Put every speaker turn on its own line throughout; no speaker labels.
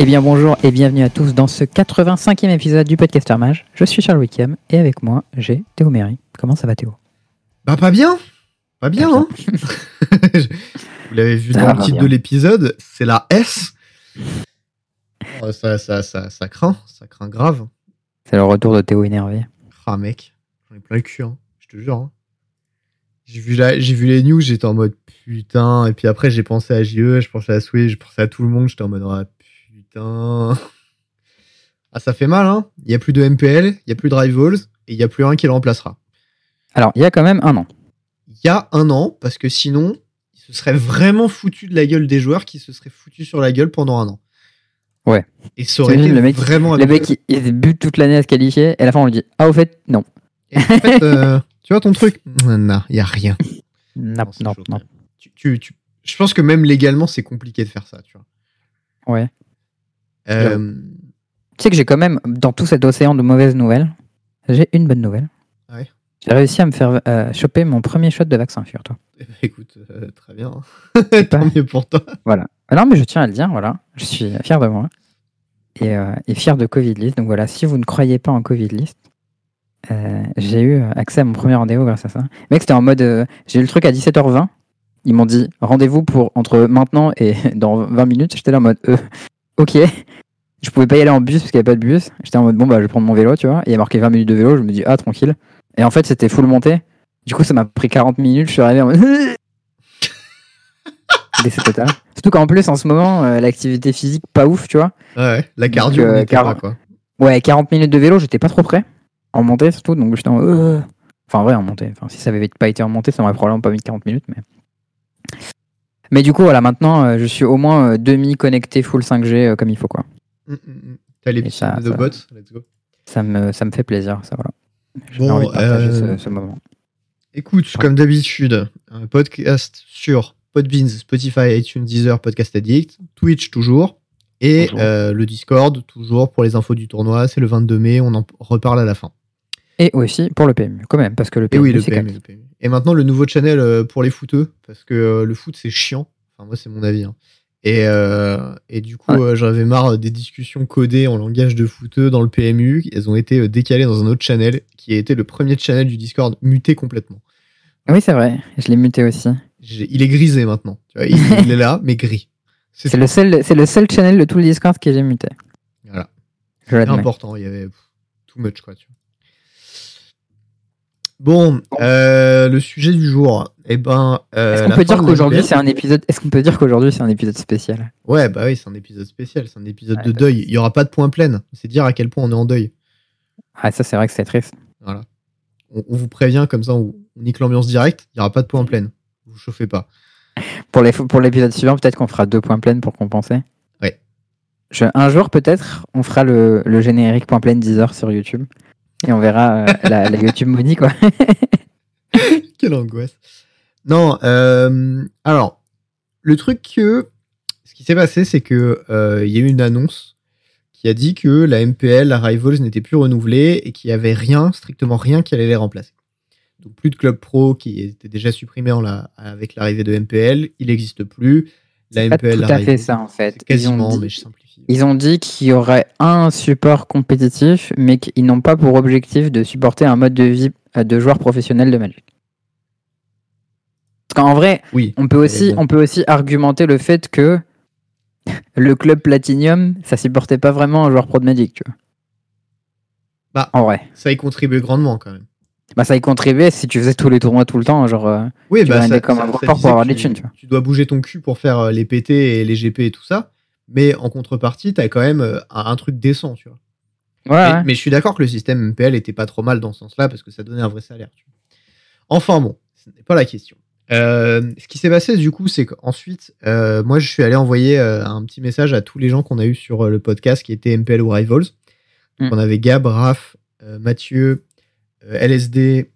Eh bien bonjour et bienvenue à tous dans ce 85e épisode du Podcaster Mage. Je suis Charles Wickham et avec moi j'ai Théo Méry. Comment ça va Théo?
Bah pas bien Pas bien, hein Vous l'avez vu
Ça
dans le titre
bien.
de l'épisode, c'est la S. Oh, ça, ça, ça, ça craint, ça craint grave.
C'est le retour de Théo énervé.
Ah mec, j'en ai plein le cul, hein. je te jure. hein. J'ai vu, la- j'ai vu les news, j'étais en mode putain, et puis après j'ai pensé à JE, je pensais à Sway, je pensais à tout le monde, j'étais en mode ah putain. Ah ça fait mal, hein Il y a plus de MPL, il y a plus de Rivals, et il y a plus un qui le remplacera.
Alors il y a quand même un an.
il y a un an, parce que sinon, il se serait vraiment foutu de la gueule des joueurs qui se seraient foutus sur la gueule pendant un an.
Ouais.
Et ça aurait été
T'imagines le mec-
vraiment
Les
abusé.
mecs ils, ils butent toute l'année à se qualifier et à la fin on lui dit ah au fait non.
Et en fait, euh, tu vois ton truc? Non, il y a rien.
Non, non, non.
tu- tu- je pense que même légalement, c'est compliqué de faire ça, tu vois.
Ouais.
Euh,
Tu sais que j'ai quand même, dans tout cet océan de mauvaises nouvelles, j'ai une bonne nouvelle.
Ouais.
J'ai réussi à me faire euh, choper mon premier shot de vaccin, figure-toi.
eh ben, écoute, euh, très bien.
pas-
Tant mieux pour toi.
Voilà. Ah non, mais je tiens à le dire, voilà. Je suis fier de moi. Et, euh, et fier de Covid List. Donc voilà, si vous ne croyez pas en Covid List, j'ai eu accès à mon premier rendez-vous grâce à ça. Mec, c'était en mode. j'ai eu le truc à 17h20. Ils m'ont dit rendez-vous pour entre maintenant et dans 20 minutes. J'étais là en mode euh, ok. Je pouvais pas y aller en bus parce qu'il n'y avait pas de bus. J'étais en mode bon, bah je vais prendre mon vélo, tu vois. Et il y a marqué 20 minutes de vélo. Je me dis ah, tranquille. Et en fait, c'était full montée. Du coup, ça m'a pris 40 minutes. Je suis arrivé en mode. Décès total. Surtout qu'en plus, en ce moment, euh, l'activité physique, pas ouf, tu vois.
Ouais, la cardio,
Donc, euh, car-
pas, quoi.
Ouais, 40 minutes de vélo, j'étais pas trop prêt. En montée, surtout, donc j'étais en. euh. Enfin, en vrai, en montée. Enfin, si ça avait pas été en montée, ça m'aurait probablement pas mis 40 minutes, mais. Mais du coup, voilà, maintenant, euh, je suis au moins euh, demi-connecté full 5G euh, comme il faut, quoi.
Mm, mm, mm. T'as les
Et
petits
ça-
de
ça-
bots, let's go.
Ça me, ça me fait plaisir, ça, voilà. J'ai
Bon,
envie de partager
euh,
ce, ce moment.
Écoute, comme d'habitude, un podcast sur Podbeans, Spotify, iTunes, Deezer, Podcast Addict, Twitch toujours, et euh, le Discord toujours pour les infos du tournoi. C'est le 22 mai, on en reparle à la fin.
Et aussi pour le PMU, quand même, parce que le PMU,
oui,
c'est
le PMU. Et maintenant, le nouveau channel euh, pour les footeux, parce que euh, le foot, c'est chiant. Enfin, moi, c'est mon avis. hein. Et, euh, et du coup,
Ouais.
euh, j'en avais marre des discussions codées en langage de footeux dans le PMU. Elles ont été décalées dans un autre channel, qui a été le premier channel du Discord muté complètement.
Oui, c'est vrai, je l'ai muté aussi.
Il est grisé maintenant. Tu vois, il, il est là, mais gris.
C'est le, seul, c'est le seul channel de tout le Discord que j'ai muté.
Voilà.
L'admets.
important. Il y avait pff, too much, quoi. Tu vois. Bon, euh, le sujet du jour. Eh ben, euh,
Est-ce qu'on peut dire qu'aujourd'hui c'est un épisode Est-ce qu'on peut dire qu'aujourd'hui c'est un épisode spécial?
Ouais, bah oui, c'est un épisode spécial, c'est un épisode
Ouais,
de
bah,
deuil. Il y aura pas de point plein. C'est dire à quel point on est en deuil.
Ah ça c'est vrai que c'est triste.
Voilà. On, on vous prévient comme ça, on, on nique l'ambiance directe. Il y aura pas de point plein. Vous vous chauffez pas.
Pour les pour l'épisode suivant peut-être qu'on fera deux points pleins pour compenser.
Ouais.
Je- un jour peut-être on fera le, le générique point plein 10 heures sur YouTube et on verra euh, la, YouTube money quoi.
Quelle angoisse. Non, euh, alors, le truc que. Ce qui s'est passé, c'est que euh, il y a eu une annonce qui a dit que la MPL, la Rivals n'était plus renouvelée et qu'il y avait rien, strictement rien qui allait les remplacer. Donc plus de club pro qui était déjà supprimé avec l'arrivée de MPL, il n'existe plus. La
Pas tout à fait ça en fait.
c'est
Ils ont
quasiment,
dit-
mais je simplifie.
Ils ont dit qu'il y aurait un support compétitif, mais qu'ils n'ont pas pour objectif de supporter un mode de vie euh, de joueurs professionnels de Magic. Parce qu'en vrai,
Oui.
on peut, aussi, on peut aussi argumenter le fait que le club Platinum, ça supportait pas vraiment un joueur pro de Magic, tu vois.
Bah.
En vrai.
Ça y contribuait grandement quand même.
Bah, ça y contribuait si tu faisais tous les tournois tout le temps, genre. euh,
Oui,
Tu
bah, ça,
comme
ça-
un
ça
pour avoir
tu-
tu.
Tu dois bouger ton cul pour faire euh, les PT et les GP et tout ça. Mais en contrepartie, t'as quand même euh, un, un truc décent, tu vois.
Ouais,
mais,
ouais.
mais je suis d'accord que le système MPL était pas trop mal dans ce sens-là parce que ça donnait un vrai salaire. tu vois. Enfin bon, ce n'est pas la question. Euh, ce qui s'est passé du coup, c'est qu'ensuite, euh, moi je suis allé envoyer euh, un petit message à tous les gens qu'on a eu sur le podcast qui étaient MPL ou Rivals. Donc,
Mm.
On avait Gab, Raph, Mathieu, LSD,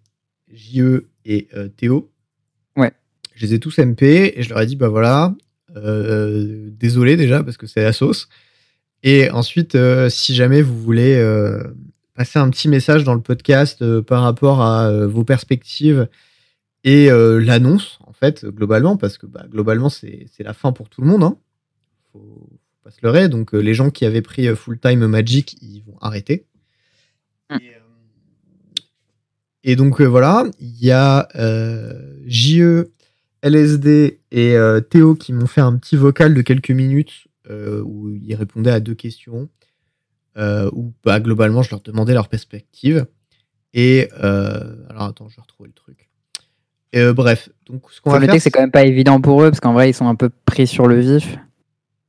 JE et euh, Théo.
Ouais.
Je les ai tous MP et je leur ai dit bah voilà, euh, désolé déjà parce que c'est la sauce. Et ensuite, euh, si jamais vous voulez euh, passer un petit message dans le podcast euh, par rapport à euh, vos perspectives et euh, l'annonce, en fait, globalement, parce que bah, globalement, c'est la fin pour tout le monde. Hein. Faut pas se leurrer. Donc les gens qui avaient pris full time Magic, ils vont arrêter. Mm. Et, donc voilà, il y a JE, LSD et Théo qui m'ont fait un petit vocal de quelques minutes où ils répondaient à deux questions. où bah, globalement je leur demandais leur perspective. Et alors attends, je vais retrouver le truc. Euh, bref, donc ce qu'on va
faire, c'est quand même pas évident pour eux parce qu'en vrai ils sont un peu pris sur le vif.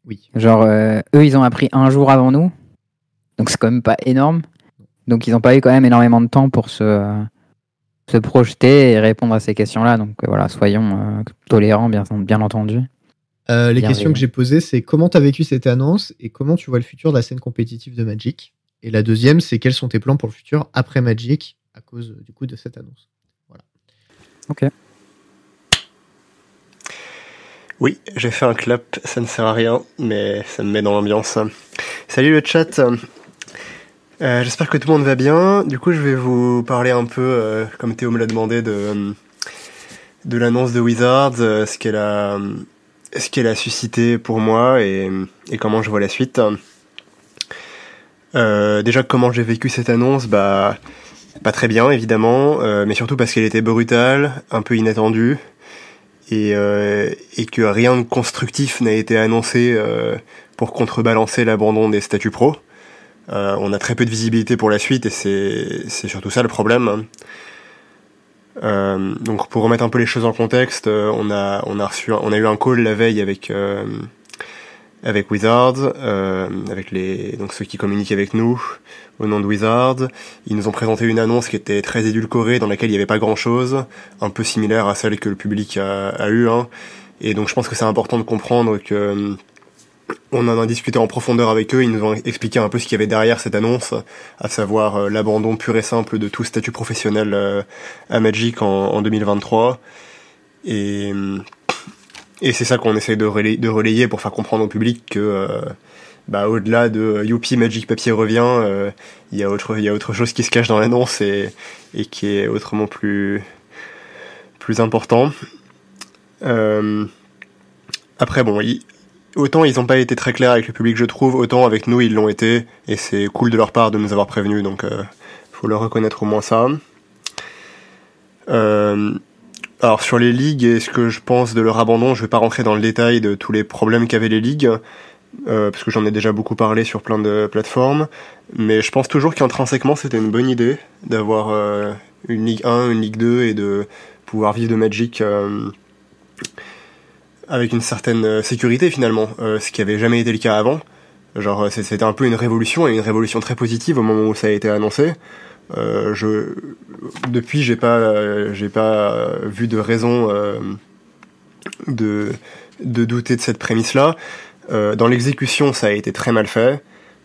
Oui.
Genre euh, eux ils ont appris un jour avant nous, donc c'est quand même pas énorme. Donc ils n'ont pas eu quand même énormément de temps pour se se projeter et répondre à ces questions-là. Donc euh, voilà, soyons tolérants bien bien entendu.
les questions que j'ai posées, c'est comment tu as vécu cette annonce et comment tu vois le futur de la scène compétitive de Magic? Et la deuxième, c'est quels sont tes plans pour le futur après Magic à cause du coup de cette annonce?
Ok.
Oui, j'ai fait un clap, ça ne sert à rien, mais ça me met dans l'ambiance. Salut le chat. Euh, j'espère que tout le monde va bien. Du coup, je vais vous parler un peu, euh, comme Théo me l'a demandé, de, de l'annonce de Wizards, euh, ce qu'elle a, ce qu'elle a suscité pour moi et, et, comment je vois la suite. déjà, comment j'ai vécu cette annonce, bah, pas très bien, évidemment, euh, mais surtout parce qu'elle était brutale, un peu inattendue, et, euh, et que rien de constructif n'a été annoncé euh, pour contrebalancer l'abandon des statuts pro. On a très peu de visibilité pour la suite, et c'est surtout ça le problème. donc pour remettre un peu les choses en contexte, on a on a reçu on a eu un call la veille avec avec Wizards, euh, avec les donc ceux qui communiquent avec nous au nom de Wizards. Ils nous ont présenté une annonce qui était très édulcorée, dans laquelle il n'y avait pas grand-chose, un peu similaire à celle que le public a, a eu. Hein. Et donc je pense que c'est important de comprendre que euh, on en a discuté en profondeur avec eux, ils nous ont expliqué un peu ce qu'il y avait derrière cette annonce, à savoir euh, l'abandon pur et simple de tout statut professionnel euh, à Magic en, en 2023. Et c'est ça qu'on essaie de, relayer, pour faire comprendre au public que, euh, bah, au-delà de Youpi Magic Papier revient, il y a autre, il chose qui se cache dans l'annonce et, qui est autrement plus, plus important. Après, bon, autant ils n'ont pas été très clairs avec le public, je trouve, autant avec nous ils l'ont été, et c'est cool de leur part de nous avoir prévenus, donc euh, faut leur reconnaître au moins ça. Euh, alors sur les ligues et ce que je pense de leur abandon, je vais pas rentrer dans le détail de tous les problèmes qu'avaient les ligues, euh, parce que j'en ai déjà beaucoup parlé sur plein de plateformes, mais je pense toujours qu'intrinsèquement c'était une bonne idée d'avoir une Ligue 1, une Ligue 2 et de pouvoir vivre de Magic avec une certaine sécurité finalement, ce qui avait jamais été le cas avant. Genre c'était un peu une révolution et une révolution très positive au moment où ça a été annoncé. Euh, je, depuis, j'ai pas, j'ai pas vu de raison euh, de, de douter de cette prémisse-là. Euh, dans l'exécution, ça a été très mal fait.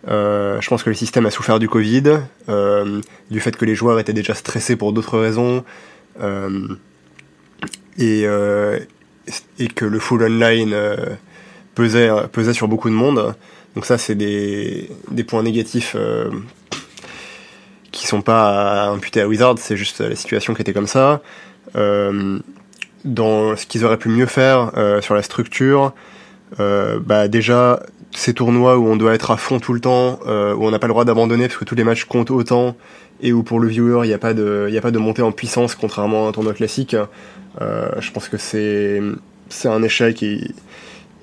je pense que le système a souffert du Covid, du fait que les joueurs étaient déjà stressés pour d'autres raisons, et, et que le full online pesait, pesait sur beaucoup de monde. Donc ça, c'est des, des points négatifs qui sont pas imputés à Wizard, c'est juste la situation qui était comme ça. Euh, dans ce qu'ils auraient pu mieux faire euh, sur la structure, euh, bah déjà ces tournois où on doit être à fond tout le temps, euh, où on n'a pas le droit d'abandonner parce que tous les matchs comptent autant et où pour le viewer il n'y a a pas de montée en puissance contrairement à un tournoi classique. Euh, je pense que c'est un échec et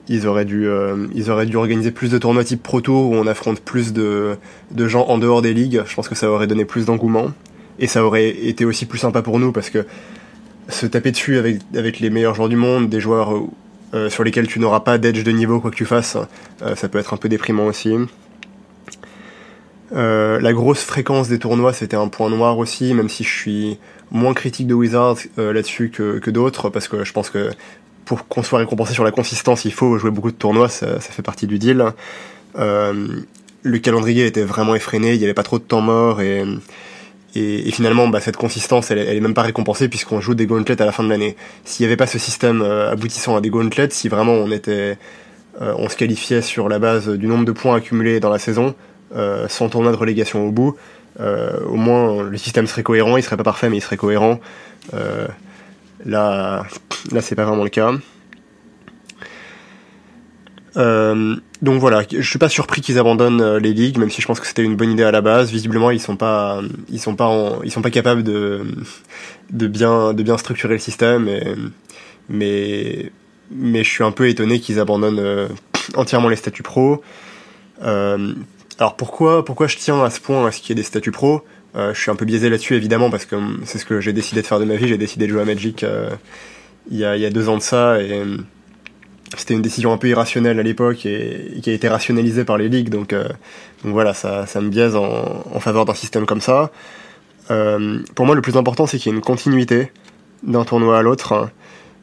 ils auraient dû euh, ils auraient dû organiser plus de tournois type Pro Tour où on affronte plus de de gens en dehors des ligues. Je pense que ça aurait donné plus d'engouement et ça aurait été aussi plus sympa pour nous parce que se taper dessus avec avec les meilleurs joueurs du monde, des joueurs euh, sur lesquels tu n'auras pas d'edge de niveau quoi que tu fasses, ça peut être un peu déprimant aussi. La grosse fréquence des tournois, c'était un point noir aussi, même si je suis moins critique de Wizards là-dessus que, d'autres, parce que je pense que pour qu'on soit récompensé sur la consistance, il faut jouer beaucoup de tournois, ça, fait partie du deal. Euh, le calendrier était vraiment effréné, il n'y avait pas trop de temps mort et, finalement bah, cette consistance elle, elle est même pas récompensée puisqu'on joue des gauntlets à la fin de l'année. S'il n'y avait pas ce système euh, aboutissant à des gauntlets, si vraiment on était euh, on se qualifiait sur la base du nombre de points accumulés dans la saison, euh, sans tournoi de relégation au bout, au moins le système serait cohérent, il serait pas parfait mais il serait cohérent. Là, là c'est pas vraiment le cas. Euh, donc voilà, je suis pas surpris qu'ils abandonnent euh, les ligues, même si je pense que c'était une bonne idée à la base. Visiblement, ils sont pas, ils sont pas, ils sont pas capables de, de bien, de bien structurer le système. Mais, mais je suis un peu étonné qu'ils abandonnent euh, entièrement les statuts pro. Euh, alors pourquoi, pourquoi je tiens à ce point à ce qu'il y ait des statuts pro? Euh, Je suis un peu biaisé là-dessus évidemment parce que c'est ce que j'ai décidé de faire de ma vie. J'ai décidé de jouer à Magic il y, a, il y a deux ans de ça et c'était une décision un peu irrationnelle à l'époque et, qui a été rationalisée par les ligues. Donc, donc voilà, ça, ça me biaise en, en faveur d'un système comme ça. Euh, pour moi, le plus important, c'est qu'il y ait une continuité d'un tournoi à l'autre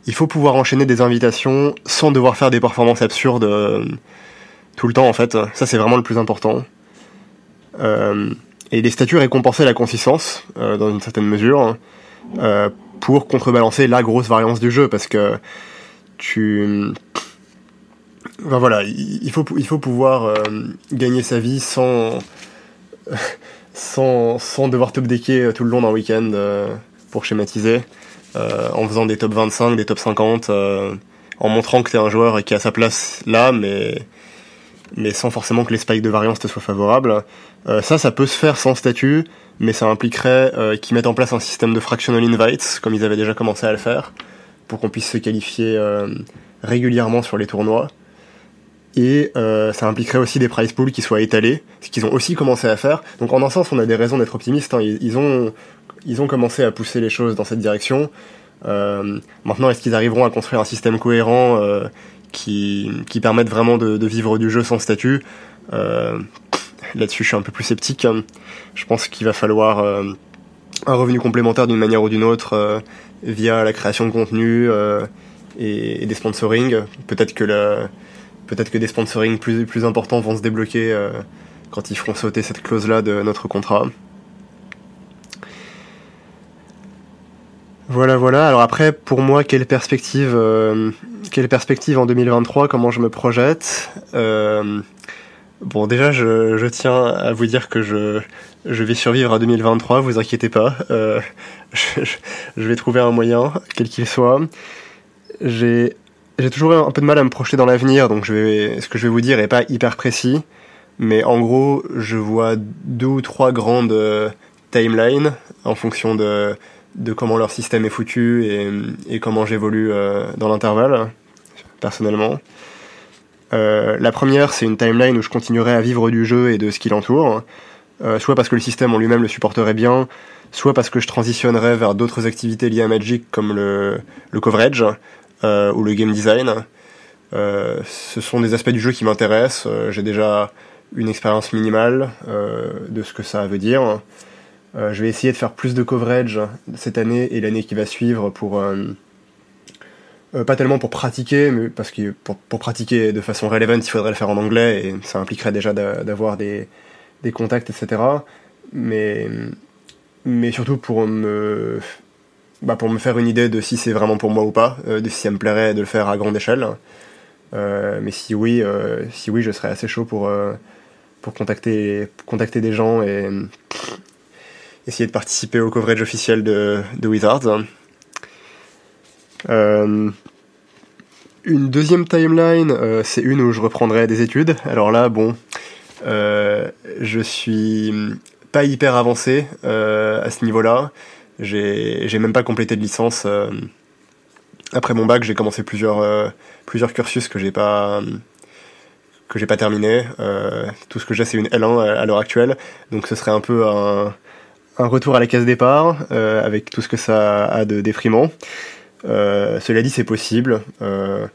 il faut pouvoir enchaîner des invitations sans devoir faire des performances absurdes euh, tout le temps en fait. Ça c'est vraiment le plus important. Euh, et les statuts récompensaient la consistance euh, dans une certaine mesure pour contrebalancer la grosse variance du jeu parce que tu enfin, voilà il faut pouvoir gagner sa vie sans sans sans devoir top decker tout le long d'un week-end pour schématiser euh, en faisant des top 25, des top 50, euh, en montrant que tu es un joueur qui a sa place là, mais mais sans forcément que les spikes de variance te soient favorables. Euh, ça, ça peut se faire sans statut, mais ça impliquerait euh, qu'ils mettent en place un système de fractional invites, comme ils avaient déjà commencé à le faire, pour qu'on puisse se qualifier euh, régulièrement sur les tournois. Et ça impliquerait aussi des prize pools qui soient étalés, ce qu'ils ont aussi commencé à faire. Donc en un sens, on a des raisons d'être optimistes. Hein. Ils, ont ils ont commencé à pousser les choses dans cette direction. Maintenant, est-ce qu'ils arriveront à construire un système cohérent qui, qui permette vraiment de, vivre du jeu sans statut euh, Là-dessus, je suis un peu plus sceptique. Je pense qu'il va falloir euh, un revenu complémentaire d'une manière ou d'une autre euh, via la création de contenu et, des sponsoring. Peut-être que peut-être que des sponsoring plus importants vont se débloquer quand ils feront sauter cette clause-là de notre contrat. Voilà, voilà. Alors après, pour moi, quelle perspective, euh, quelle en 2023 Comment je me projette euh, Bon, déjà, je, je, tiens à vous dire que je, je vais survivre à 2023. Vous inquiétez pas. Euh, je, je, vais trouver un moyen, quel qu'il soit. J'ai, j'ai toujours un peu de mal à me projeter dans l'avenir, donc je vais, ce que je vais vous dire est pas hyper précis, mais en gros, je vois deux ou trois grandes euh, timelines en fonction de de comment leur système est foutu et, comment j'évolue euh, dans l'intervalle, personnellement. Euh, la première, c'est une timeline où je continuerai à vivre du jeu et de ce qui l'entoure, euh, soit parce que le système en lui-même le supporterait bien, soit parce que je transitionnerai vers d'autres activités liées à Magic comme le, coverage ou le game design. Ce sont des aspects du jeu qui m'intéressent. J'ai déjà une expérience minimale de ce que ça veut dire. Euh, je vais essayer de faire plus de coverage cette année et l'année qui va suivre pour euh, euh, pas tellement pour pratiquer, mais parce que pour, pour, pratiquer de façon relevant, il faudrait le faire en anglais et ça impliquerait déjà d'avoir des, des contacts, etc. Mais, mais surtout pour me, bah pour me faire une idée de si c'est vraiment pour moi ou pas, de si ça me plairait de le faire à grande échelle. Mais si oui, si oui, je serais assez chaud pour, pour contacter, contacter des gens et, essayer de participer au coverage officiel de, de Wizards. Euh, une deuxième timeline, euh, c'est une où je reprendrai des études. Alors là, bon, euh, je suis pas hyper avancé euh, à ce niveau-là. J'ai même pas complété de licence. Après mon bac, j'ai commencé plusieurs, plusieurs cursus que j'ai pas que j'ai pas terminé. tout ce que j'ai, c'est une L1 à, à l'heure actuelle. Donc ce serait un peu un, un retour à la case départ, euh, avec tout ce que ça a de déprimant. Euh, cela dit, c'est possible. Euh,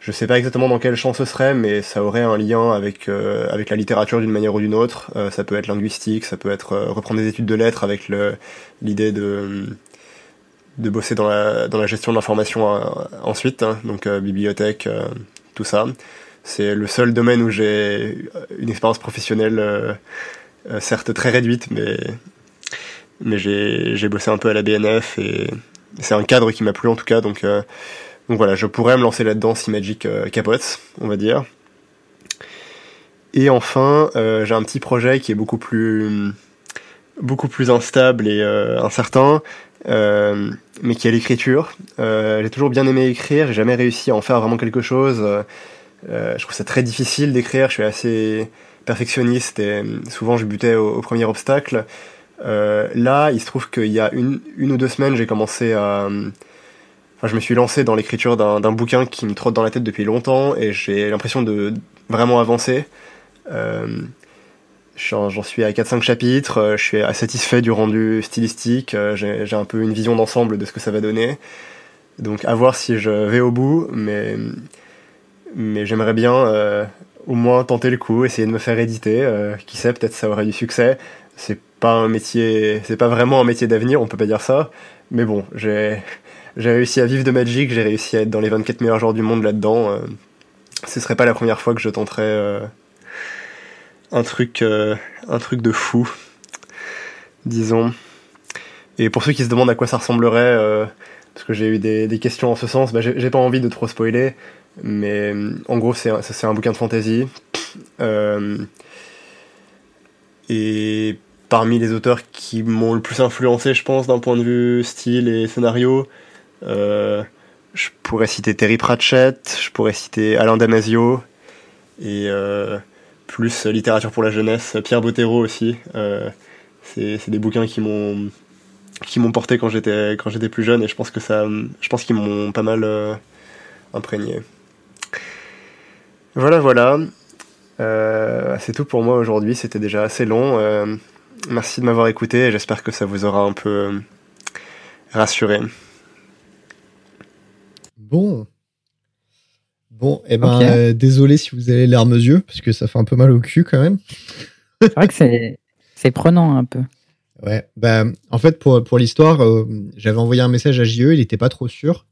je sais pas exactement dans quel champ ce serait, mais ça aurait un lien avec, euh, avec la littérature d'une manière ou d'une autre. Euh, ça peut être linguistique, ça peut être euh, reprendre des études de lettres avec l'idée de, de bosser dans la, dans la gestion de l'information ensuite, hein, donc bibliothèque, tout ça. C'est le seul domaine où j'ai une expérience professionnelle, certes très réduite, mais mais j'ai bossé un peu à la BNF et c'est un cadre qui m'a plu en tout cas, donc, euh, donc voilà, je pourrais me lancer là-dedans si Magic euh, capote, on va dire. Et enfin, euh, j'ai un petit projet qui est beaucoup plus beaucoup plus instable et incertain, mais qui est l'écriture. j'ai toujours bien aimé écrire, j'ai jamais réussi à en faire vraiment quelque chose. je trouve ça très difficile d'écrire. Je suis assez perfectionniste et souvent je butais au, premier obstacle. Là, il se trouve qu'il y a une, ou deux semaines, j'ai commencé à Enfin, je me suis lancé dans l'écriture d'un bouquin qui me trotte dans la tête depuis longtemps et j'ai l'impression de vraiment avancer. Euh, J'en suis à 4-5 chapitres, euh, je suis satisfait du rendu stylistique, euh, j'ai un peu une vision d'ensemble de ce que ça va donner. Donc à voir si je vais au bout, mais, mais j'aimerais bien euh, au moins tenter le coup, essayer de me faire éditer. qui sait, peut-être ça aurait du succès. C'est pas un métier, c'est pas vraiment un métier d'avenir, on peut pas dire ça. Mais bon, j'ai j'ai réussi à vivre de Magic, j'ai réussi à être dans les 24 meilleurs joueurs du monde là-dedans. Euh, ce serait pas la première fois que je tenterais euh, un truc, euh, un truc de fou, disons. Et pour ceux qui se demandent à quoi ça ressemblerait, parce que j'ai eu des, questions en ce sens, bah, j'ai pas envie de trop spoiler, mais en gros c'est un bouquin de fantasy. et parmi les auteurs qui m'ont le plus influencé, je pense, d'un point de vue style et scénario, euh, je pourrais citer Terry Pratchett, je pourrais citer Alain Damasio, et euh, plus littérature pour la jeunesse, Pierre Bottero aussi. Euh, c'est des bouquins qui m'ont qui m'ont porté quand j'étais quand j'étais plus jeune et je pense que ça je pense qu'ils m'ont pas mal imprégné. Voilà voilà. c'est tout pour moi aujourd'hui, c'était déjà assez long. Merci de m'avoir écouté et j'espère que ça vous aura un peu rassuré.
Bon. Bon, et eh ben, euh, désolé si vous avez larmes aux yeux, parce que ça fait un peu mal au cul quand même.
c'est vrai que c'est, prenant un peu.
Ouais, bah, en fait, pour, pour l'histoire, euh, j'avais envoyé un message à JE, il était pas trop sûr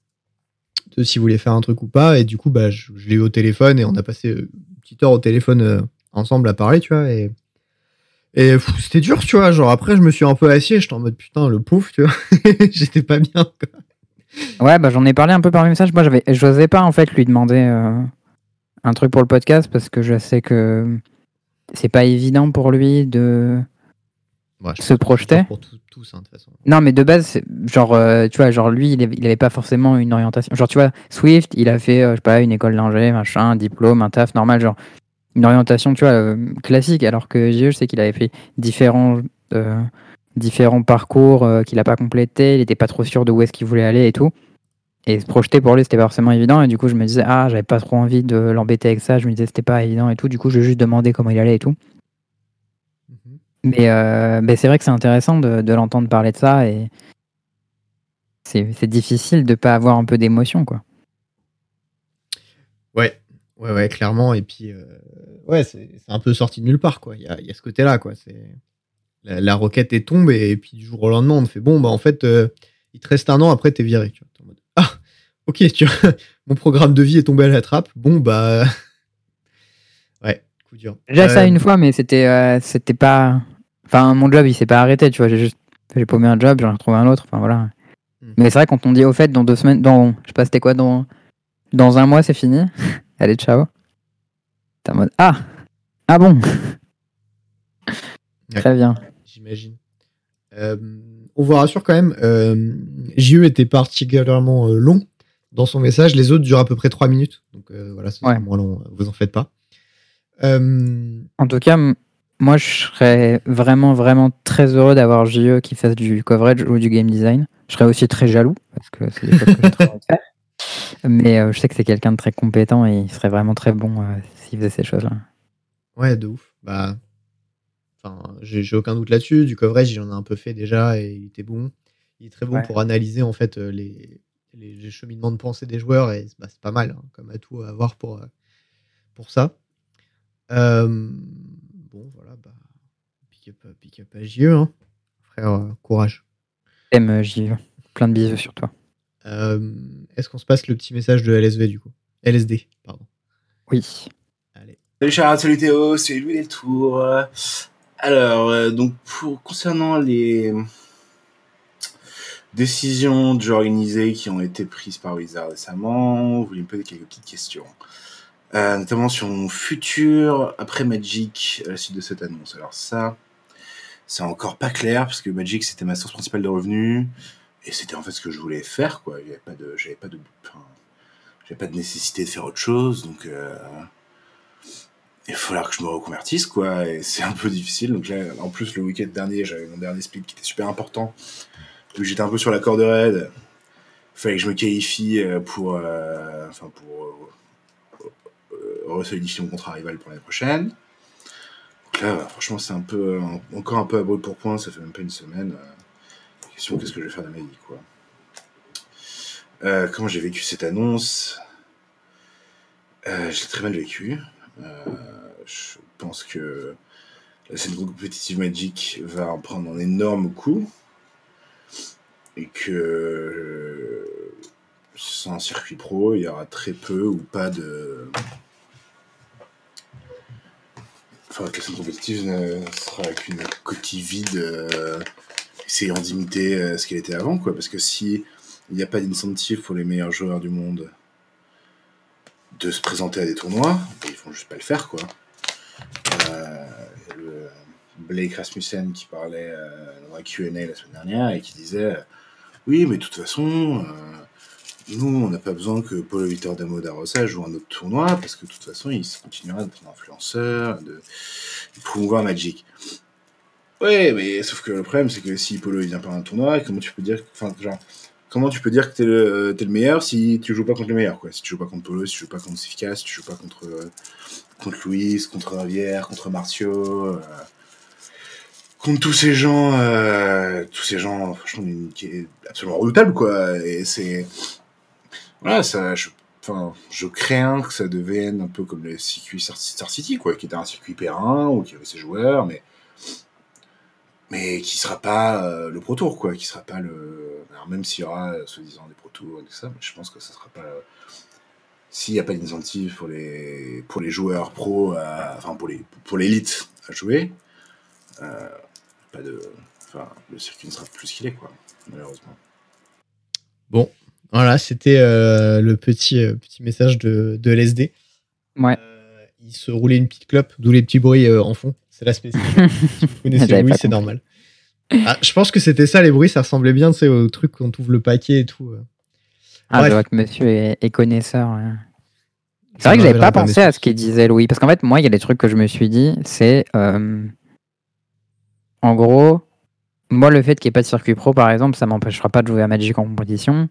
de s'il voulait faire un truc ou pas, et du coup, bah, je, l'ai eu au téléphone, et on a passé euh, une petite heure au téléphone ensemble à parler, tu vois, et, et c'était dur, tu vois, genre après, je me suis un peu assis, j'étais en mode putain, le pauvre, tu vois, j'étais pas bien, quoi.
Ouais, bah, j'en ai parlé un peu par message. Moi, j'avais, j'osais pas en fait lui demander euh, un truc pour le podcast parce que je sais que c'est pas évident pour lui de se projeter. Pour hein, non, mais de base, genre, euh, tu vois, genre lui, il, avait pas forcément une orientation. Genre, tu vois, Swift, il a fait, euh, je sais pas, une école d'ingé, machin, un diplôme, un taf normal, genre une orientation, tu vois, classique. Alors que je sais qu'il avait fait différents différents parcours euh, qu'il n'a pas complété, il n'était pas trop sûr de où est-ce qu'il voulait aller et tout. Et se projeter pour lui, c'était pas forcément évident. Et du coup, je me disais, ah, j'avais pas trop envie de l'embêter avec ça. Je me disais, c'était pas évident et tout. Du coup, je juste demandé comment il allait et tout. Mhm. Mais, euh, mais c'est vrai que c'est intéressant de, de l'entendre parler de ça. Et c'est difficile de pas avoir un peu d'émotion, quoi.
Ouais, ouais, ouais, clairement. Et puis, euh, ouais, c'est un peu sorti de nulle part, quoi. Il y a, y a, ce côté-là, quoi. C'est la, roquette est tombée et puis du jour au lendemain on te fait bon bah en fait euh, il te reste un an après t'es viré tu vois, ah ok tu mon programme de vie est tombé à la trappe. Bon bah ouais coup dur.
Déjà ça euh, une fois mais c'était euh, c'était pas enfin mon job il s'est pas arrêté tu vois. J'ai juste j'ai paumé un job j'en ai retrouvé un autre enfin voilà. Hmm. mais c'est vrai quand on dit au fait dans deux semaines dans je sais pas c'était quoi dans dans un mois c'est fini. Allez ciao t'es en mode ah ah bon? Très bien
j'imagine. Euh, on vous rassure quand même, euh, JE était particulièrement euh, long dans son message. Les autres durent à peu près 3 minutes. Donc voilà, c'est moins long, vous en faites pas.
En tout cas, moi je serais vraiment, vraiment très heureux d'avoir JE qui fasse du coverage ou du game design. Je serais aussi très jaloux parce que c'est des choses que j'ai trop envie de faire. Mais je sais que c'est quelqu'un de très compétent et il serait vraiment très bon s'il faisait ces choses-là.
Ouais, de ouf. Bah, j'ai aucun doute là-dessus. Du coverage, il en a un peu fait déjà et il était bon. Il est très bon pour analyser en fait euh, les, les, cheminements de pensée des joueurs et bah, c'est pas mal hein, comme atout à avoir pour, euh, pour ça. Euh, bon, voilà, bah, pick up, pick up à JE, hein. frère, courage.
M JE, plein de bisous sur toi.
Est-ce qu'on se passe le petit message de LSV du coup? LSD, pardon.
Oui.
Allez. Salut Charles, salut Théo, c'est Louis Deltour. Alors, euh, donc pour concernant les décisions de jeux organisés qui ont été prises par Wizard récemment, vous voulez me poser quelques petites questions. Euh, notamment sur mon futur après Magic à la suite de cette annonce. Alors ça, c'est encore pas clair parce que Magic c'était ma source principale de revenus et c'était en fait ce que je voulais faire quoi. Il y avait pas de, j'avais pas de, j'ai pas de nécessité de faire autre chose, donc euh, il va falloir que je me reconvertisse, quoi, et c'est un peu difficile. Donc là, en plus, le week-end dernier, j'avais mon dernier split qui était super important. Donc j'étais un peu sur la corde raide. Il fallait que je me qualifie euh, pour, euh, enfin pour euh, resolidifier mon contrat rival pour l'année prochaine. Donc là, franchement, c'est un peu, encore un peu à brûle pour point, ça fait même pas une semaine. Qu'est-ce que je vais faire de ma vie, quoi. Euh, comment j'ai vécu cette annonce? Euh, Je l'ai très mal vécu. Euh, je pense que la scène compétitive Magic va en prendre un énorme coup. Et que sans circuit pro, il y aura très peu ou pas de. Enfin, la scène compétitive ne sera qu'une coquille vide, essayant d'imiter ce qu'elle était avant, quoi. Parce que si il n'y a pas d'incentive pour les meilleurs joueurs du monde de se présenter à des tournois. Ils vont juste pas le faire, quoi. Euh, Blake Rasmussen qui parlait euh, dans la Q&A la semaine dernière et qui disait oui, mais de toute façon, euh, nous, on n'a pas besoin que Paulo Victor Damo da Rosa joue un autre tournoi parce que de toute façon, il continuera d'être un influenceur, de, de promouvoir Magic. Ouais, mais sauf que le problème, c'est que si Polo il vient pas un tournoi, comment tu peux dire, enfin, genre, comment tu peux dire que t'es le, es le meilleur si tu joues pas contre les meilleurs quoi? Si tu joues pas contre Polo, si tu joues pas contre Sifka, si tu joues pas contre, euh, contre Louis, contre Rivière, contre Marcio, euh, contre tous ces gens, euh, tous ces gens, franchement, qui est absolument redoutable quoi. C'est. Voilà, ça. Je, enfin, je crains que ça devienne un peu comme le circuit Star City quoi, qui était un circuit périn où il y avait ses joueurs, mais mais qui sera pas euh, le Pro Tour, quoi, qui sera pas le. Alors même s'il y aura, euh, soi-disant, des Pro Tours et tout ça, mais je pense que ça sera pas. S'il n'y a pas d'incentive pour les, pour les joueurs pro, enfin pour les pour l'élite à jouer, euh, pas de. Enfin, le circuit ne sera plus ce qu'il est, quoi, malheureusement.
Bon, voilà, c'était le petit, petit message de, de LSD.
Ouais.
il se roulait une petite clope, d'où les petits bruits en fond. C'est la spécificité. si vous connaissez le bruit, c'est normal. Ah, je pense que c'était ça, les bruits, ça ressemblait bien tu sais, au truc quand on ouvre le paquet et tout. Euh.
Ah, je vois que monsieur est, connaisseur. C'est vrai que j'avais pas pensé à ce qu'il disait Louis, parce qu'en fait, moi, il y a des trucs que je me suis dit, c'est. Euh, en gros, moi, le fait qu'il n'y ait pas de circuit pro, par exemple, ça m'empêchera pas de jouer à Magic en compétition.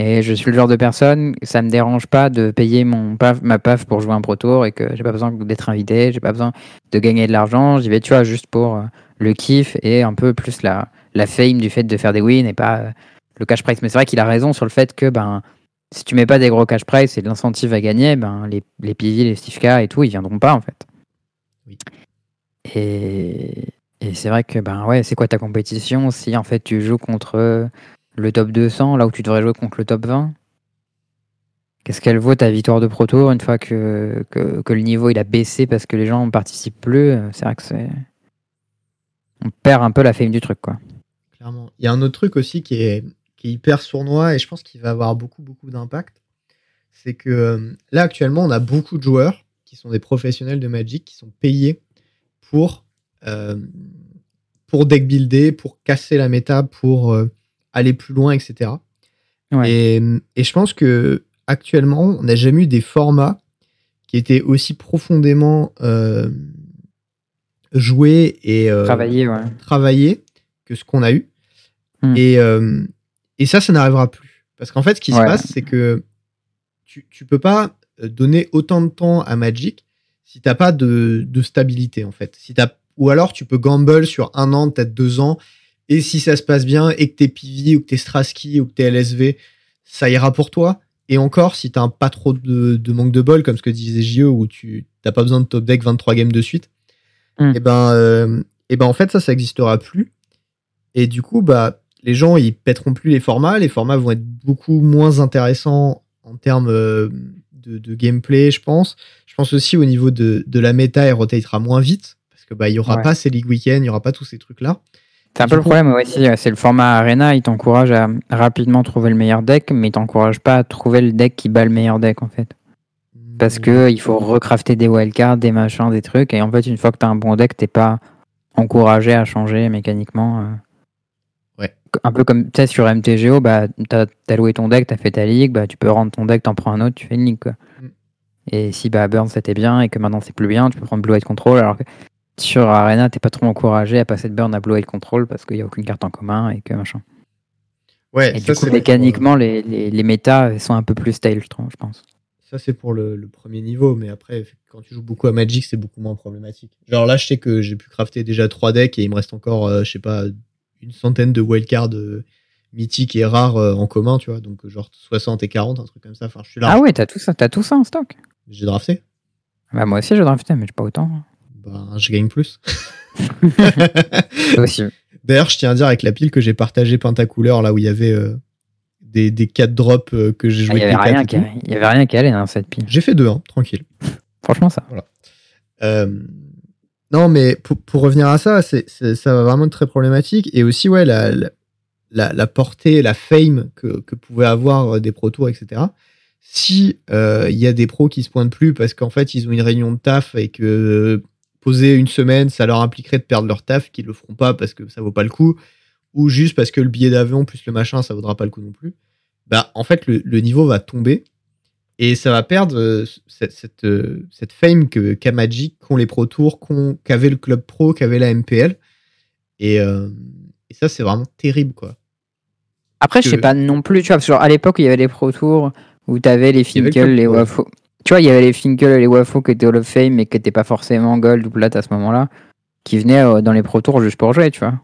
Et je suis le genre de personne, ça me dérange pas de payer mon paf, ma PAF pour jouer un Pro Tour et que j'ai pas besoin d'être invité, j'ai pas besoin de gagner de l'argent. J'y vais, tu vois, juste pour euh, le kiff et un peu plus la, la fame du fait de faire des wins et pas euh, le cash price. Mais c'est vrai qu'il a raison sur le fait que ben, si tu mets pas des gros cash price et de l'incentive à gagner, ben, les, les PV, les Stifka et tout, ils viendront pas en fait. Oui. Et, et c'est vrai que ben ouais, c'est quoi ta compétition si en fait tu joues contre le top 200, là où tu devrais jouer contre le top 20 Qu'est-ce qu'elle vaut ta victoire de Pro une fois que, le niveau il a baissé parce que les gens ne participent plus C'est vrai que c'est. On perd un peu la fame du truc, quoi.
Clairement. Il y a un autre truc aussi qui est, hyper sournois et je pense qu'il va avoir beaucoup, beaucoup d'impact. C'est que euh, là, actuellement, on a beaucoup de joueurs qui sont des professionnels de Magic qui sont payés pour, euh, pour deck builder, pour casser la méta, pour. Euh, aller plus loin, etc. Et, je pense que actuellement, on n'a jamais eu des formats qui étaient aussi profondément euh, joués et
euh,
travaillés, que ce qu'on a eu. Hmm. Et, euh, et ça, ça n'arrivera plus. Parce qu'en fait, ce qui se passe, c'est que tu, tu peux pas donner autant de temps à Magic si t'as pas de, de, stabilité, en fait. Si as, ou alors, tu peux gamble sur un an, peut-être deux ans, et si ça se passe bien et que t'es PV ou que t'es Strasky ou que t'es LSV, ça ira pour toi. Et encore, si t'as pas trop de, manque de bol, comme ce que disait JE, où tu t'as pas besoin de top deck 23 games de suite, hmm. et eh ben, euh, et ben en fait ça, ça existera plus. Et du coup, bah les gens ils pèteront plus les formats, les formats vont être beaucoup moins intéressants en termes euh, de, gameplay, je pense. Je pense aussi au niveau de, la méta, elle rotatera moins vite parce que bah il y aura pas ces league week-end, il y aura pas tous ces trucs là.
C'est un peu le problème aussi, c'est le format Arena, il t'encourage à rapidement trouver le meilleur deck, mais il t'encourage pas à trouver le deck qui bat le meilleur deck en fait. Parce hmm. que il faut recrafter des wildcards, des machins, des trucs, et en fait une fois que tu as un bon deck, t'es pas encouragé à changer mécaniquement. Euh.
Ouais,
un peu comme tu sais, sur MTGO, bah, tu as, loué ton deck, tu as fait ta ligue, bah, tu peux rendre ton deck, t'en prends un autre, tu fais une ligue. Quoi. Mm. Et si bah, Burn c'était bien et que maintenant c'est plus bien, tu peux prendre Blue White Control. Alors que sur Arena, t'es pas trop encouragé à passer de Burn à Blue White Control parce qu'il n'y a aucune carte en commun et que machin.
Ouais,
et du coup, mécaniquement, les, les, les, méta sont un peu plus stale, je, pense.
Ça, c'est pour le, le, premier niveau, mais après, quand tu joues beaucoup à Magic, c'est beaucoup moins problématique. Genre là, je sais que j'ai pu crafter déjà 3 decks et il me reste encore, euh, je sais pas, une centaine de wildcards euh, mythiques et rares euh, en commun, tu vois. Donc, genre 60 et 40, un truc comme ça. Enfin, je suis là.
Ah ouais, t'as tout ça, as tout ça en stock
J'ai drafté.
Bah, moi aussi, j'ai drafté, mais j'ai pas autant.
Bah, je gagne plus. D'ailleurs, je tiens à dire avec la pile que j'ai partagé Pentacouleur, là où il y avait des, des 4 drops euh, que j'ai joué.
Il
n'y
avait, y avait rien qui allait dans cette pile.
J'ai fait deux, hein, tranquille.
Franchement, ça.
Voilà. Euh, non, mais pour, pour, revenir à ça, c'est, ça va vraiment être très problématique. Et aussi, ouais, la, la, la portée, la fame que, que pouvaient avoir euh, des Pro Tours, etc. Si il y a des pros qui se pointent plus parce qu'en fait, ils ont une réunion de taf et que poser une semaine, ça leur impliquerait de perdre leur taf, qu'ils le feront pas parce que ça vaut pas le coup ou juste parce que le billet d'avion plus le machin, ça vaudra pas le coup non plus, bah en fait le, niveau va tomber et ça va perdre euh, cette, cette, euh, cette, fame que qu'a Magic, qu'ont les Pro Tours, qu'avait le club pro, qu'avait la MPL. Euh, et, ça, c'est vraiment terrible, quoi.
Après, je sais pas non plus, tu vois, genre à l'époque, il y avait les Pro Tours où tu avais les Finkel, les Wafo. Tu vois, il y avait les Finkel et les Wafo qui étaient Hall of Fame mais qui n'étaient pas forcément Gold ou Plat à ce moment-là, qui venaient dans les Pro Tours juste pour jouer, tu vois.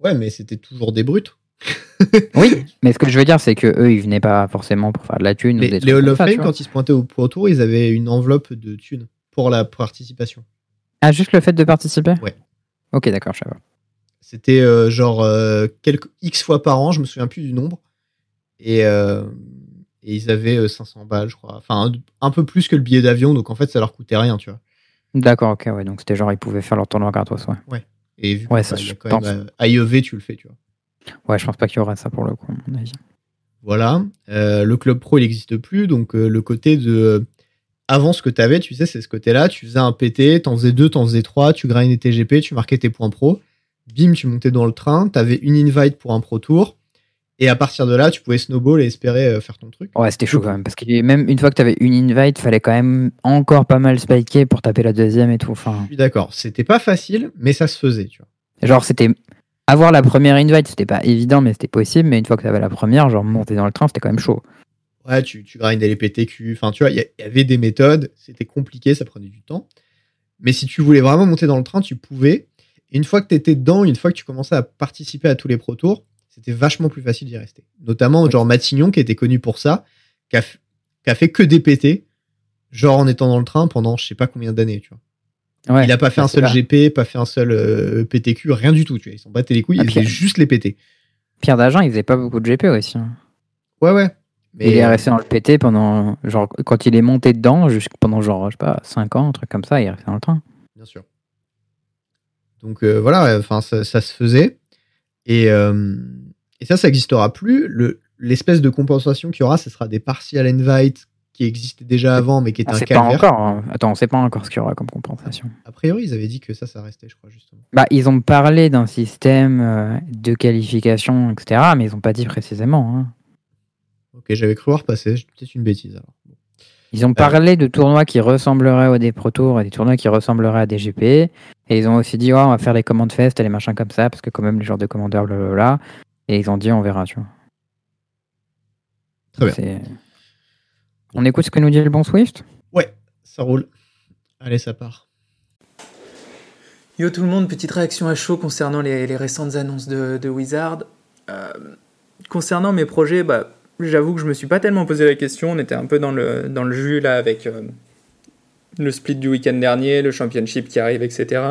Ouais, mais c'était toujours des brutes.
oui, mais ce que je veux dire, c'est que eux, ils venaient pas forcément pour faire de la thune.
Les,
les
Hall of Fame, quand ils se pointaient au Pro Tour, ils avaient une enveloppe de thunes pour la participation.
Ah, juste le fait de participer?
Ouais.
Ok, d'accord, je sais pas.
C'était euh, genre euh, quelques X fois par an, je me souviens plus du nombre. Et, euh, et ils avaient 500 balles, je crois. Enfin, un, peu plus que le billet d'avion, donc en fait, ça leur coûtait rien, tu vois.
D'accord, ok, ouais. Donc c'était genre, ils pouvaient faire leur tournoi gratos, ouais.
Ouais. Et vu
ouais, ça, je
quand même à IEV, tu le fais, tu vois.
Ouais, je pense pas qu'il y aura ça pour le coup, à mon avis.
Voilà. Euh, le club pro, il n'existe plus. Donc, euh, le côté de. Euh, avant, ce que tu avais, tu sais, c'est ce côté-là. Tu faisais un PT, t'en faisais deux, t'en faisais trois, tu grindais tes GP, tu marquais tes points pro. Bim, tu montais dans le train, t'avais une invite pour un pro tour. Et à partir de là, tu pouvais snowball et espérer faire ton truc.
Ouais, c'était chaud quand même. Parce que même une fois que tu avais une invite, fallait quand même encore pas mal spiker pour taper la deuxième et tout. Enfin...
Je suis d'accord. C'était pas facile, mais ça se faisait, tu vois.
Genre, c'était. Avoir la première invite, c'était pas évident, mais c'était possible. Mais une fois que tu avais la première, genre monter dans le train, c'était quand même chaud.
Ouais, tu, tu grindais les PTQ. Enfin, tu vois, il y, avait des méthodes. C'était compliqué, ça prenait du temps. Mais si tu voulais vraiment monter dans le train, tu pouvais. Et une fois que tu étais dedans, une fois que tu commençais à participer à tous les Pro Tours, c'était vachement plus facile d'y rester. Notamment, genre Matignon, qui était connu pour ça, qui a, qui a fait que des PT, genre en étant dans le train pendant je sais pas combien d'années, tu vois il a pas fait un seul GP, pas fait un seul euh, PTQ, rien du tout. Tu vois. Ils s'en battaient les couilles, ah, il faisait juste les PT.
Pierre Dagen, il faisait pas beaucoup de GP aussi. Hein.
Ouais, ouais.
Mais... Il est resté dans le PT pendant, genre, quand il est monté dedans, pendant genre, je sais pas, 5 ans, un truc comme ça, il est resté dans le train.
Bien sûr. Donc euh, voilà, enfin, ça, se faisait. Et, euh, et ça, ça n'existera plus. L'espèce de compensation qu'il y aura, ce sera des partial invite qui existait déjà avant, mais qui était un
calvaire. Pas encore. Hein. Attends, on sait pas encore ce qu'il y aura comme compensation.
A priori, ils avaient dit que ça, ça restait, je crois, justement.
Bah, ils ont parlé d'un système euh, de qualification, etc., mais ils n'ont pas dit précisément. Hein.
Ok, j'avais cru voir passer, peut-être une bêtise alors.
Ils ont euh. parlé de tournois qui ressembleraient aux des Pro Tours et des tournois qui ressembleraient à des GP. Et ils ont aussi dit, on va faire les commandes fest et les machins comme ça, parce que quand même, les genres de commandeurs, blablabla. Et ils ont dit, on verra, tu vois.
Très bien.
On écoute ce que nous dit le bon Swift?
Ouais, ça roule. Allez, ça part.
Yo tout le monde, petite réaction à chaud concernant les, récentes annonces de, Wizard. Euh, concernant mes projets, bah, j'avoue que je me suis pas tellement posé la question. On était un peu dans le, dans le jus là avec euh, le split du week-end dernier, le championship qui arrive, etc.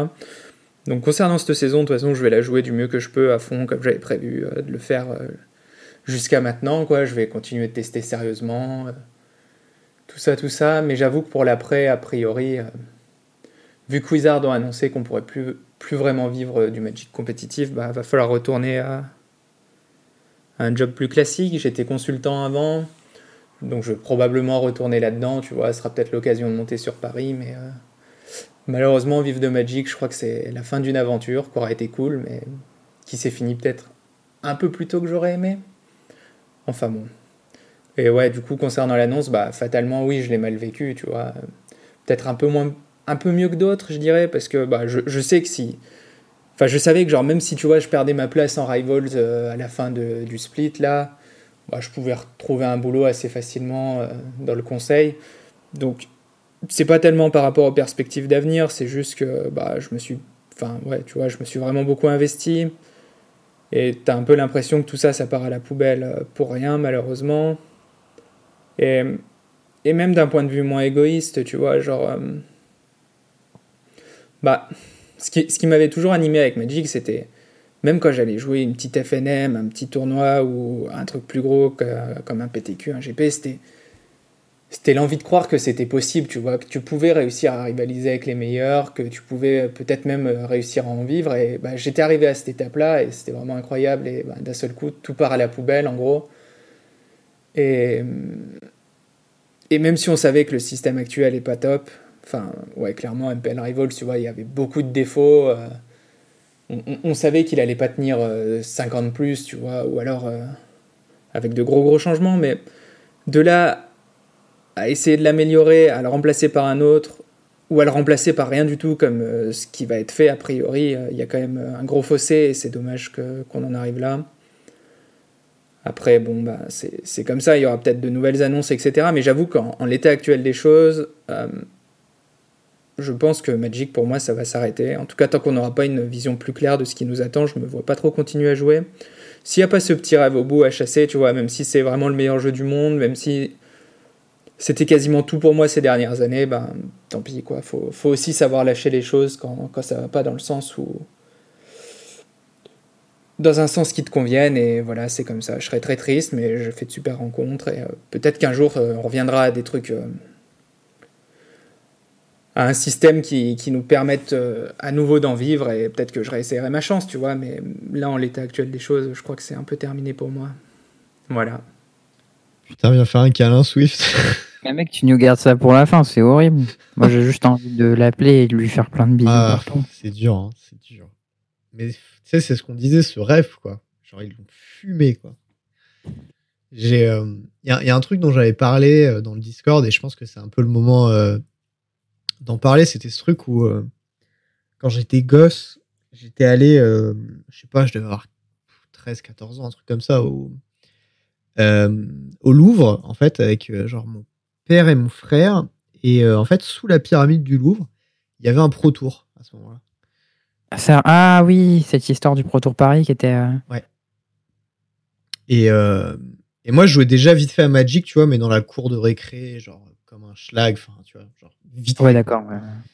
Donc concernant cette saison, de toute façon, je vais la jouer du mieux que je peux à fond, comme j'avais prévu euh, de le faire jusqu'à maintenant. Quoi. Je vais continuer de tester sérieusement tout ça, tout ça. Mais j'avoue que pour l'après, a priori, euh, vu que Wizard ont annoncé qu'on pourrait plus, vraiment vivre du Magic compétitif, bah, va falloir retourner à, un job plus classique. J'étais consultant avant, donc je vais probablement retourner là-dedans. Tu vois, ce sera peut-être l'occasion de monter sur Paris, mais euh, malheureusement, vivre de Magic, je crois que c'est la fin d'une aventure qui aura été cool, mais qui s'est finie peut-être un peu plus tôt que j'aurais aimé. Enfin bon. Et ouais, du coup, concernant l'annonce, bah, fatalement, oui, je l'ai mal vécu, tu vois. Peut-être un peu moins, un peu mieux que d'autres, je dirais, parce que bah, je, je, sais que si. Enfin, je savais que, genre, même si, tu vois, je perdais ma place en Rivals euh, à la fin de, du split, là, bah, je pouvais retrouver un boulot assez facilement euh, dans le conseil. Donc, c'est pas tellement par rapport aux perspectives d'avenir, c'est juste que, bah, je me suis. Enfin, ouais, tu vois, je me suis vraiment beaucoup investi. Et t'as un peu l'impression que tout ça, ça part à la poubelle euh, pour rien, malheureusement. Et, et même d'un point de vue moins égoïste, tu vois, genre. Euh, bah, ce qui, ce qui m'avait toujours animé avec Magic, c'était. Même quand j'allais jouer une petite FNM, un petit tournoi ou un truc plus gros que, comme un PTQ, un GP, c'était. C'était l'envie de croire que c'était possible, tu vois, que tu pouvais réussir à rivaliser avec les meilleurs, que tu pouvais peut-être même réussir à en vivre. Et bah, j'étais arrivé à cette étape-là et c'était vraiment incroyable. Et bah, d'un seul coup, tout part à la poubelle, en gros. Et, et même si on savait que le système actuel est pas top, enfin, ouais, clairement, MPL Rivals, tu vois, il y avait beaucoup de défauts. Euh, on, savait qu'il allait pas tenir 50 euh, plus, tu vois, ou alors euh, avec de gros gros changements, mais de là à essayer de l'améliorer, à le remplacer par un autre, ou à le remplacer par rien du tout, comme ce qui va être fait a priori, il y a quand même un gros fossé et c'est dommage qu'on en arrive là. Après, bon, bah, c'est comme ça, il y aura peut-être de nouvelles annonces, etc. Mais j'avoue qu'en l'état actuel des choses, euh, je pense que Magic, pour moi, ça va s'arrêter. En tout cas, tant qu'on n'aura pas une vision plus claire de ce qui nous attend, je me vois pas trop continuer à jouer. S'il n'y a pas ce petit rêve au bout à chasser, tu vois, même si c'est vraiment le meilleur jeu du monde, même si c'était quasiment tout pour moi ces dernières années, ben tant pis, quoi. Faut, faut aussi savoir lâcher les choses quand, quand ça va pas dans le sens où dans un sens qui te convienne et voilà c'est comme ça. Je serais très triste mais je fais de super rencontres et euh, peut-être qu'un jour euh, on reviendra à des trucs euh, à un système qui, qui nous permette à nouveau d'en vivre et peut-être que je réessayerai ma chance tu vois mais là en l'état actuel des choses je crois que c'est un peu terminé pour moi. Voilà.
Putain viens faire un câlin Swift
mais mec tu nous gardes ça pour la fin c'est horrible moi j'ai juste envie de l'appeler et de lui faire plein de bisous ah,
c'est dur hein, c'est dur mais sais, c'est ce qu'on disait, ce rêve, quoi. Genre, ils l'ont fumé, quoi. J'ai, il euh, y, a, y, a un truc dont j'avais parlé euh, dans le Discord et je pense que c'est un peu le moment euh, d'en parler. C'était ce truc où, quand j'étais gosse, j'étais allé, je sais pas, je devais avoir 13, 14 ans, un truc comme ça, au, au Louvre, en fait, avec genre mon père et mon frère. Et en fait, sous la pyramide du Louvre, il y avait un Pro Tour à ce moment-là.
Ah oui, cette histoire du Pro Tour Paris qui était. Euh,
ouais. Et, euh, et moi, je jouais déjà vite fait à Magic, tu vois, mais dans la cour de récré, genre comme un schlag, enfin, tu vois, genre
vite. Ouais, d'accord.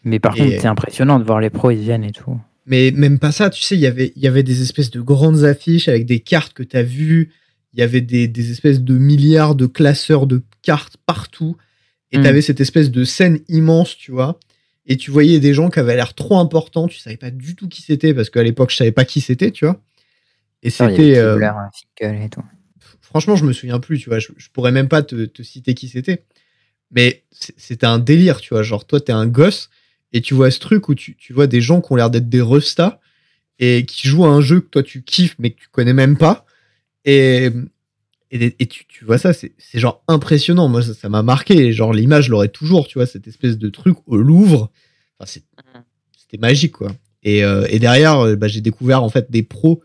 Mais par contre, c'est impressionnant de voir les pros, ils viennent et tout.
Mais même pas ça, tu sais, y il y avait des espèces de grandes affiches avec des cartes que tu as vues. Il y avait des, des, espèces de milliards de classeurs de cartes partout. Et hmm. tu avais cette espèce de scène immense, tu vois et tu voyais des gens qui avaient l'air trop importants, tu savais pas du tout qui c'était parce qu'à l'époque je savais pas qui c'était, tu vois. Et c'était. Euh, franchement, je me souviens plus, tu vois. Je, pourrais même pas te, citer qui c'était. Mais c'était un délire, tu vois. Genre, toi, t'es un gosse et tu vois ce truc où tu, vois des gens qui ont l'air d'être des restas et qui jouent à un jeu que toi tu kiffes mais que tu connais même pas. Et, et, tu, vois ça, c'est genre impressionnant. Moi, ça m'a marqué. Genre, l'image, je l'aurais toujours, tu vois, cette espèce de truc au Louvre Mhm. c'était magique, quoi. Et, euh, et derrière, euh, bah, j'ai découvert en fait des pros.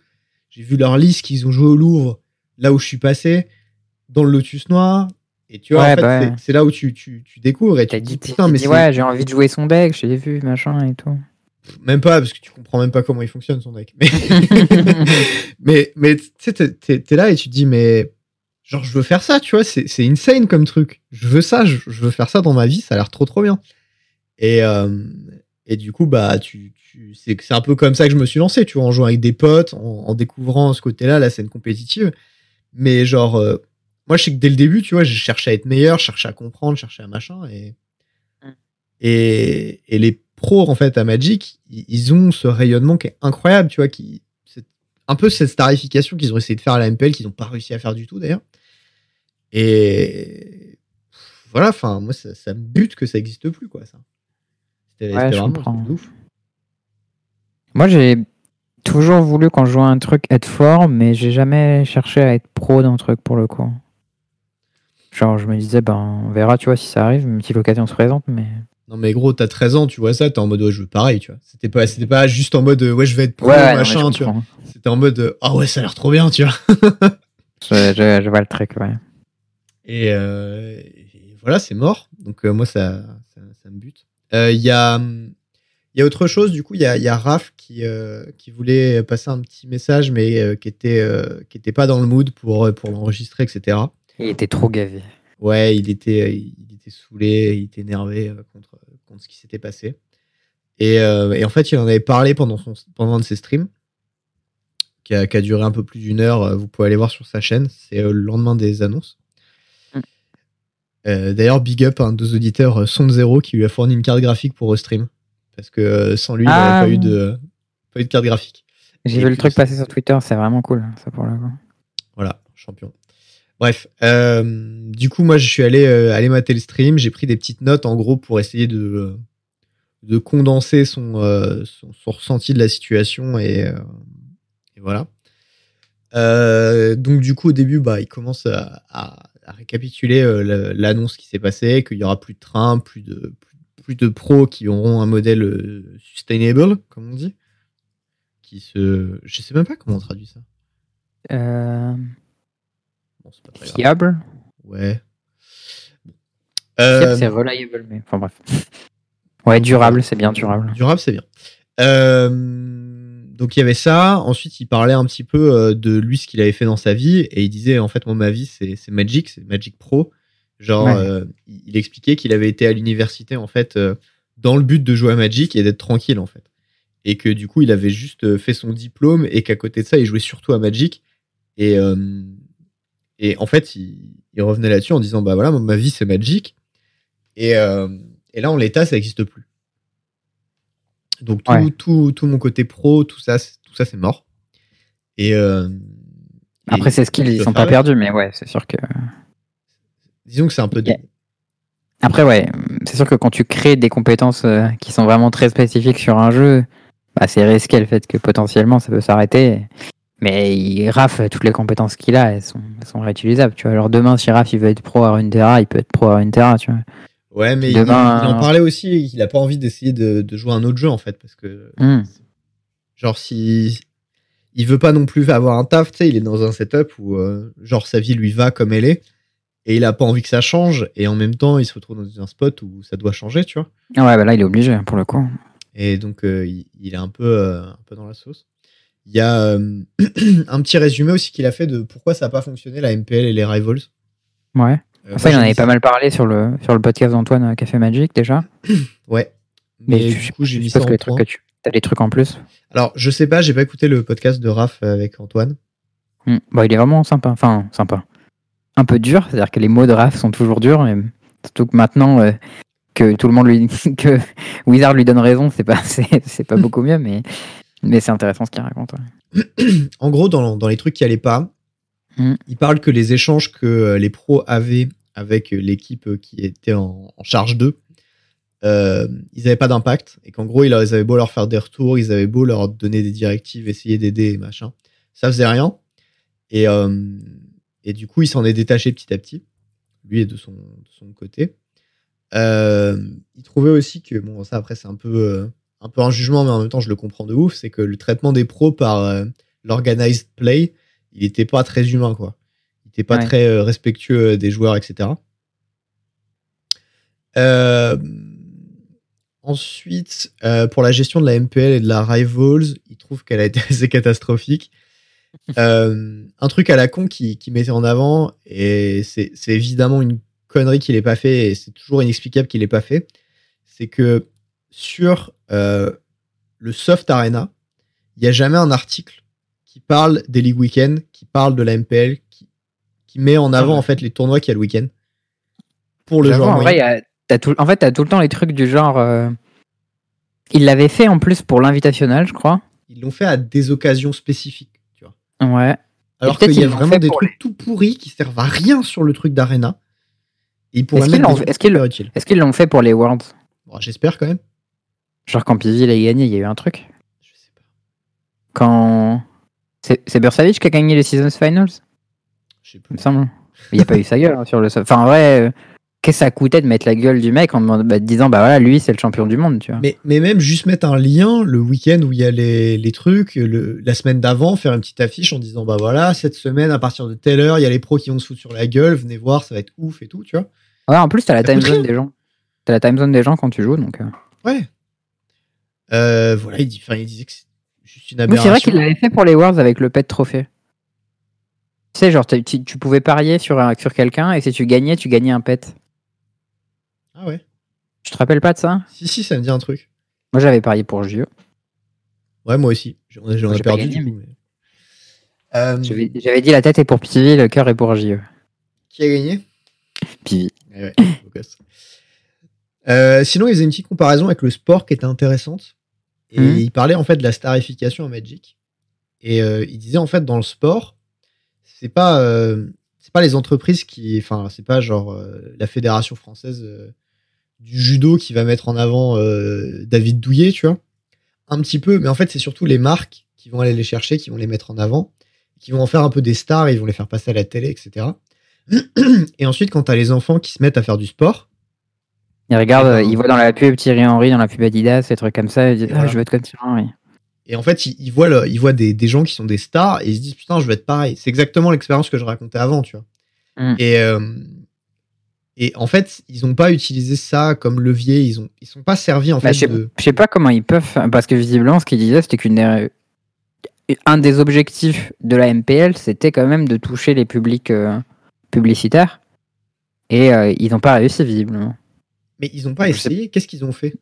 J'ai vu leur liste qu'ils ont joué au Louvre, là où je suis passé, dans le Lotus Noir. Et tu vois, en fait, bah c'est là où tu, tu, tu découvres. Et tu
dit, putain, mais ouais, j'ai envie de jouer son deck, je l'ai vu, machin et tout.
Même pas, parce que tu comprends même pas comment il fonctionne son deck. Mais, mais, mais tu sais, t'es, es là et tu te dis, mais genre, je veux faire ça, tu vois, c'est, insane comme truc. Je veux ça, je, je, veux faire ça dans ma vie, ça a l'air trop trop bien. Et, euh, et du coup, bah, tu, tu c'est un peu comme ça que je me suis lancé, tu vois, en jouant avec des potes, en, découvrant ce côté-là, la scène compétitive. Mais genre, euh, moi, je sais que dès le début, tu vois, j'ai cherché à être meilleur, cherché à comprendre, cherché à machin. Et, mm. et, et, les pros, en fait, à Magic, ils ont ce rayonnement qui est incroyable, tu vois, qui, c'est un peu cette starification qu'ils ont essayé de faire à la MPL, qu'ils n'ont pas réussi à faire du tout, d'ailleurs. Et voilà, enfin, moi, ça, ça me bute que ça n'existe plus, quoi, ça.
C'était ouais, vraiment ouf. Moi, j'ai toujours voulu, quand je joue à un truc, être fort, mais j'ai jamais cherché à être pro dans le truc pour le coup. Genre, je me disais, ben, on verra, tu vois, si ça arrive, si l'occasion se présente, mais.
Non, mais gros, t'as 13 ans, tu vois ça, t'es en mode, ouais, je veux pareil, tu vois. C'était pas, c'était pas juste en mode, euh, ouais, je vais être pro,
Ouais, non,
machin, tu vois. C'était en mode, euh, ah ouais, ça a l'air trop bien, tu vois.
Je, je- je vois le truc, ouais.
Et, euh, et voilà, c'est mort. Donc, euh, moi, ça, ça, ça me bute. Euh, Il y, a, il y a autre chose, du coup, il y a, y a Raph qui, euh, qui voulait passer un petit message, mais euh, qui, était, euh, qui était pas dans le mood pour, pour l'enregistrer, etc.
Il était trop gavé.
Ouais, il était, il était saoulé, il était énervé euh, contre, contre ce qui s'était passé. Et, euh, et en fait, il en avait parlé pendant, son, pendant un de ses streams, qui a, qui a duré un peu plus d'une heure. euh, Vous pouvez aller voir sur sa chaîne. C'est euh, le lendemain des annonces.
Mm.
Euh, D'ailleurs, big up à un de nos auditeurs, euh, Sonde Zero, qui lui a fourni une carte graphique pour restream. Parce que euh, sans lui, il
Ah,
n'aurait pas, eu
oui.
de- pas eu de carte graphique.
J'ai vu le truc passer sur Twitter, c'est vraiment cool, ça pour le coup.
Voilà, champion. Bref, euh, du coup, moi, je suis allé euh, aller mater le stream. J'ai pris des petites notes, en gros, pour essayer de, de condenser son, euh, son, ressenti de la situation. Et, euh, voilà. Donc, du coup, au début, bah, il commence à, à- récapituler la- l'annonce qui s'est passée, qu'il y aura plus de trains, plus de, plus, de pros qui auront un modèle sustainable, comme on dit. Qui se... Je sais même pas comment on traduit ça. Bon, c'est pas très grave.
fiable
Ouais.
Fiable,
Euh,
c'est reliable, mais enfin bref. Ouais, durable, c'est bien durable.
durable, c'est bien. Euh, donc il y avait ça. Ensuite, il parlait un petit peu euh, de lui, ce qu'il avait fait dans sa vie, et il disait en fait, moi, ma vie, c'est c'est Magic, c'est Magic Pro. Genre,
Ouais.
euh, il expliquait qu'il avait été à l'université en fait dans le but de jouer à Magic et d'être tranquille en fait, et que du coup, il avait juste fait son diplôme et qu'à côté de ça, il jouait surtout à Magic. Et et en fait, il, il revenait là-dessus en disant bah voilà, ma vie, c'est Magic. Et, euh, et là, en l'état, ça n'existe plus. Donc tout,
Ouais.
tout, tout mon côté pro, tout ça, c'est- tout ça, c'est mort. Et euh,
Après, ces skills, ils sont pas perdus, mais ouais, c'est sûr que.
Disons que c'est un peu.
Yeah. Après, ouais, c'est sûr que quand tu crées des compétences euh, qui sont vraiment très spécifiques sur un jeu, bah, c'est risqué le fait que potentiellement ça peut s'arrêter. Mais il, Raph, toutes les compétences qu'il a, elles sont, elles sont réutilisables. Tu vois, alors demain, si Raph il veut être pro à Runeterra, il peut être pro à Runeterra, tu vois.
Ouais, mais il-
Demain-
il, en parlait aussi. Il a pas envie d'essayer de, de jouer à un autre jeu en fait, parce que
Hmm.
genre si il veut pas non plus avoir un taf, tu sais, il est dans un setup où euh, genre sa vie lui va comme elle est. Et il a pas envie que ça change, et en même temps, il se retrouve dans un spot où ça doit changer, tu vois.
Ah ouais, bah là, il est obligé pour le coup.
Et donc, euh, il, il est un peu, euh, un peu dans la sauce. Il y a euh, un petit résumé aussi qu'il a fait de pourquoi ça n'a pas fonctionné la MPL et les Rivals.
Ouais.
Euh,
Ça, il en avait pas mal parlé sur le, sur le podcast d'Antoine euh, Café Magic déjà.
Ouais.
Mais,
du coup, j'ai mis ça en
que les trucs
point.
que tu as des trucs en plus.
Alors, je sais pas, j'ai pas écouté le podcast de Raph avec Antoine.
Bon, il est vraiment sympa. Enfin, sympa. Un peu dur, c'est-à-dire que les mots de Raph sont toujours durs, mais surtout que maintenant euh, que tout le monde lui. que Wizard lui donne raison, c'est pas, c'est pas beaucoup mieux, mais, mais c'est intéressant ce qu'il raconte. ouais.
En gros, dans, dans les trucs qui allaient pas,
Mm.
il parle que les échanges que euh, les pros avaient avec euh, l'équipe euh, qui était en, en charge d'eux, euh, ils n'avaient pas d'impact. Et qu'en gros, ils avaient beau leur faire des retours, ils avaient beau leur donner des directives, essayer d'aider et machin. Ça faisait rien. Et, euh, et du coup, il s'en est détaché petit à petit, lui et de son, de son côté. Euh, il trouvait aussi que, bon, ça après, c'est un peu, un peu un jugement, mais en même temps, je le comprends de ouf, c'est que le traitement des pros par euh, l'organized play, il était pas très humain, quoi. Il était pas
Ouais.
très euh, respectueux euh, des joueurs, etc. Euh, ensuite, pour la gestion de la MPL et de la Rivals, il trouve qu'elle a été assez catastrophique. Un truc à la con qui, qui mettait en avant, et c'est c'est évidemment une connerie qu'il n'ait pas fait, et c'est toujours inexplicable qu'il n'ait pas fait, c'est que sur euh, le Soft Arena, il n'y a jamais un article qui parle des League Weekend, qui parle de la MPL, qui, qui met en avant
Ouais.
en fait les tournois qu'il y a le week-end. Pour le joueur
en vrai, a- t'as tout, en fait, t'as tout le temps les trucs du genre. euh, Il l'avait fait en plus pour l'invitational, je crois.
Ils l'ont fait à des occasions spécifiques, tu vois.
Ouais.
Alors qu'il y a vraiment des trucs tout pourris qui servent à rien sur le truc d'Arena. Ils.
Est-ce qu'ils l'ont fait pour les Worlds?
Bon, J'espère quand même.
Genre quand Pizzi a gagné, il y a eu un truc.
Je sais pas.
quand. C'est c'est Bursavic qui a gagné les Seasons Finals?
Je sais
il
plus.
me semble. Il n'y a pas eu sa gueule hein, sur le sol. Enfin, en vrai, euh, qu'est-ce que ça coûtait de mettre la gueule du mec en bah, disant, bah voilà, lui, c'est le champion du monde, tu vois.
Mais, mais même juste mettre un lien le week-end où il y a les, les trucs, le, la semaine d'avant, faire une petite affiche en disant bah voilà, cette semaine à partir de telle heure, il y a les pros qui vont se foutre sur la gueule, venez voir, ça va être ouf et tout, tu vois.
Ouais, en plus, t'as la time zone des gens. T'as la time zone des gens quand tu joues, donc. euh.
Ouais. Euh, voilà, il, dit, il disait que c'est juste une
Oui,
aberration.
c'est vrai qu'il l'avait fait pour les Worlds avec le pet trophée. Tu sais, genre, tu, tu pouvais parier sur, un- sur quelqu'un et si tu gagnais, tu gagnais un pet.
Ah ouais.
Tu te rappelles pas de ça?
Si, si, ça me dit un truc.
Moi, j'avais parié pour JE.
Ouais, moi aussi. J'en ai, perdu
gagné,
du coup. mais- Euh,
J'avais dit la tête est pour Pivi, le cœur est pour JE.
qui a gagné?
Pivi.
Eh ouais, gosse. Euh, sinon, il faisait une petite comparaison avec le sport qui était intéressante. Et
Mhm.
il parlait en fait de la starification en Magic. Et euh, il disait en fait dans le sport, c'est pas euh, c'est pas les entreprises qui, enfin c'est pas genre la fédération française du judo qui va mettre en avant David Douillet, tu vois, un petit peu. Mais en fait, c'est surtout les marques qui vont aller les chercher, qui vont les mettre en avant, qui vont en faire un peu des stars, ils vont les faire passer à la télé, etc. Et ensuite, quand t'as les enfants qui se mettent à faire du sport,
Il regarde, euh, il voit dans la pub Thierry Henry, dans la pub Adidas, ces trucs comme ça, il dit ah, je veux être comme Thierry Henry.
Et en fait, ils, ils voient, le- des, des gens qui sont des stars et ils se disent putain, je veux être pareil. C'est exactement l'expérience que je racontais avant, tu vois.
Mm.
Et, euh, et en fait, ils n'ont pas utilisé ça comme levier. Ils ont, ils sont pas servis en
Bah,
fait
je sais
de.
je sais pas comment ils peuvent, parce que visiblement, ce qu'il disait, c'était qu'une des- un des objectifs de la MPL, c'était quand même de toucher les publics euh, publicitaires. Et euh, ils n'ont pas réussi, visiblement.
Mais ils n'ont pas
Je sais-
essayé. Qu'est-ce qu'ils ont fait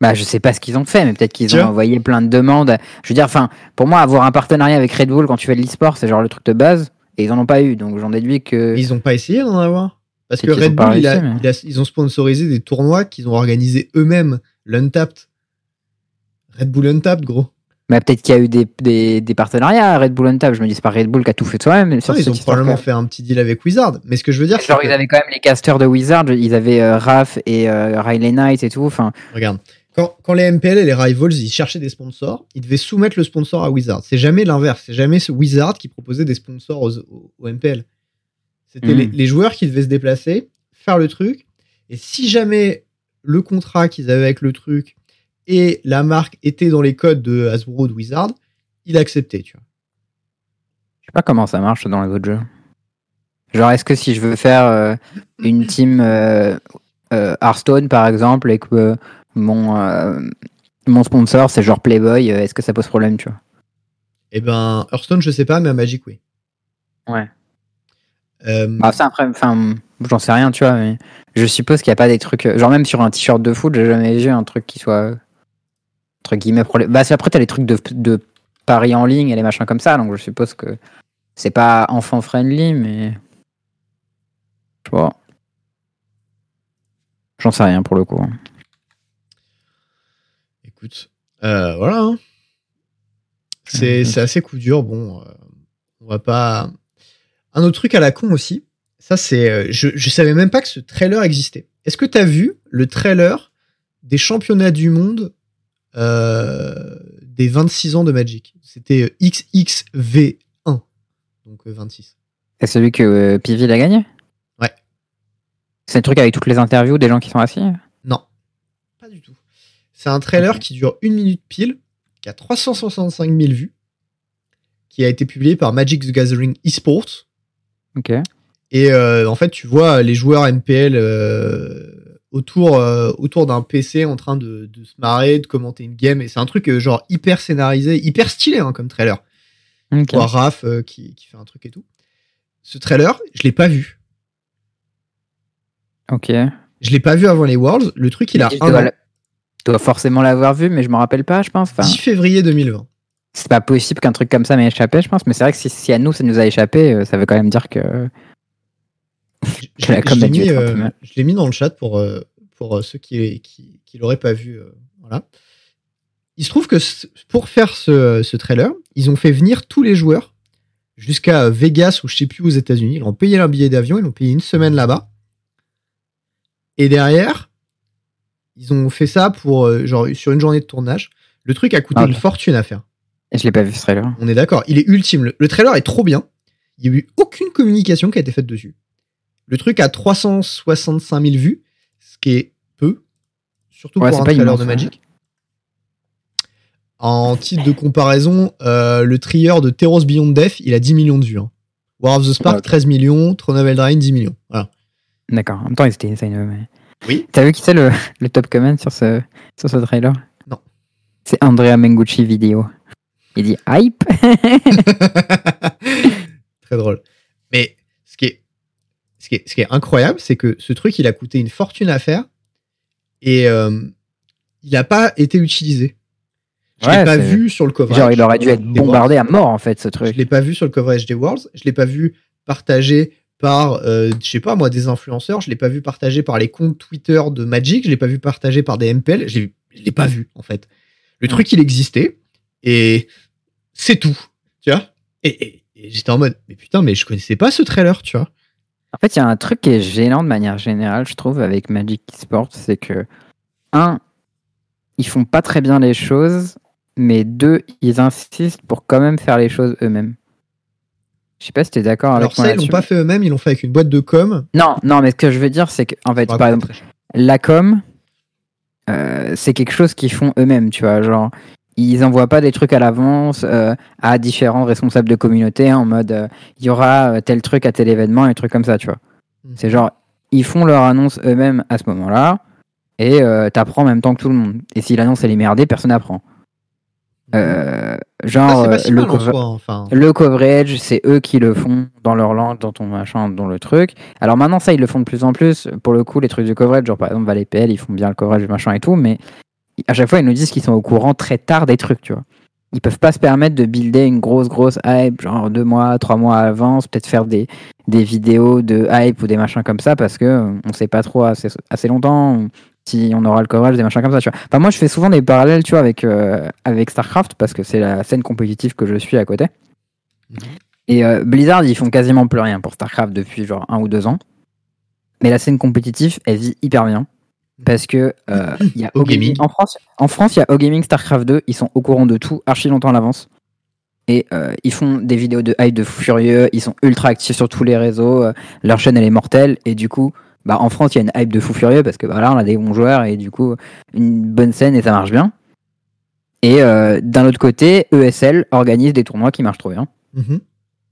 Bah, je sais pas ce qu'ils ont fait, mais peut-être qu'ils ont envoyé plein de demandes. Je veux dire, enfin, pour moi, avoir un partenariat avec Red Bull quand tu fais de l'e-sport, c'est genre le truc de base, et ils en ont pas eu, donc j'en déduis que.
Ils n'ont pas essayé d'en avoir. Parce que Red Bull, il a-
réussi, mais-
il a- ils ont sponsorisé des tournois qu'ils ont organisés eux-mêmes. L'Untapped. Red Bull Untapped, gros.
Mais peut-être qu'il y a eu des, des, des partenariats à Red Bull on Tap. Je me dis, c'est pas Red Bull qui a tout fait de soi-même.
ils ont probablement fait un petit deal avec Wizard. Mais ce que je veux dire, c'est
Genre,
que-
ils avaient quand même les casters de Wizard, ils avaient euh, Raph et euh, Riley Knight et tout. Enfin,
Regarde, quand, quand les MPL et les Rivals ils cherchaient des sponsors, ils devaient soumettre le sponsor à Wizard. C'est jamais l'inverse. C'est jamais ce Wizard qui proposait des sponsors aux, aux- aux MPL. C'était les, les joueurs qui devaient se déplacer, faire le truc. Et si jamais le contrat qu'ils avaient avec le truc et la marque était dans les codes de Hasbro de Wizard, il acceptait, tu vois.
je sais pas comment ça marche dans les autres jeux. Genre, est-ce que si je veux faire euh, une team euh, euh, Hearthstone, par exemple, et que mon, mon sponsor, c'est genre Playboy, est-ce que ça pose problème, tu vois?
Eh ben, Hearthstone, je sais pas, mais à Magic, oui.
Ouais. Bah, ça, après, enfin, j'en sais rien, tu vois, mais je suppose qu'il n'y a pas des trucs. Genre, même sur un t-shirt de foot, j'ai jamais vu un truc qui soit. Entre guillemets, problème. Bah, après, t'as les trucs de, de paris en ligne et les machins comme ça, donc je suppose que c'est pas enfant friendly, mais. Je vois. J'en sais rien pour le coup.
Écoute, euh, voilà. hein. C'est c'est assez coup dur. Bon, euh, on va pas. Un autre truc à la con aussi. Ça, c'est. euh, Je, je savais même pas que ce trailer existait. Est-ce que tu as vu le trailer des championnats du monde euh, des 26 ans de Magic C'était euh, XXV1. Donc euh, 26.
C'est celui que euh, Pivi a gagné?
Ouais.
C'est le truc avec toutes les interviews des gens qui sont assis?
Non, pas du tout. C'est un trailer qui dure une minute pile, qui a 365 000 vues, qui a été publié par Magic the Gathering Esports.
Ok.
Et euh, en fait, tu vois les joueurs MPL euh, autour, euh, autour d'un PC en train de, de se marrer, de commenter une game. Et c'est un truc euh, genre hyper scénarisé, hyper stylé hein, comme trailer.
Ok.
Tu vois Raph euh, qui, qui fait un truc et tout. Ce trailer, je l'ai pas vu.
Ok.
Je l'ai pas vu avant les Worlds. Le truc, il a un
dois,
an.
forcément l'avoir vu, mais je me rappelle pas, je pense. Enfin,
10 février 2020.
c'est pas possible qu'un truc comme ça m'ait échappé, je pense. Mais c'est vrai que si, si à nous ça nous a échappé, ça veut quand même dire que.
Je, l'ai mis, euh, je l'ai mis dans le chat pour, euh, pour euh, ceux qui, qui, qui l'auraient pas vu. voilà. Il se trouve que pour faire ce, ce trailer, ils ont fait venir tous les joueurs jusqu'à Vegas ou je sais plus aux États-Unis. Ils ont payé leur billet d'avion, ils ont payé une semaine là-bas. Et derrière, ils ont fait ça pour genre sur une journée de tournage. Le truc a coûté
Ah,
une fortune à faire.
Et je l'ai pas vu ce trailer.
On est d'accord. Il est ultime. Le, le trailer est trop bien. Il n'y a eu aucune communication qui a été faite dessus. Le truc a 365 000 vues, ce qui est peu. Surtout
Ouais,
pour un
pas
trailer
immense,
de
ouais.
Magic. En titre de comparaison, euh, le trieur de Teros Beyond Death, il a 10 millions de vues. hein. War of the Spark,
Ouais, ok.
13 millions. Throne of Eldraine, 10 millions. Voilà.
D'accord. En même temps, insane, eux, mais.
Oui.
T'as vu qui c'est le, le top comment sur ce, sur ce trailer?
Non.
C'est Andrea Mengucci vidéo. Il dit hype.
Très drôle. Mais ce qui est, ce qui est, ce qui est incroyable, c'est que ce truc, il a coûté une fortune à faire et euh, il n'a pas été utilisé. Je
Ouais,
l'ai pas vu sur le coverage.
Genre, il aurait dû être bombardé à mort, en fait, ce
Je
truc.
l'ai pas vu sur le coverage des Worlds. Je l'ai pas vu partagé par, euh, je sais pas moi, des influenceurs. Je l'ai pas vu partagé par les comptes Twitter de Magic. Je l'ai pas vu partagé par des MPL. Je l'ai- je l'ai pas vu en fait. Le
Mm.
truc il existait et c'est tout, tu vois. Et, et- et j'étais en mode, mais putain, mais je connaissais pas ce trailer, tu vois.
En fait, il y a un truc qui est gênant de manière générale, je trouve, avec Magic Sport, c'est que, un, ils font pas très bien les choses, mais deux, ils insistent pour quand même faire les choses eux-mêmes. Je sais pas si t'es d'accord avec
Alors
moi
ça, ils l'ont pas fait eux-mêmes. Ils l'ont fait avec une boîte de com.
Non, non, mais ce que je veux dire, c'est que, en fait,
Ça
par exemple, la com, euh, c'est quelque chose qu'ils font eux-mêmes, tu vois. Genre, ils envoient pas des trucs à l'avance euh, à différents responsables de communauté hein, en mode euh, il y aura euh, tel truc à tel événement et trucs comme ça, tu vois.
Mhm.
C'est genre, ils font leur annonce eux-mêmes à ce moment-là et euh, t'apprends en même temps que tout le monde. Et si l'annonce elle est merdée, personne n'apprend.
Ça,
genre,
si
euh, le,
soi. Enfin,
coverage, c'est eux qui le font dans leur langue, dans ton machin, dans le truc. Alors maintenant, ça, ils le font de plus en plus. Pour le coup, les trucs du coverage, genre par exemple, Valet PL, ils font bien le coverage du machin et tout, mais à chaque fois, ils nous disent qu'ils sont au courant très tard des trucs, tu vois. Ils peuvent pas se permettre de builder une grosse, grosse hype, genre deux mois, trois mois à l'avance, peut-être faire des, des vidéos de hype ou des machins comme ça, parce que euh, on sait pas trop assez, assez longtemps si on aura le coverage, des machins comme ça, tu vois. Enfin, moi, je fais souvent des parallèles, tu vois, avec, euh, avec StarCraft, parce que c'est la scène compétitive que je suis à côté. Et euh, Blizzard, ils font quasiment plus rien pour StarCraft depuis genre un ou deux ans. Mais la scène compétitive, elle vit hyper bien. Parce que euh, y a
O-Gaming.
En France, en France, il y a O-Gaming StarCraft 2. Ils sont au courant de tout archi longtemps à l'avance. Et euh, ils font des vidéos de hype de fou furieux. Ils sont ultra actifs sur tous les réseaux. euh, leur chaîne, elle est mortelle. Et du coup, bah, en France, il y a une hype de fou furieux parce que voilà, on a des bons joueurs et du coup, une bonne scène et ça marche bien. Et euh, d'un autre côté, ESL organise des tournois qui marchent trop bien.
mhm.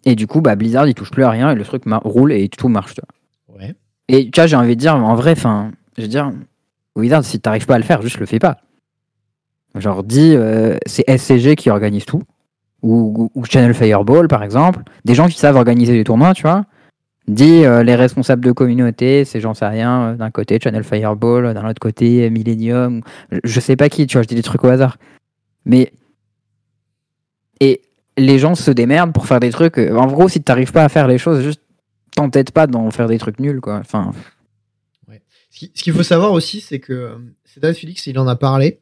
Et du coup, bah, Blizzard, il touche plus à rien et le truc roule et tout marche. Tu vois.
Ouais.
Et tu vois, j'ai envie de dire, en vrai, enfin, je veux dire, Wizard, si t'arrives pas à le faire, juste le fais pas. Genre, dis, euh, c'est SCG qui organise tout. Ou, Channel Fireball, par exemple. Des gens qui savent organiser des tournois, tu vois. Dis, euh, les responsables de communauté, c'est j'en sais rien, euh, d'un côté Channel Fireball, d'un autre côté Millennium. Je, je sais pas qui, tu vois, je dis des trucs au hasard. Mais. Et les gens se démerdent pour faire des trucs. En gros, si t'arrives pas à faire les choses, juste t'entête pas d'en faire des trucs nuls, quoi. Enfin,
Ce qui- ce qu'il faut savoir aussi, c'est que euh, Cédric Félix, il en a parlé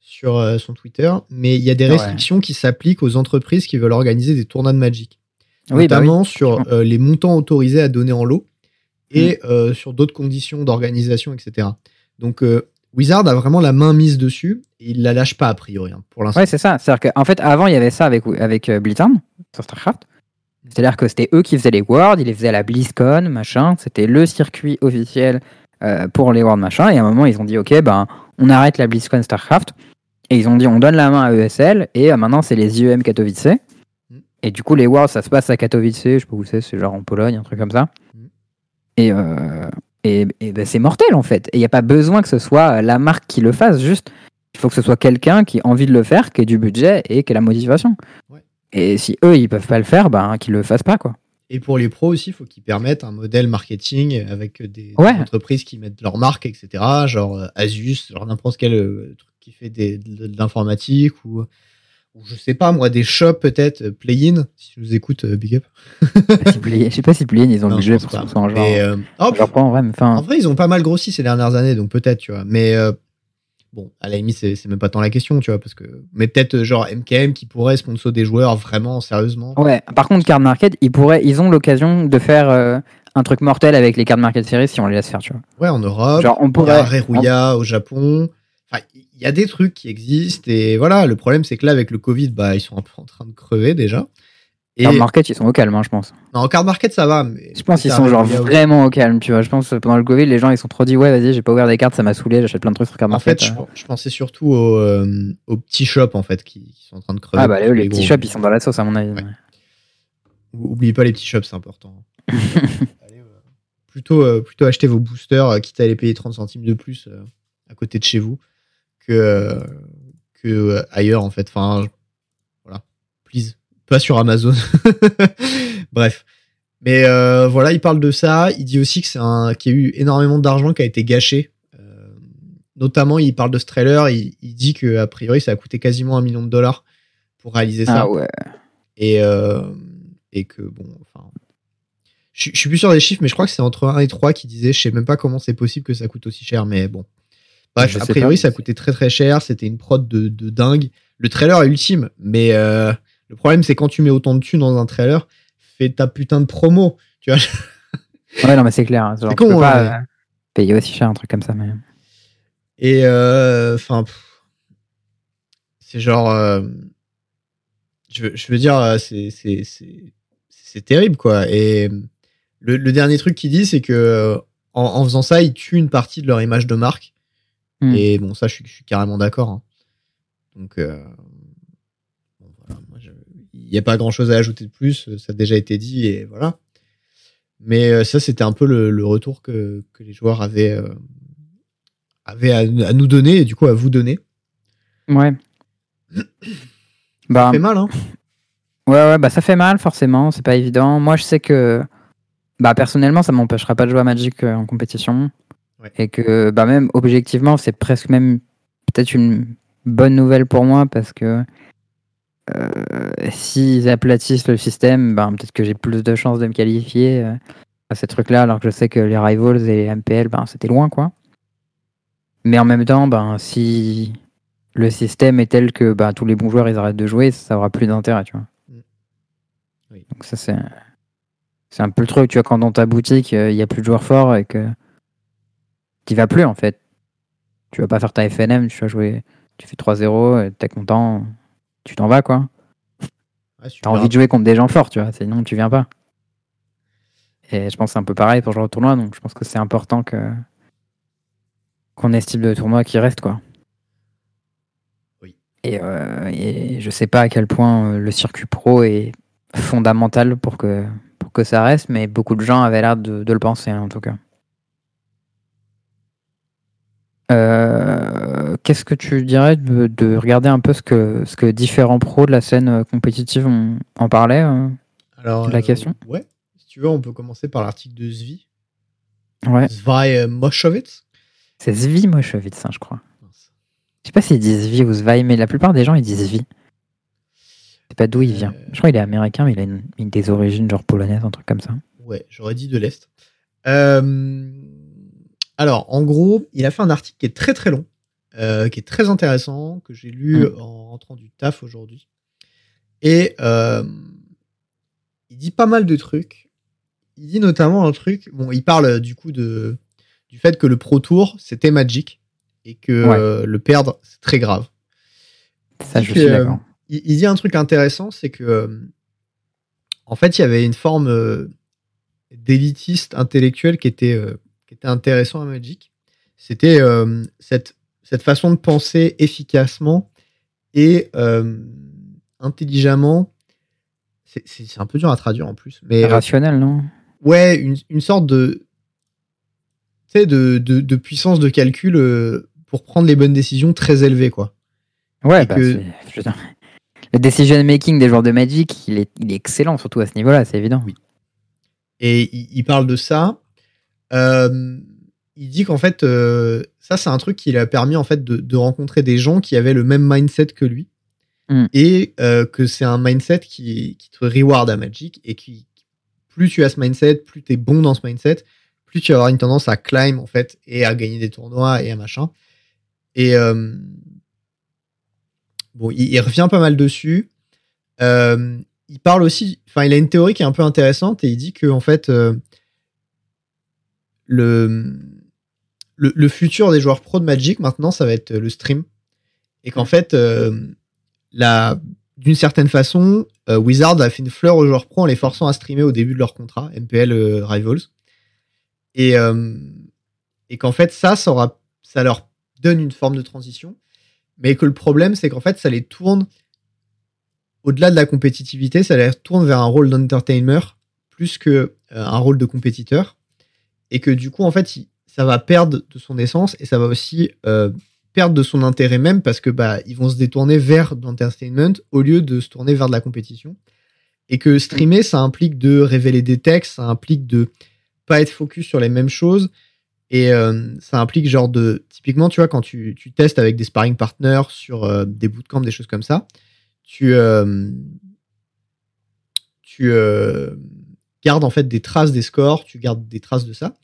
sur euh, son Twitter, mais il y a des
Ouais.
restrictions qui s'appliquent aux entreprises qui veulent organiser des tournois de Magic.
oui, bah oui.
notamment sur euh, les montants autorisés à donner en lot
Mm.
et euh, sur d'autres conditions d'organisation, etc. Donc euh, Wizard a vraiment la main mise dessus et il la lâche pas a priori hein, pour l'instant.
Ouais, c'est ça. C'est-à-dire qu'en fait, avant, il y avait ça avec, avec Blizzard sur StarCraft. C'est-à-dire que c'était eux qui faisaient les Worlds, ils les faisaient à la BlizzCon, machin. C'était le circuit officiel euh, pour les Worlds, machin. Et à un moment, ils ont dit, OK, ben, on arrête la BlizzCon StarCraft. Et ils ont dit, on donne la main à ESL. Et euh, maintenant, c'est les IEM Katowice.
Mm.
Et du coup, les Worlds, ça se passe à Katowice. Je sais pas où c'est, c'est genre en Pologne, un truc comme ça.
Mm.
Et, euh, et, et ben, c'est mortel, en fait. Et il n'y a pas besoin que ce soit la marque qui le fasse. Juste, il faut que ce soit quelqu'un qui a envie de le faire, qui ait du budget et qui ait la motivation.
Ouais.
Et si eux, ils peuvent pas le faire, ben, qu'ils le fassent pas, quoi.
Et pour les pros aussi, il faut qu'ils permettent un modèle marketing avec des, entreprises qui mettent leur marque, etc. Genre euh, Asus, genre n'importe quel euh, truc qui fait des- de, de l'informatique ou, ou je sais pas moi, des shops peut-être, euh, Play-in, si tu nous écoutes, euh, big up.
Je sais pas si Play, ils ont
Non,
le budget pour en genre.
Mais, euh, oh,
genre pas en vrai, mais.
En vrai, ils ont pas mal grossi ces dernières années, donc peut-être, tu vois. Mais euh, bon, à la limite, c'est même pas tant la question, tu vois, parce que. Mais peut-être euh, genre MKM qui pourrait sponsor des joueurs vraiment sérieusement.
Ouais, par contre, Card Market, ils, pourraient, ils ont l'occasion de faire euh, un truc mortel avec les Card Market Series si on les laisse faire, tu vois.
Ouais, en Europe.
Genre, on pourrait.
a Reruya au Japon. enfin, il y a des trucs qui existent et voilà. Le problème, c'est que là, avec le Covid, bah, ils sont un peu en train de crever déjà. Et
Card market, ils sont au calme, hein, je pense.
non, en card market, ça va. Mais
Je pense qu'ils sont genre vraiment au calme, tu vois. Je pense que pendant le Covid, les gens ils sont trop dit ouais, vas-y, j'ai pas ouvert des cartes, ça m'a saoulé, j'achète plein de trucs sur card
En
market.
fait, je,
euh.
je pensais surtout aux, euh, aux petits shops en fait qui, qui sont en train de crever.
Ah bah les, petits shops, ils sont dans la sauce à mon avis.
Ouais. Oubliez pas les petits shops, c'est important. Allez, euh, plutôt, euh, plutôt acheter vos boosters, quitte à les payer 30 centimes de plus à côté de chez vous que, que ailleurs en fait. Enfin, voilà. Please. Pas sur Amazon. Bref. Mais euh, voilà, il parle de ça. Il dit aussi que c'est un qu'il y a eu énormément d'argent qui a été gâché. Euh, notamment, il parle de ce trailer. Il, il dit que a priori, ça a coûté quasiment un million de dollars pour réaliser ça
Ah ouais.
et euh, et que bon enfin je, je suis plus sûr des chiffres mais je crois que c'est entre 1 et 3 qui disaient je sais même pas comment c'est possible que ça coûte aussi cher mais bon bref a priori
pas.
ça coûtait très très cher c'était une prod de, de dingue le trailer est ultime mais euh, le problème c'est quand tu mets autant de thunes dans un trailer fais ta putain de promo tu vois
Ouais, non, mais c'est clair. hein,
C'est
peux
con,
pas
ouais.
euh, payer aussi cher un truc comme ça. Mais...
Et euh, enfin, pff, c'est genre, euh, je, veux- je veux dire, euh, c'est terrible quoi. Et le, le dernier truc qu'il dit, c'est que euh, en, en faisant ça, ils tuent une partie de leur image de marque.
Hmm.
Et bon, ça, je suis, je suis carrément d'accord. hein. Donc, euh, bon, voilà, moi, je- il n'y a pas grand chose à ajouter de plus. Ça a déjà été dit et voilà. Mais euh, ça, c'était un peu le, le retour que, que les joueurs avaient, euh, avaient à, à nous donner et du coup à vous donner.
Ouais. bah,
Ça fait mal, hein
Ouais, ouais, bah ça fait mal, forcément, c'est pas évident. Moi, je sais que, bah personnellement, ça m'empêchera pas de jouer à Magic euh, en compétition.
Ouais.
Et que, bah même objectivement, c'est presque même peut-être une bonne nouvelle pour moi parce que euh, s'ils aplatissent le système, bah, peut-être que j'ai plus de chances de me qualifier euh, à ces trucs-là, alors que je sais que les Rivals et les MPL, ben c'était loin, quoi. Mais en même temps, ben, si le système est tel que bah, tous les bons joueurs ils arrêtent de jouer, ça aura plus d'intérêt, tu vois.
Mm. Oui.
Donc ça c'est c'est un peu le truc, tu vois, quand dans ta boutique euh, il y a plus de joueurs forts et que tu vas plus en fait. Tu vas pas faire ta FNM, tu vas jouer, tu fais 3-0, et t'es content, tu t'en vas quoi.
Ouais,
T'as envie de jouer contre des gens forts, tu vois, sinon tu viens pas. Et je pense que c'est un peu pareil pour le genre de tournoi, donc je pense que c'est important que qu'on ait ce type de tournoi qui reste, quoi.
Oui.
Et, euh, et je sais pas à quel point euh, le circuit pro est fondamental pour que, pour que ça reste, mais beaucoup de gens avaient l'air de, de le penser, hein, en tout cas. Euh, Qu'est-ce que tu dirais de, de regarder un peu ce que, ce que différents pros de la scène euh, compétitive ont- en parlaient euh
Alors,
la question?
Ouais. Si tu veux, on peut commencer par l'article de Zvi.
Ouais,
Zvi euh, Moshowitz.
c'est Zvi Moshowitz, hein, je crois. Je sais pas s'il dit Zvi ou Zvi, mais la plupart des gens ils disent Zvi. C'est pas d'où il vient.
Euh.
Je crois qu'il est américain, mais il a une, une des origines genre polonaises, un truc comme ça.
Ouais, j'aurais dit de l'Est. Euh, alors, en gros, il a fait un article qui est très très long, euh, qui est très intéressant, que j'ai lu
Mm.
en rentrant du taf aujourd'hui. Et euh, il dit pas mal de trucs. Il dit notamment un truc. Bon, il parle euh, du coup de du fait que le Pro Tour c'était Magic et que
Ouais.
euh, le perdre c'est très grave.
Ça, je
que,
suis d'accord.
il, il dit un truc intéressant, c'est que en fait, il y avait une forme d'élitiste intellectuel qui était, qui était intéressant à Magic. C'était euh, cette, cette façon de penser efficacement et euh, intelligemment. C'est- un peu dur à traduire en plus, mais euh,
Rationnel, non?
ouais, une, une sorte de, de, de, de puissance de calcul euh, pour prendre les bonnes décisions très élevée, quoi.
Ouais, bah,
que-
le decision making des joueurs de Magic, il est, il est excellent, surtout à ce niveau-là, c'est évident.
Oui. Et il, il parle de ça. Euh, il dit qu'en fait, euh, ça, c'est un truc qui lui a permis en fait de, de rencontrer des gens qui avaient le même mindset que lui.
Mm.
Et euh, que c'est un mindset qui, qui te reward à Magic. Et qui, plus tu as ce mindset, plus tu es bon dans ce mindset, plus tu vas avoir une tendance à climb en fait et à gagner des tournois et à machin. Et euh, bon, il, il revient pas mal dessus. Il parle aussi, enfin, il a une théorie qui est un peu intéressante et il dit que en fait, le le, futur des joueurs pro de Magic maintenant, ça va être le stream. Et qu'en fait, euh, la- d'une certaine façon, euh, Wizard a fait une fleur aux joueurs pro en les forçant à streamer au début de leur contrat, MPL euh, Rivals. Et, euh, et qu'en fait, ça, ça, leur donne une forme de transition. Mais que le problème, c'est qu'en fait, ça les tourne au-delà de la compétitivité, ça les tourne vers un rôle d'entertainer plus que euh, un rôle de compétiteur. Et que du coup, en fait, il- ça va perdre de son essence et ça va aussi euh, perdre de son intérêt même parce que bah ils vont se détourner vers l'entertainment au lieu de se tourner vers de la compétition. Et que streamer, ça implique de révéler des textes, ça implique de pas être focus sur les mêmes choses. Et euh, ça implique genre de... Typiquement, tu vois, quand tu, tu testes avec des sparring partners sur euh, des bootcamps, des choses comme ça, tu, euh, tu gardes en fait des traces des scores, tu gardes des traces de ça.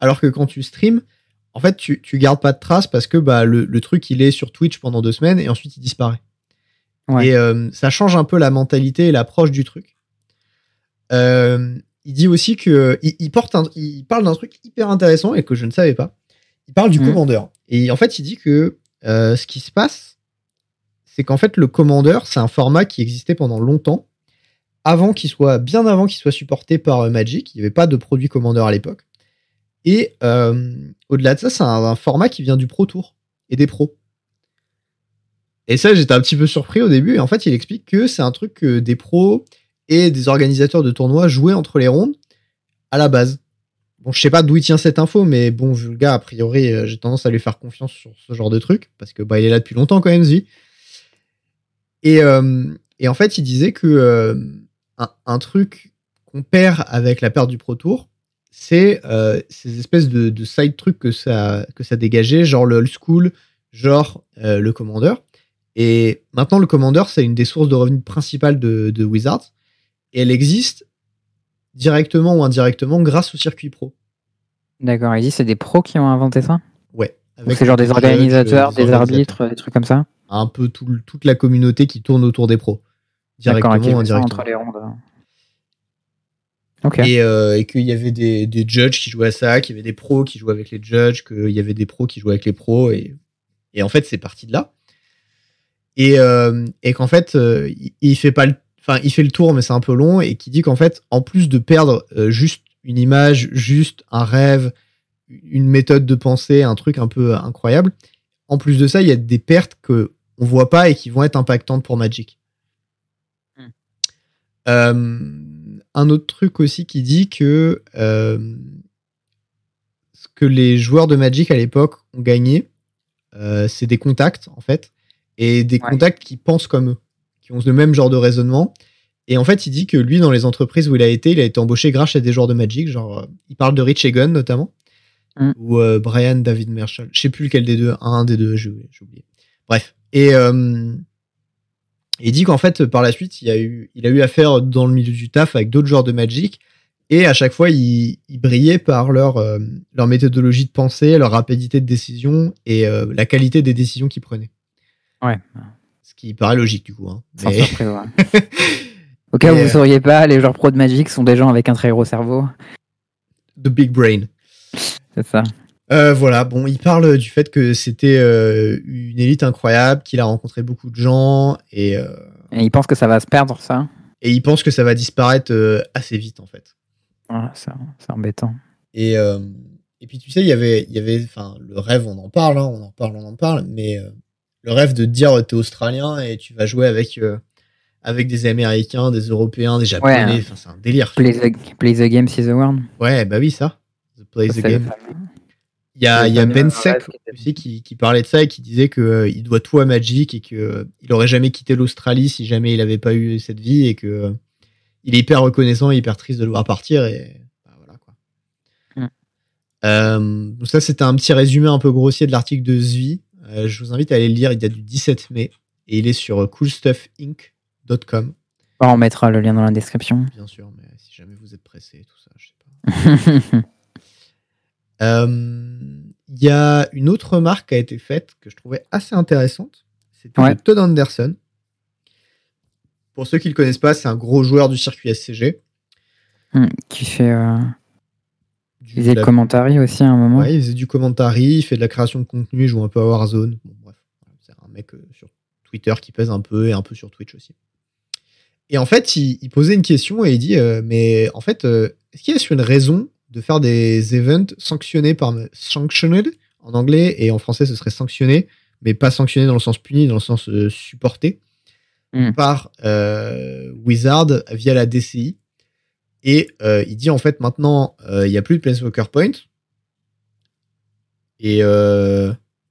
Alors que quand tu streams, en fait, tu, tu gardes pas de traces parce que bah, le, le truc, il est sur Twitch pendant deux semaines et ensuite il disparaît.
Ouais.
Et euh, ça change un peu la mentalité et l'approche du truc. Euh, il dit aussi que il, il porte un- il parle d'un truc hyper intéressant et que je ne savais pas. Il parle du
Mhm.
commandeur. Et en fait, il dit que euh, ce qui se passe, c'est qu'en fait, le commandeur, c'est un format qui existait pendant longtemps, avant qu'il soit, bien avant qu'il soit supporté par Magic. Il n'y avait pas de produit commandeur à l'époque. Et euh, au-delà de ça, c'est un, format qui vient du Pro Tour et des pros. Et ça, j'étais un petit peu surpris au début. Et en fait, il explique que c'est un truc que des pros et des organisateurs de tournois jouaient entre les rondes à la base. Bon, je sais pas d'où il tient cette info, mais bon, vu le gars, a priori, euh, j'ai tendance à lui faire confiance sur ce genre de truc, parce que bah, il est là depuis longtemps quand même, lui. Et, euh, et en fait, il disait que un truc qu'on perd avec la perte du Pro Tour, c'est euh, ces espèces de, de side trucs que ça, que ça dégageait, genre le old school, genre euh, le commandeur. Et maintenant, le commandeur, c'est une des sources de revenus principales de, de Wizards. Et elle existe directement ou indirectement grâce au circuit pro.
D'accord, il c'est des pros qui ont inventé ça?
Ouais.
C'est genre des organisateurs,
euh,
des
organisateurs.
arbitres, des trucs comme ça?
Un peu tout toute la communauté qui tourne autour des pros. Directement ou indirectement.
entre les rondes.
Et, euh, et qu'il y avait des, des judges qui jouaient à ça, qu'il y avait des pros qui jouaient avec les judges, qu'il y avait des pros qui jouaient avec les pros. Et, et en fait, c'est parti de là. Et, euh, et qu'en fait, euh, il, il fait pas le, enfin, il fait le tour, mais c'est un peu long, et qui dit qu'en fait, en plus de perdre euh, juste une image, juste un rêve, une méthode de pensée, un truc un peu incroyable, en plus de ça, il y a des pertes que on voit pas et qui vont être impactantes pour Magic.
Hmm.
Un autre truc aussi qui dit que euh, ce que les joueurs de Magic à l'époque ont gagné, euh, c'est des contacts en fait, et des
Ouais.
contacts qui pensent comme eux, qui ont le même genre de raisonnement. Et en fait, il dit que lui, dans les entreprises où il a été, il a été embauché grâce à des joueurs de Magic. Genre, euh, il parle de Rich Egan notamment,
Mm.
ou euh, Brian David Marshall. Je sais plus lequel des deux, un des deux, j'ai j'ai oublié. Bref. Et il dit qu'en fait, par la suite, il a eu, il a eu affaire dans le milieu du taf avec d'autres joueurs de Magic. Et à chaque fois, ils ils brillaient par leur, euh, leur méthodologie de pensée, leur rapidité de décision et euh, la qualité des décisions qu'ils prenaient.
Ouais,
Ce qui paraît logique, du coup. Hein.
sans
Mais-
surprise. ouais. Au cas où
Et,
vous
euh,
sauriez pas, les joueurs pro de Magic sont des gens avec un très gros cerveau.
The Big Brain.
C'est ça.
Euh, voilà, bon, il parle du fait que c'était euh, une élite incroyable, qu'il a rencontré beaucoup de gens et, euh,
Et ils pensent que ça va se perdre, ça.
et il pense que ça va disparaître assez vite en fait.
Voilà, c'est c'est embêtant.
Et, et puis tu sais, il y avait, il y avait, enfin, le rêve, on en parle, hein, on en parle, on en parle, mais le rêve de te dire t'es australien et tu vas jouer avec avec des Américains, des Européens, des Japonais,
Ouais.
enfin c'est un délire.
Play the, play the game, see the world.
Ouais, bah oui ça. The play the game.
fameux-
Il y a, y Ben
était-
aussi qui, qui parlait de ça et qui disait que euh, il doit tout à Magic et que euh, aurait jamais quitté l'Australie si jamais il avait pas eu cette vie et que euh, il est hyper reconnaissant et hyper triste de le voir partir et bah, voilà quoi.
Mm.
Euh, donc ça c'était un petit résumé un peu grossier de l'article de Zvi. Euh, je vous invite à aller le lire, il date du 17 mai et il est sur coolstuffinc.com
On mettra le lien dans la description.
bien sûr, mais si jamais vous êtes pressé et tout ça, je sais pas. Euh, Il y a une autre remarque qui a été faite que je trouvais assez intéressante. C'était
Ouais.
Todd Anderson. Pour ceux qui le connaissent pas, c'est un gros joueur du circuit SCG.
Hmm, qui fait. euh,
du-
Il faisait
la-
commentary aussi à un moment.
Ouais, il faisait du commentary, il fait de la création de contenu, il joue un peu à Warzone. Bon, bref, c'est un mec euh, sur Twitter qui pèse un peu et un peu sur Twitch aussi. Et en fait, il, il posait une question et il dit euh, Mais en fait, euh, est-ce qu'il y a une raison de faire des events sanctionnés par. Sanctioned en anglais et en français ce serait sanctionné, mais pas sanctionné dans le sens puni, dans le sens euh, supporté
Mm.
par euh, Wizard via la DCI. Et euh, il dit en fait maintenant, euh, il n'y a plus de Planeswalker Point. Et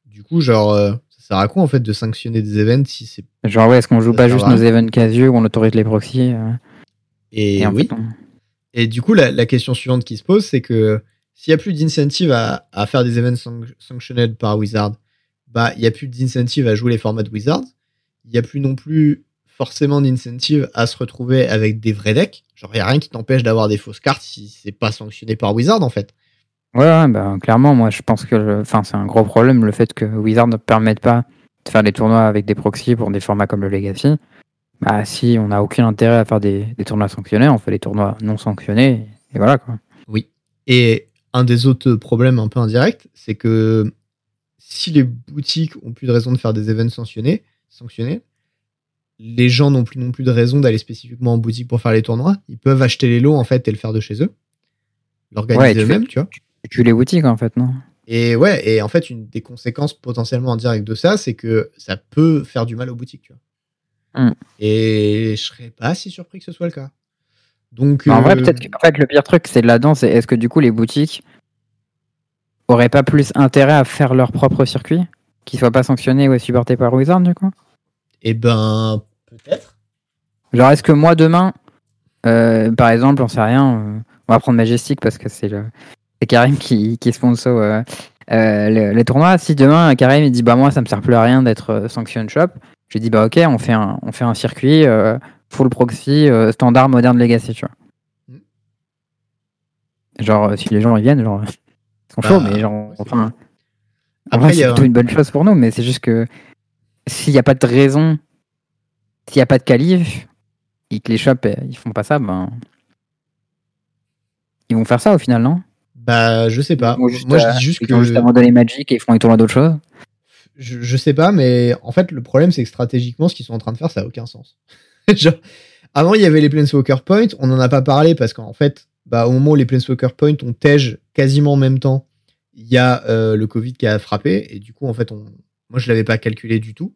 du coup, genre, ça sert à quoi en fait de sanctionner des events si c'est.
Genre, ouais, est-ce qu'on joue pas juste
à
nos events casual où on autorise les proxys euh,
Et, oui.
fait, on-
Et du coup, la, question suivante qui se pose, c'est que s'il n'y a plus d'incentive à, faire des events sanc- sanctionned par Wizard, bah, il n'y a plus d'incentive à jouer les formats de Wizard. Il n'y a plus non plus forcément d'incentive à se retrouver avec des vrais decks. Genre, il n'y a rien qui t'empêche d'avoir des fausses cartes si c'est pas sanctionné par Wizard, en fait.
Ouais, bah, clairement, moi je pense que c'est un gros problème le fait que Wizard ne permette pas de faire des tournois avec des proxys pour des formats comme le Legacy. Bah, si on n'a aucun intérêt à faire des, des tournois sanctionnés, on fait des tournois non sanctionnés et voilà quoi.
Et un des autres problèmes un peu indirects, c'est que si les boutiques ont plus de raison de faire des events sanctionnés, sanctionnés, les gens n'ont plus non plus de raison d'aller spécifiquement en boutique pour faire les tournois. Ils peuvent acheter les lots en fait et le faire de chez eux, l'organiser
Ouais,
eux-mêmes, tu vois.
Tu les boutiques en fait, non?
Et ouais, et en fait, une des conséquences potentiellement indirectes de ça, c'est que ça peut faire du mal aux boutiques, tu vois.
Hmm.
Et je serais pas si surpris que ce soit le cas. Donc,
En vrai,
euh,
peut-être que en fait, le pire truc c'est là-dedans, c'est est-ce que du coup les boutiques auraient pas plus intérêt à faire leur propre circuit qui soit pas sanctionné ou supporté par Wizard du coup?
Eh ben, peut-être.
Genre, est-ce que moi demain, euh, par exemple, on sait rien, euh, on va prendre Majestic parce que c'est le Karim qui, qui sponsor euh, le- les tournois. Si demain Karim il dit bah moi ça me sert plus à rien d'être sanction shop, je dis bah ok on fait un on fait un circuit euh, full proxy euh, standard moderne legacy tu vois.
Mm.
Genre euh, si les gens ils viennent genre ils sont
Bah,
chauds mais genre
ouais,
enfin
Après, y
c'est plutôt
un-
une bonne chose pour nous, mais c'est juste que s'il n'y a pas de raison, s'il n'y a pas de qualif, et que les shops ils font pas ça, ben. Ils vont faire ça au final, non?
Bah, je sais pas.
Vont juste,
Moi, je dis juste
Ils
que
vont juste abandonner Magic et ils feront les tournois d'autres choses.
Je, je sais pas, mais en fait, le problème, c'est que stratégiquement, ce qu'ils sont en train de faire, ça a aucun sens. Genre, avant, il y avait les Planeswalker Point, on n'en a pas parlé parce qu'en fait, bah, au moment où les Planeswalker Point ont tège quasiment en même temps, il y a euh, le Covid qui a frappé, et du coup, en fait, on... moi, je l'avais pas calculé du tout.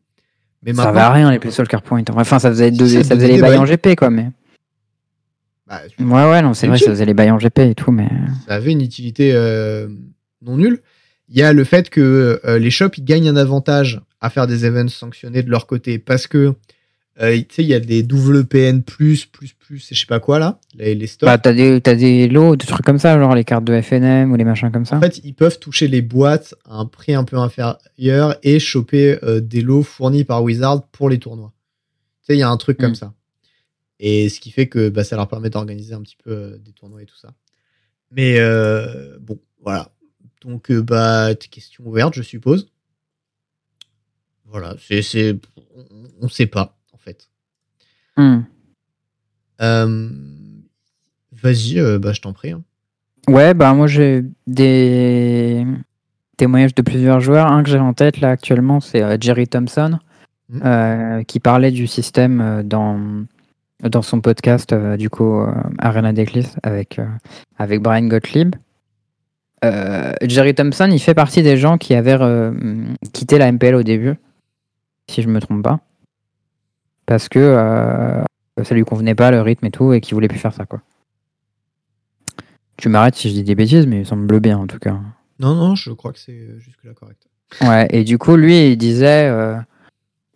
Mais
Ça va à rien les Planeswalker Point. Enfin, ça faisait, deux-
ça
ça faisait
donnait
les
des
bails en. GP, quoi. Mais...
bah,
Ouais, ouais, non, c'est
C'est
vrai,
utile.
ça faisait les bails en GP et tout, mais.
ça avait une utilité euh, non nulle. Il y a le fait que euh, les shops ils gagnent un avantage à faire des events sanctionnés de leur côté parce que euh, tu sais il y a des WPN plus plus plus et je sais pas quoi là les, les stocks.
Bah, t'as des, t'as des lots, des trucs comme ça, genre les cartes de FNM ou les machins comme ça.
en fait, ils peuvent toucher les boîtes à un prix un peu inférieur et choper euh, des lots fournis par Wizard pour les tournois. Tu sais, il y a un truc
Mm.
comme ça. Et ce qui fait que bah, ça leur permet d'organiser un petit peu des tournois et tout ça. Mais bon, voilà. Donc, euh, bah, tes questions ouvertes, je suppose. Voilà, c'est, c'est, on, on sait pas, en fait.
Hmm.
Euh, vas-y, euh, bah, je t'en prie. hein.
Ouais, bah moi j'ai des témoignages de plusieurs joueurs. Un que j'ai en tête là actuellement, c'est euh, Jerry Thompson, euh, qui parlait du système dans, dans son podcast, du coup, Arena Declis, avec, avec Brian Gottlieb. Euh, Jerry Thompson, il fait partie des gens qui avaient euh, quitté la MPL au début, si je me trompe pas. Parce que euh, ça lui convenait pas le rythme et tout, et qu'il voulait plus faire ça, quoi. Tu m'arrêtes si je dis des bêtises, mais il semble bien en tout cas.
Non, non, je crois que c'est jusque-là correct.
Ouais, et du coup, lui, il disait.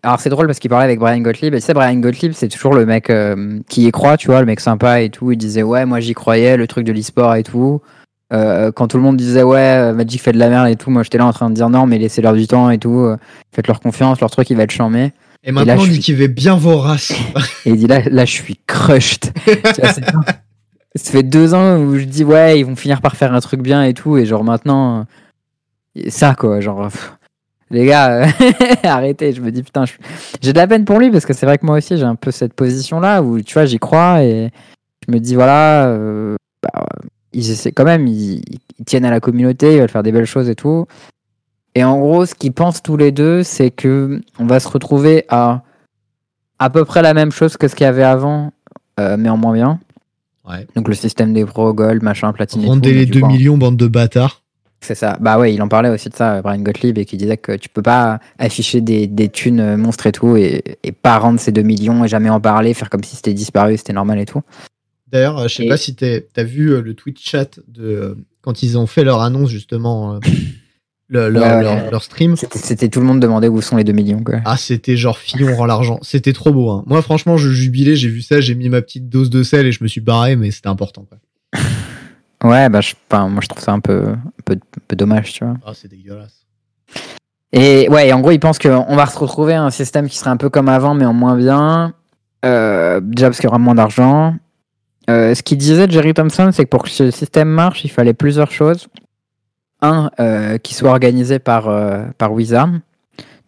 Alors, c'est drôle parce qu'il parlait avec Brian Gottlieb. Et tu sais, Brian Gottlieb, c'est toujours le mec euh, qui y croit, tu vois, le mec sympa et tout. Il disait, ouais, moi j'y croyais, le truc de l'e-sport et tout. Euh, quand tout le monde disait, ouais, euh, Magic fait de la merde et tout, moi j'étais là en train de dire, non, mais laissez-leur du temps et tout. euh, Faites-leur confiance, leur truc, il va être chambé.
Et maintenant,
là,
on dit
suis-
qu'il va bien vorace.
Et il dit, là, là je suis crushed. Vois. Ça fait deux ans où je dis, ouais, ils vont finir par faire un truc bien et tout. Et genre maintenant, ça quoi, genre. les gars, arrêtez. Je me dis, putain, j'ai de la peine pour lui parce que c'est vrai que moi aussi, j'ai un peu cette position-là où, tu vois, j'y crois et je me dis, voilà, euh, bah, ils essaient quand même, ils, ils tiennent à la communauté, ils veulent faire des belles choses et tout. Et en gros, ce qu'ils pensent tous les deux, c'est que on va se retrouver à à peu près la même chose que ce qu'il y avait avant, euh, mais en moins bien.
Ouais.
Donc le système des pros, gold, machin, platine. et tout,
Rendez les
tu
2
vois,
millions, bande de bâtards.
C'est ça. Bah ouais, il en parlait aussi de ça, Brian Gottlieb, et qui disait que tu peux pas afficher des, des thunes euh, monstres et tout, et, et pas rendre ces 2 millions et jamais en parler, faire comme si c'était disparu, c'était normal et tout.
D'ailleurs, euh, je sais
Et-
pas si t'es- t'as vu euh, le Twitch chat de euh, quand ils ont fait leur annonce justement, le- leur,
Ouais, ouais.
leur- leur stream.
C'était- C'était tout le monde demandait où sont les 2 millions, quoi.
Ah, c'était genre Fillon rend l'argent. C'était trop beau. Hein. Moi, franchement, je jubilais. J'ai vu ça, j'ai mis ma petite dose de sel et je me suis barré, mais c'était important. Quoi.
Ouais, bah je, enfin, moi je trouve ça un peu, un peu, un peu dommage, tu vois.
Ah, c'est dégueulasse.
Et ouais, et en gros, ils pensent qu'on va se retrouver un système qui serait un peu comme avant, mais en moins bien. Euh, déjà parce qu'il y aura moins d'argent. Euh, ce qu'il disait Jerry Thompson, c'est que pour que ce système marche, il fallait plusieurs choses. Un, euh, qu'il soit organisé par, euh, par Wizard.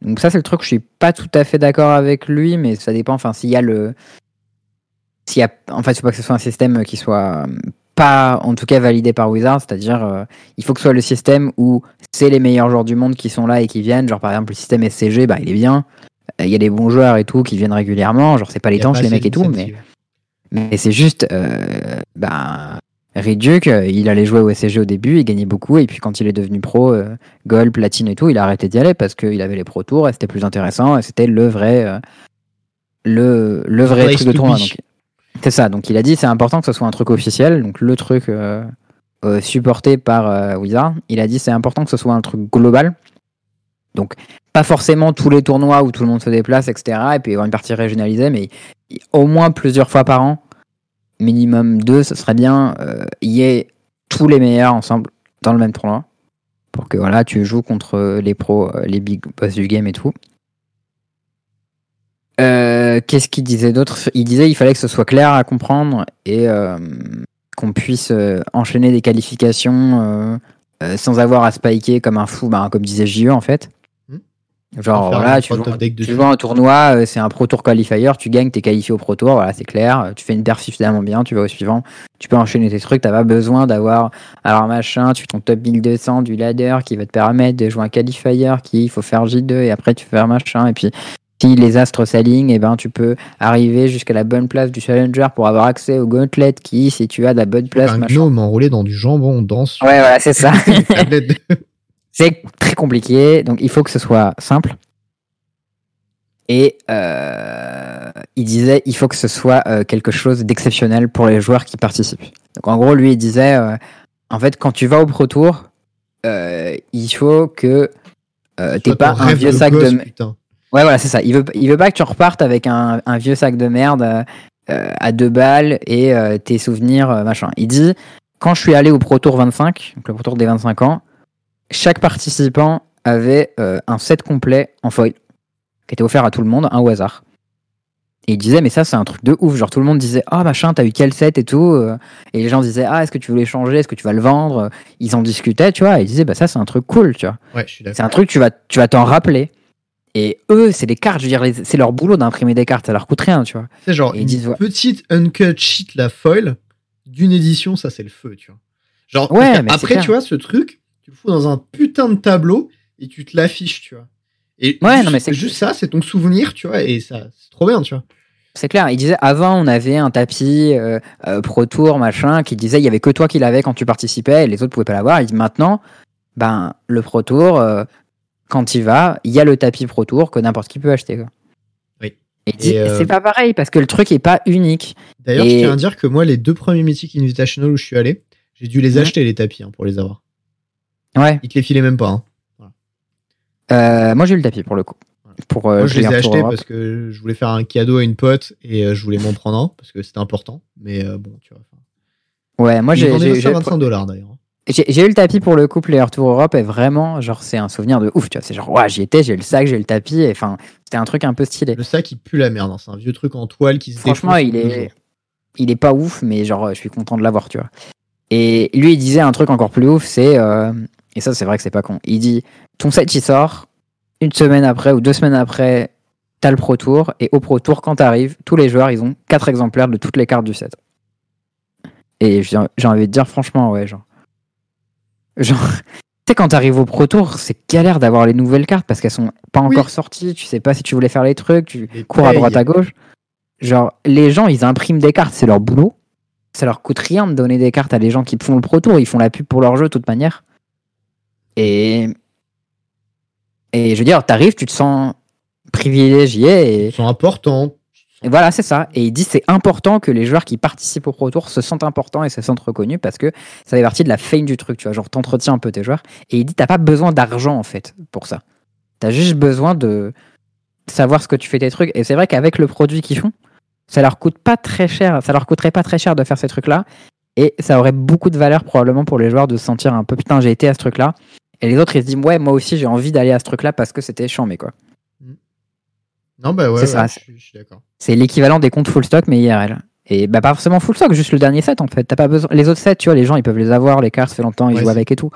Donc ça, c'est le truc que je suis pas tout à fait d'accord avec lui, mais ça dépend. Enfin, s'il y a le, s'il y a, en fait, il faut pas que ce soit un système qui soit pas, en tout cas, validé par Wizard. C'est-à-dire, il faut que ce soit le système où c'est les meilleurs joueurs du monde qui sont là et qui viennent. Genre, par exemple, le système SCG, bah, il est bien. Il y a des bons joueurs et tout qui viennent régulièrement. Genre, c'est pas les tanches,
pas
les mecs et tout, mais. Mais c'est juste, euh, bah, Riduc, il allait jouer au SCG au début, il gagnait beaucoup, et puis quand il est devenu pro, euh, gold, platine et tout, il a arrêté d'y aller parce qu'il avait les pro tours et c'était plus intéressant, et c'était le vrai, euh, le, le vrai truc de
to
tournoi. C'est ça, donc il a dit c'est important que ce soit un truc officiel, donc le truc euh, euh, supporté par Wizard. Il a dit c'est important que ce soit un truc global. Donc pas forcément tous les tournois où tout le monde se déplace, etc. Et puis il y aura une partie régionalisée, mais au moins plusieurs fois par an, minimum deux, ce serait bien, euh, il y ait tous les meilleurs ensemble dans le même tournoi. Pour que voilà, tu joues contre les pros, euh, les big boss du game et tout. Euh, Qu'est-ce qu'il disait d'autre? Il disait il fallait que ce soit clair à comprendre et euh, qu'on puisse euh, enchaîner des qualifications euh, euh, sans avoir à spiker comme un fou, bah, comme disait JE en fait. Genre voilà, tu joues, tu joues un tournoi, euh, c'est un Pro Tour Qualifier, tu gagnes, t'es qualifié au Pro Tour, voilà, c'est clair. euh, Tu fais une perf suffisamment bien, tu vas au suivant, tu peux enchaîner tes trucs, t'as pas besoin d'avoir, alors machin, tu fais ton top 1200 du ladder qui va te permettre de jouer un qualifier qui, il faut faire J2 et après tu fais un machin, et puis si les astres s'alignent, et ben tu peux arriver jusqu'à la bonne place du challenger pour avoir accès au gauntlet qui, si tu as la bonne place,
un
machin.
gnome enroulé dans du jambon, on danse.
Ouais, voilà, c'est ça. C'est très compliqué, donc il faut que ce soit simple. Et euh, il disait, il faut que ce soit euh, quelque chose d'exceptionnel pour les joueurs qui participent. Donc en gros, lui, il disait, euh, en fait, quand tu vas au Pro Tour, il faut que
Soit
pas un vieux sac
gosse,
de...
putain.
Ouais, voilà, c'est ça. Il veut, il veut pas que tu repartes avec un, un vieux sac de merde à deux balles et tes souvenirs, machin. Il dit, quand je suis allé au Pro Tour 25, donc le Pro Tour des 25 ans, chaque participant avait euh, un set complet en foil qui était offert à tout le monde, un au hasard. Et il disait, mais ça, c'est un truc de ouf. Genre, tout le monde disait, ah, machin, t'as eu quel set et tout. euh, Et les gens disaient, ah, est-ce que tu veux l'échanger Est-ce que tu vas le vendre Ils en discutaient, tu vois. Et ils disaient, bah, ça, c'est un truc cool, tu vois.
Ouais, je suis d'accord.
C'est un truc, tu vas, tu vas t'en rappeler. Et eux, c'est des cartes, je veux dire, c'est leur boulot d'imprimer des cartes, ça leur coûte rien, tu vois.
C'est genre
Et
une
disent,
petite uncut sheet, la foil, d'une édition, ça c'est le feu, tu vois. Genre,
Ouais, mais
après, tu vois, ce truc, tu le fous dans un putain de tableau et tu te l'affiches, tu vois. Et
Ouais,
juste,
non, mais c'est-
juste ça, c'est ton souvenir, tu vois, et ça, c'est trop bien, tu vois.
C'est clair. Il disait, avant, on avait un tapis euh, euh, Pro Tour, machin, qui disait, il y avait que toi qui l'avais quand tu participais et les autres pouvaient pas l'avoir. Il dit, maintenant, ben, le Pro Tour, euh, quand il va, il y a le tapis Pro Tour que n'importe qui peut acheter, quoi.
Oui.
Et c'est pas pareil parce que le truc est pas unique.
D'ailleurs,
Et-
je tiens à dire que moi, les deux premiers Mythic Invitational où je suis allé, j'ai dû les acheter, les tapis, hein, pour les avoir.
Ouais.
Ils te les filaient même pas. hein.
Euh, moi, j'ai eu le tapis pour le coup. Pour, euh,
Moi, je les ai achetés parce que je voulais faire un cadeau à une pote et euh, je voulais m'en prendre un parce que c'était important. Mais bon, tu vois.
Ouais, moi,
ils
j'ai j'ai-
25 dollars d'ailleurs.
J'ai j'ai eu le tapis pour le couple Player Tour Europe et vraiment, genre, c'est un souvenir de ouf, tu vois. C'est genre, ouais, j'y étais, j'ai le sac, j'ai le tapis, et enfin, c'était un truc un peu stylé.
Le sac, il pue la merde. hein. C'est un vieux truc en toile qui se
Franchement, il est, il est pas ouf, mais genre, je suis content de l'avoir, tu vois. Et lui, il disait un truc encore plus ouf, c'est, euh, et ça, c'est vrai que c'est pas con. Il dit, ton set, il sort, une semaine après ou deux semaines après, t'as le Pro Tour, et au Pro Tour, quand t'arrives, tous les joueurs, ils ont quatre exemplaires de toutes les cartes du set. Et j'ai envie de dire, franchement, ouais, genre. Genre. Tu sais, quand t'arrives au Pro Tour, c'est galère d'avoir les nouvelles cartes parce qu'elles sont pas
Oui.
encore sorties. Tu sais pas si tu voulais faire les trucs, tu cours à droite à gauche. Genre, les gens, ils impriment des cartes, c'est leur boulot. Ça leur coûte rien de donner des cartes à des gens qui font le Pro Tour. Ils font la pub pour leur jeu de toute manière. Et. Et je veux dire, t'arrives, tu te sens privilégié et,
Ils sont importants.
et voilà, c'est ça. Et il dit c'est important que les joueurs qui participent au Pro Tour se sentent importants et se sentent reconnus parce que ça fait partie de la fame du truc, tu vois. Genre, t'entretiens un peu tes joueurs. Et il dit t'as pas besoin d'argent en fait pour ça. T'as juste besoin de savoir ce que tu fais tes trucs. Et c'est vrai qu'avec le produit qu'ils font, ça leur coûte pas très cher. Ça leur coûterait pas très cher de faire ces trucs-là. Et ça aurait beaucoup de valeur probablement pour les joueurs de se sentir un peu putain, j'ai été à ce truc-là. Et les autres, ils se disent ouais, moi aussi j'ai envie d'aller à ce truc-là parce que c'était chiant, mais quoi.
Non, bah ouais,
C'est ça,
ouais,
c'est-
je suis- d'accord.
C'est l'équivalent des comptes full stock, mais IRL. Et bah, pas forcément full stock, juste le dernier set en fait. T'as pas besoin. Les autres sets, tu vois, les gens ils peuvent les avoir, les cartes, ça fait longtemps, ils
Ouais,
jouent avec et tout.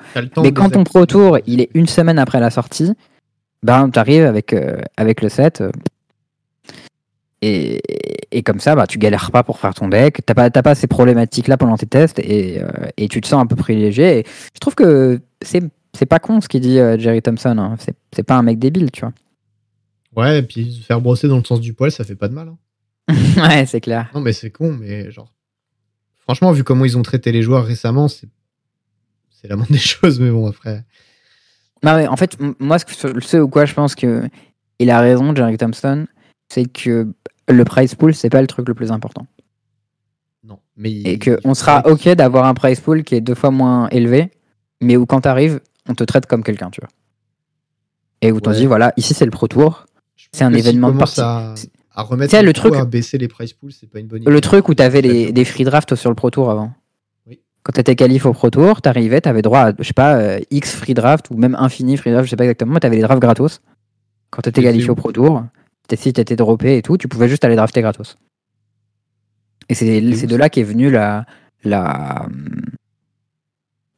Mais quand ton Pro. Tour, il est une semaine après la sortie, ben t'arrives avec, euh, avec le set. euh, et, et comme ça, bah, tu galères pas pour faire ton deck. T'as pas, pas ces problématiques-là pendant tes tests et, euh, et tu te sens un peu privilégié. Et je trouve que c'est, c'est pas con ce qu'il dit euh, Jerry Thompson. hein. C'est, pas un mec débile, tu vois.
Ouais, et puis se faire brosser dans le sens du poil, ça fait pas de mal. hein.
ouais, c'est clair.
Non, mais c'est con, mais genre. Franchement, vu comment ils ont traité les joueurs récemment, c'est. La moindre des choses, mais bon, après.
Non, mais en fait, moi, ce, que, ce au quoi je pense que il a raison, Jerry Thompson, c'est que le price pool, c'est pas le truc le plus important.
Non. Mais
Et que on sera ok d'avoir un price pool qui est deux fois moins élevé, mais où quand t'arrives, on te traite comme quelqu'un, tu vois. Et où
Ouais.
dit, voilà, ici c'est le Pro Tour. c'est un événement de partie.
À, à remettre
le
truc à baisser les price pools, c'est pas une bonne idée.
Le truc où t'avais les, des free drafts sur le Pro Tour avant.
Oui.
Quand t'étais qualif au Pro Tour, t'arrivais, t'avais droit à, je sais pas, euh, X free draft ou même infini free draft, je sais pas exactement, t'avais les drafts gratos. Quand t'étais qualifié au Pro Tour, si t'étais droppé et tout, tu pouvais juste aller drafter gratos. Et c'est de là qu'est venu la, la,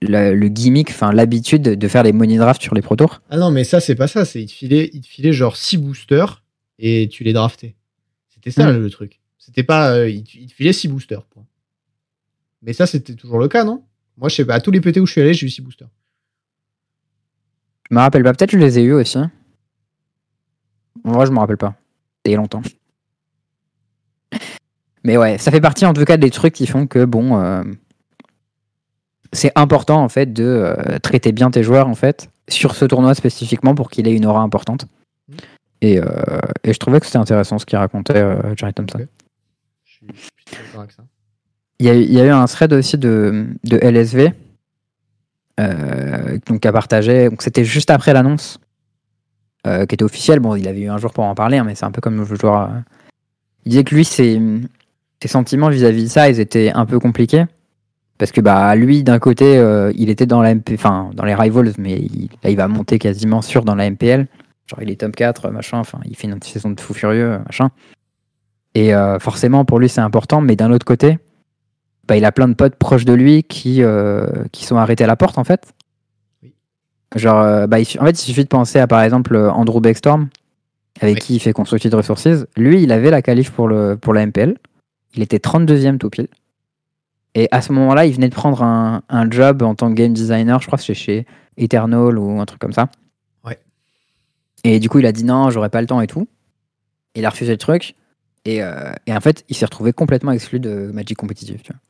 le gimmick, enfin l'habitude de faire les money drafts sur les Pro Tours.
Ah non, mais ça, c'est pas ça. C'est ils te filaient, ils te filaient genre 6 boosters et tu les draftais. C'était ça
Mm.
le truc. C'était pas. euh, ils, te- filaient 6 boosters. Mais ça, c'était toujours le cas, non? Moi, je sais pas. À tous les PT où je suis allé, j'ai eu 6 boosters.
Je me rappelle pas, peut-être je les ai eus aussi. En vrai, je me rappelle pas. C'était il longtemps. Mais ouais, ça fait partie en tout cas des trucs qui font que bon, euh, c'est important en fait de euh, traiter bien tes joueurs en fait sur ce tournoi spécifiquement pour qu'il ait une aura importante. Et, euh, et je trouvais que c'était intéressant ce qu'il racontait euh, Jerry Thompson.
Je suis, je avec ça.
Il y, a, eu- il y a eu un thread aussi de, de LSV euh, donc, a partagé. Donc, c'était juste après l'annonce qui était officielle. Bon, il avait eu un jour pour en parler, hein, mais c'est un peu comme le joueur. Il disait que lui, ses, ses sentiments vis-à-vis de ça, ils étaient un peu compliqués. Parce que bah lui, d'un côté, euh, il était dans la MP, enfin dans les rivals, mais il, là, il va monter quasiment sûr dans la MPL. Genre il est top 4, machin, enfin il fait une saison de fou furieux, machin. Et euh, forcément pour lui c'est important, mais d'un autre côté, bah, il a plein de potes proches de lui qui, euh, qui sont arrêtés à la porte en fait.
Oui.
Genre, bah, il, en fait, il suffit de penser à par exemple Andrew Beckstorm, avec qui il fait Constructed Resources. Lui, il avait la qualif pour, le, pour la MPL. Il était 32e tout pile. Et à ce moment-là, il venait de prendre un, un job en tant que game designer, je crois que c'est chez Eternal ou un truc comme ça.
Ouais.
Et du coup, il a dit non, j'aurais pas le temps et tout. Il a refusé le truc. Et, euh, et en fait, il s'est retrouvé complètement exclu de Magic compétitif. Tu vois.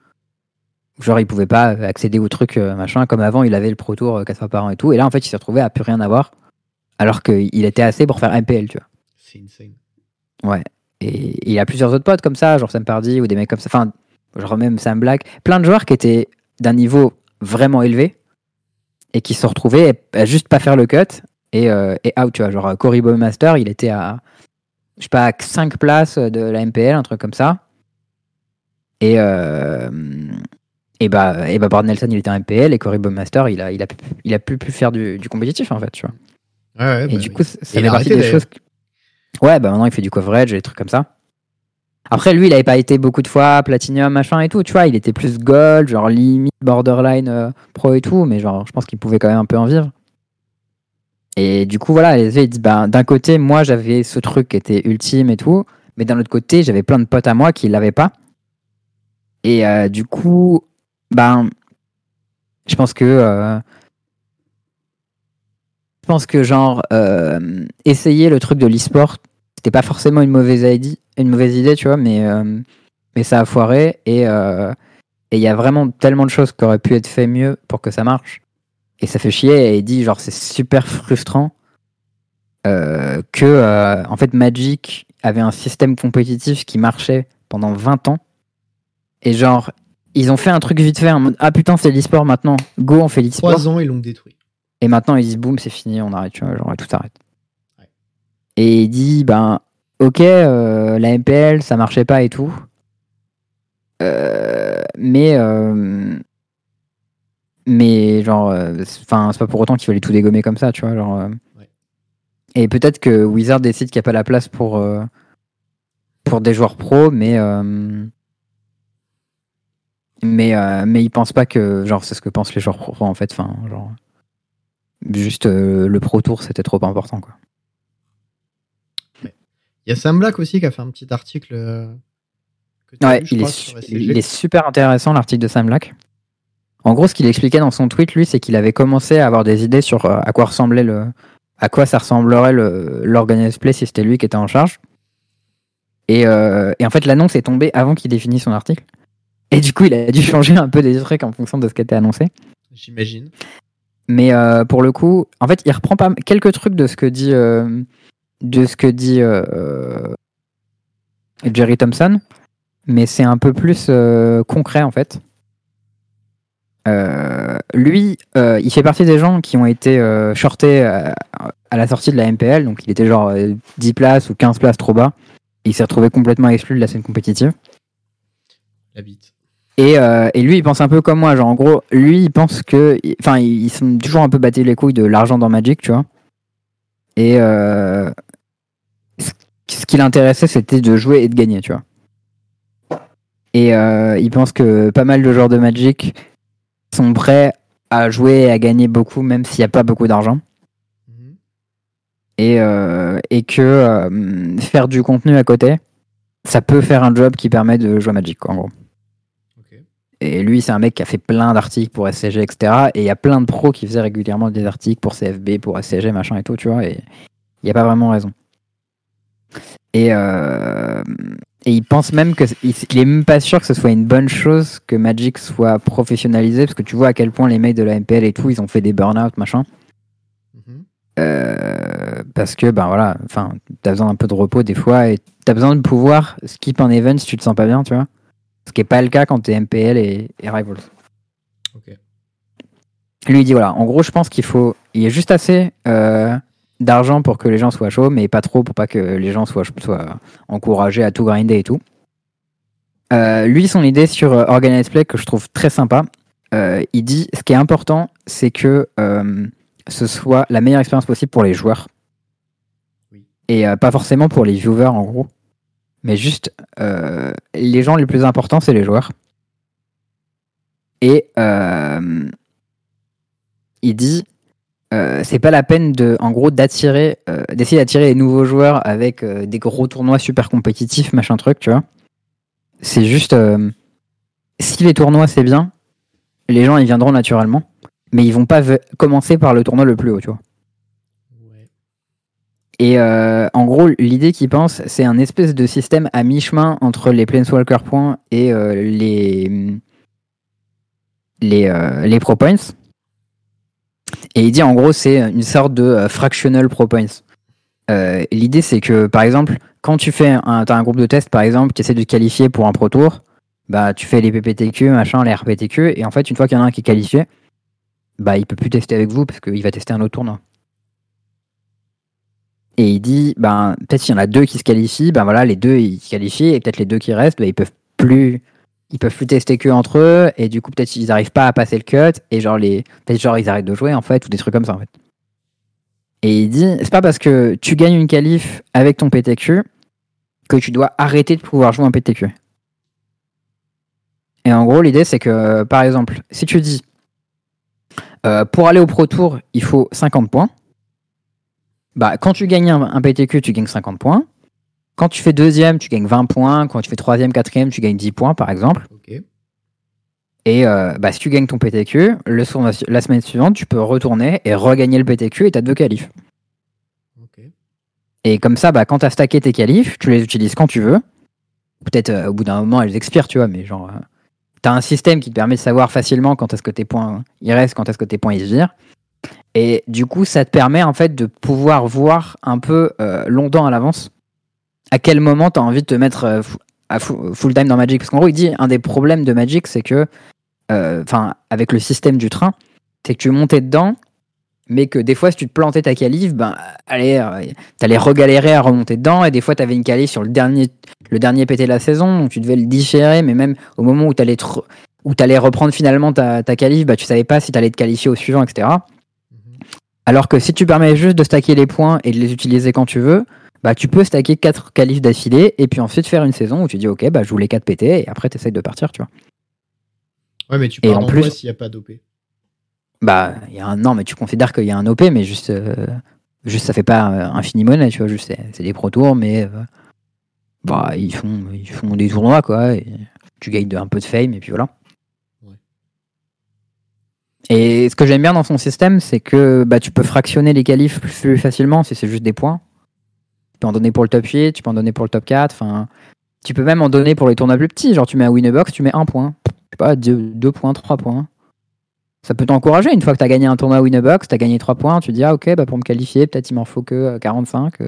Genre, il pouvait pas accéder au truc euh, machin. Comme avant, il avait le Pro Tour euh, 4 fois par an et tout. Et là, en fait, il s'est retrouvé à plus rien avoir. Alors qu'il était assez pour faire MPL, tu vois.
C'est insane.
Ouais. Et, et il a plusieurs autres potes comme ça, genre Sam Pardy ou des mecs comme ça. Enfin, genre même Sam Black. Plein de joueurs qui étaient d'un niveau vraiment élevé et qui se sont retrouvés à juste pas faire le cut et, euh, et out, tu vois. Genre Cory Bowmaster, il était à, je sais pas, à 5 places de la MPL, un truc comme ça. Et, euh, et bah, et bah Brad Nelson, il était en MPL et Cory Bowmaster, il a, il a, il a plus pu faire du, du compétitif en fait, tu vois.
Ouais, ouais,
Et
bah
du coup, ça fait partie des choses. Ouais, bah maintenant il fait du coverage et des trucs comme ça. Après, lui, il avait pas été beaucoup de fois platinum, machin et tout, tu vois. Il était plus gold, genre limite borderline euh, pro et tout, mais genre, je pense qu'il pouvait quand même un peu en vivre. Et du coup, voilà, bah, d'un côté, moi, j'avais ce truc qui était ultime et tout, mais d'un autre côté, j'avais plein de potes à moi qui l'avaient pas. Et euh, du coup, Ben, je pense que. euh, je pense que, genre, essayer le truc de l'e-sport, c'était pas forcément une mauvaise idée, une mauvaise idée tu vois, mais, euh, mais ça a foiré. Et euh, et il y a vraiment tellement de choses qui auraient pu être fait mieux pour que ça marche. Et ça fait chier. Et il dit, genre, c'est super frustrant euh, que, en fait, Magic avait un système compétitif qui marchait pendant 20 ans. Et genre, ils ont fait un truc vite fait en mode Ah putain, c'est l'e-sport maintenant, go, on fait l'e-sport.
Trois ans, ils l'ont détruit.
Et maintenant, ils disent boum, c'est fini, on arrête, tu vois, genre tout arrête. Et il dit ben, ok, euh, la MPL, ça marchait pas et tout. Euh, mais, euh, mais genre, c'est- enfin, c'est pas pour autant qu'il fallait tout dégommer comme ça, tu vois, genre.
Ouais.
Et peut-être que Wizard décide qu'il n'y a pas la place pour, pour des joueurs pros, mais. mais, mais ils pensent pas que genre c'est ce que pensent les joueurs pros en fait enfin genre juste le pro tour c'était trop important quoi
Il y a Sam Black aussi qui a fait un petit article. euh,
ouais il est,
crois,
il super intéressant l'article de Sam Black en gros ce qu'il expliquait dans son tweet lui c'est qu'il avait commencé à avoir des idées sur euh, à quoi ressemblait le à quoi ça ressemblerait le l'organised play si c'était lui qui était en charge et, euh, et en fait l'annonce est tombée avant qu'il définisse son article et du coup il a dû changer un peu des trucs en fonction de ce qui était annoncé
J'imagine.
Mais euh, pour le coup, en fait, il reprend pas quelques trucs de ce que dit euh, de ce que dit euh, euh, Jerry Thompson, mais c'est un peu plus euh, concret en fait. Lui, il fait partie des gens qui ont été shortés à, à la sortie de la MPL, donc il était genre euh, 10 places ou 15 places trop bas. Et il s'est retrouvé complètement exclu de la scène compétitive.
La bite.
Et, euh, et lui, il pense un peu comme moi. Genre, en gros, lui, il pense que. Enfin, ils ils sont toujours un peu battus les couilles de l'argent dans Magic, tu vois. Et euh, ce qui l'intéressait, c'était de jouer et de gagner, tu vois. Et euh, il pense que pas mal de joueurs de Magic sont prêts à jouer et à gagner beaucoup, même s'il n'y a pas beaucoup d'argent.
Mhm.
Et, euh, et que euh, faire du contenu à côté, ça peut faire un job qui permet de jouer à Magic, quoi, en gros. Et lui, c'est un mec qui a fait plein d'articles pour SCG, etc. Et il y a plein de pros qui faisaient régulièrement des articles pour CFB, pour SCG, machin et tout, tu vois. Et il n'y a pas vraiment raison. Et, euh, et il pense même que il, est même pas sûr que ce soit une bonne chose que Magic soit professionnalisé, parce que tu vois à quel point les mecs de la MPL et tout, ils ont fait des burn-out, machin.
Mhm.
Euh, parce que ben voilà, enfin, t'as besoin d'un peu de repos des fois et t'as besoin de pouvoir skip un event si tu te sens pas bien, tu vois. Ce qui est pas le cas quand t'es MPL et, et Rivals.
Ok.
Lui il dit voilà, en gros je pense qu'il faut, il y a juste assez euh, d'argent pour que les gens soient chauds, mais pas trop pour pas que les gens soient, soient encouragés à tout grinder et tout. Euh, lui son idée sur euh, Organized Play que je trouve très sympa, euh, il dit ce qui est important c'est que euh, ce soit la meilleure expérience possible pour les joueurs.
Oui.
Et pas forcément pour les viewers en gros. Mais juste, les gens les plus importants, c'est les joueurs. Et il dit, euh, c'est pas la peine de, en gros, d'attirer, euh, d'essayer d'attirer les nouveaux joueurs avec euh, des gros tournois super compétitifs, machin truc, tu vois. C'est juste, si les tournois c'est bien, les gens ils viendront naturellement mais ils vont pas commencer par le tournoi le plus haut, tu vois.
Ouais.
Et en gros, l'idée qu'ils pensent, c'est un espèce de système à mi-chemin entre les Planeswalker points et les les, les Pro Points. Et il dit en gros, c'est une sorte de euh, fractional Pro Points. Euh, l'idée, c'est que par exemple, quand tu fais un, t'as un groupe de test, par exemple, tu essaies de qualifier pour un Pro Tour, bah tu fais les PPTQ, machin, les RPTQ, et en fait, une fois qu'il y en a un qui est qualifié, bah il peut plus tester avec vous parce qu'il va tester un autre tournoi. Et il dit, ben peut-être s'il y en a deux qui se qualifient, ben voilà, les deux ils se qualifient et peut-être les deux qui restent, ben, ils peuvent plus, ils peuvent plus tester que entre eux et du coup peut-être ils n'arrivent pas à passer le cut et genre les, peut-être genre ils arrêtent de jouer en fait ou des trucs comme ça en fait. Et il dit, c'est pas parce que tu gagnes une qualif avec ton PTQ que tu dois arrêter de pouvoir jouer un PTQ. Et en gros l'idée c'est que par exemple si tu dis euh, pour aller au Pro Tour, il faut 50 points. Bah, quand tu gagnes un, un PTQ, tu gagnes 50 points. Quand tu fais deuxième, tu gagnes 20 points. Quand tu fais troisième, quatrième, tu gagnes 10 points, par exemple. Et euh, bah, si tu gagnes ton PTQ, le soir- la semaine suivante, tu peux retourner et regagner le PTQ et t'as deux qualifs. Et comme ça, bah, quand t'as stacké tes qualifs, tu les utilises quand tu veux. Peut-être euh, au bout d'un moment, elles expirent, tu vois, mais genre, euh, t'as un système qui te permet de savoir facilement quand est-ce que tes points ils restent, quand est-ce que tes points ils se virent. Et du coup, ça te permet en fait de pouvoir voir un peu euh, longtemps à l'avance à quel moment t'as envie de te mettre euh, à full time dans Magic? Parce qu'en gros, il dit un des problèmes de Magic, c'est que, euh, enfin, avec le système du train, c'est que tu montais dedans, mais que des fois, si tu te plantais ta qualif, ben, allez, euh, t'allais regalérer à remonter dedans, et des fois, t'avais une qualif sur le dernier, le dernier PT de la saison, donc tu devais le digérer, mais même au moment où t'allais où t'allais reprendre finalement ta, ta qualif, bah, tu savais pas si t'allais te qualifier au suivant, etc.
Mhm.
Alors que si tu permets juste de stacker les points et de les utiliser quand tu veux, bah, tu peux stacker 4 qualifs d'affilée et puis ensuite faire une saison où tu dis ok bah je voulais 4 PT et après tu essayes de partir tu vois.
Ouais, mais tu
Et
pars
en
en
plus-
s'il n'y a pas d'OP.
Bah il y a un non mais tu considères qu'il y a un OP mais juste euh, juste ça fait pas euh, infini monnaie tu vois juste c'est, des pro tours mais euh, bah ils font ils font des tournois quoi et tu gagnes de- un peu de fame et puis voilà.
Ouais.
Et ce que j'aime bien dans son système c'est que bah tu peux fractionner les qualifs plus facilement si c'est juste des points. Tu peux en donner pour le top 8, tu peux en donner pour le top 4, enfin tu peux même en donner pour les tournois plus petits, genre tu mets un Winnerbox, tu mets un point. Je sais pas, 2 points, 3 points. Ça peut t'encourager une fois que tu as gagné un tournoi Winnerbox, tu as gagné 3 points, tu dis ah ok, bah pour me qualifier, peut-être il m'en faut que euh, 45, euh,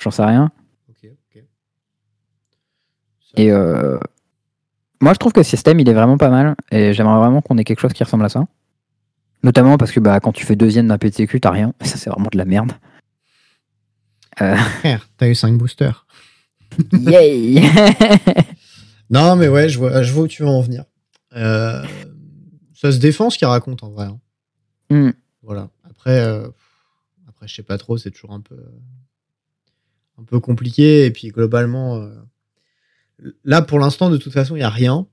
j'en sais rien.
Ça-
Et euh, moi je trouve que le système il est vraiment pas mal et j'aimerais vraiment qu'on ait quelque chose qui ressemble à ça. Notamment parce que bah, quand tu fais deuxième d'un PTQ, t'as rien. Ça c'est vraiment de la merde. Euh,
t'as eu 5 boosters.
yay
Non, mais ouais, je vois, je vois où tu veux en venir. Euh, ça se défend ce qu'il raconte en vrai. hein.
Hmm.
Voilà. Après, euh, après, je sais pas trop, c'est toujours un peu, un peu compliqué. Et puis globalement, euh, là pour l'instant, de toute façon, il y a rien.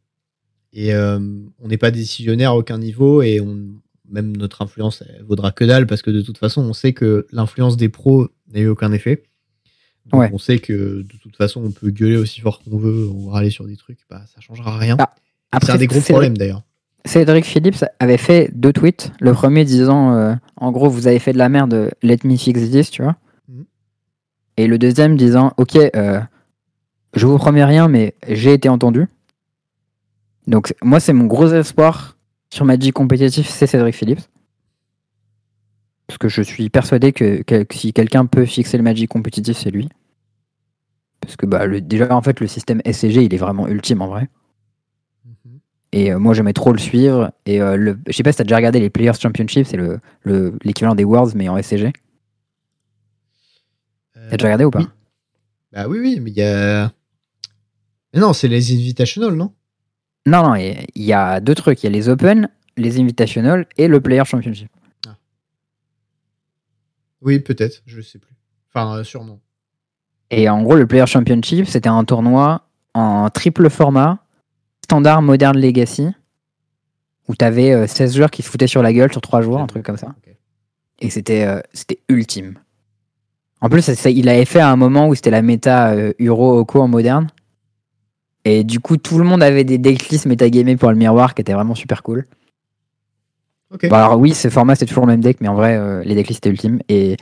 Et euh, on n'est pas décisionnaire à aucun niveau. Et on, même notre influence elle vaudra que dalle parce que de toute façon, on sait que l'influence des pros n'a eu aucun effet. Donc
Ouais.
on sait que de toute façon, on peut gueuler aussi fort qu'on veut, on va râler sur des trucs, bah ça changera rien.
Ah,
c'est un des gros
Cédric-
problèmes d'ailleurs.
Cédric Phillips avait fait deux tweets. Le premier disant euh, en gros, vous avez fait de la merde, let me fix this, tu vois.
Mhm.
Et le deuxième disant ok, euh, je vous promets rien, mais j'ai été entendu. Donc moi, c'est mon gros espoir sur Magic compétitif, c'est Cédric Phillips. Parce que je suis persuadé que, si quelqu'un peut fixer le Magic compétitif, c'est lui. Parce que bah, le, déjà, en fait, le système SCG, il est vraiment ultime en vrai.
Mhm.
Et euh, moi, j'aimais trop le suivre. Et euh, le, je sais pas si t'as déjà regardé les Players Championship, c'est le, le- l'équivalent des Worlds, mais en SCG. T'as déjà regardé ou pas?
oui. Bah oui, oui, mais il y a. Mais non, c'est les Invitational, non?
Non, non, il y a deux trucs. Il y a les Open, les Invitational et le Player Championship.
Oui, peut-être, je sais plus. Enfin, euh, sûrement.
Et en gros, le Player Championship, c'était un tournoi en triple format, standard Modern Legacy, où t'avais euh, 16 joueurs qui se foutaient sur la gueule sur 3 jours, un truc comme ça. Et c'était euh, c'était ultime. En plus, ça- ça- il avait fait à un moment où c'était la méta euh, Euro Oko en moderne. Et du coup, tout le monde avait des decklists métagamés pour le miroir qui étaient vraiment super cool.
Ok.
Bon, alors oui, ce format c'est toujours le même deck, mais en vrai, euh, les decklists étaient ultimes. Et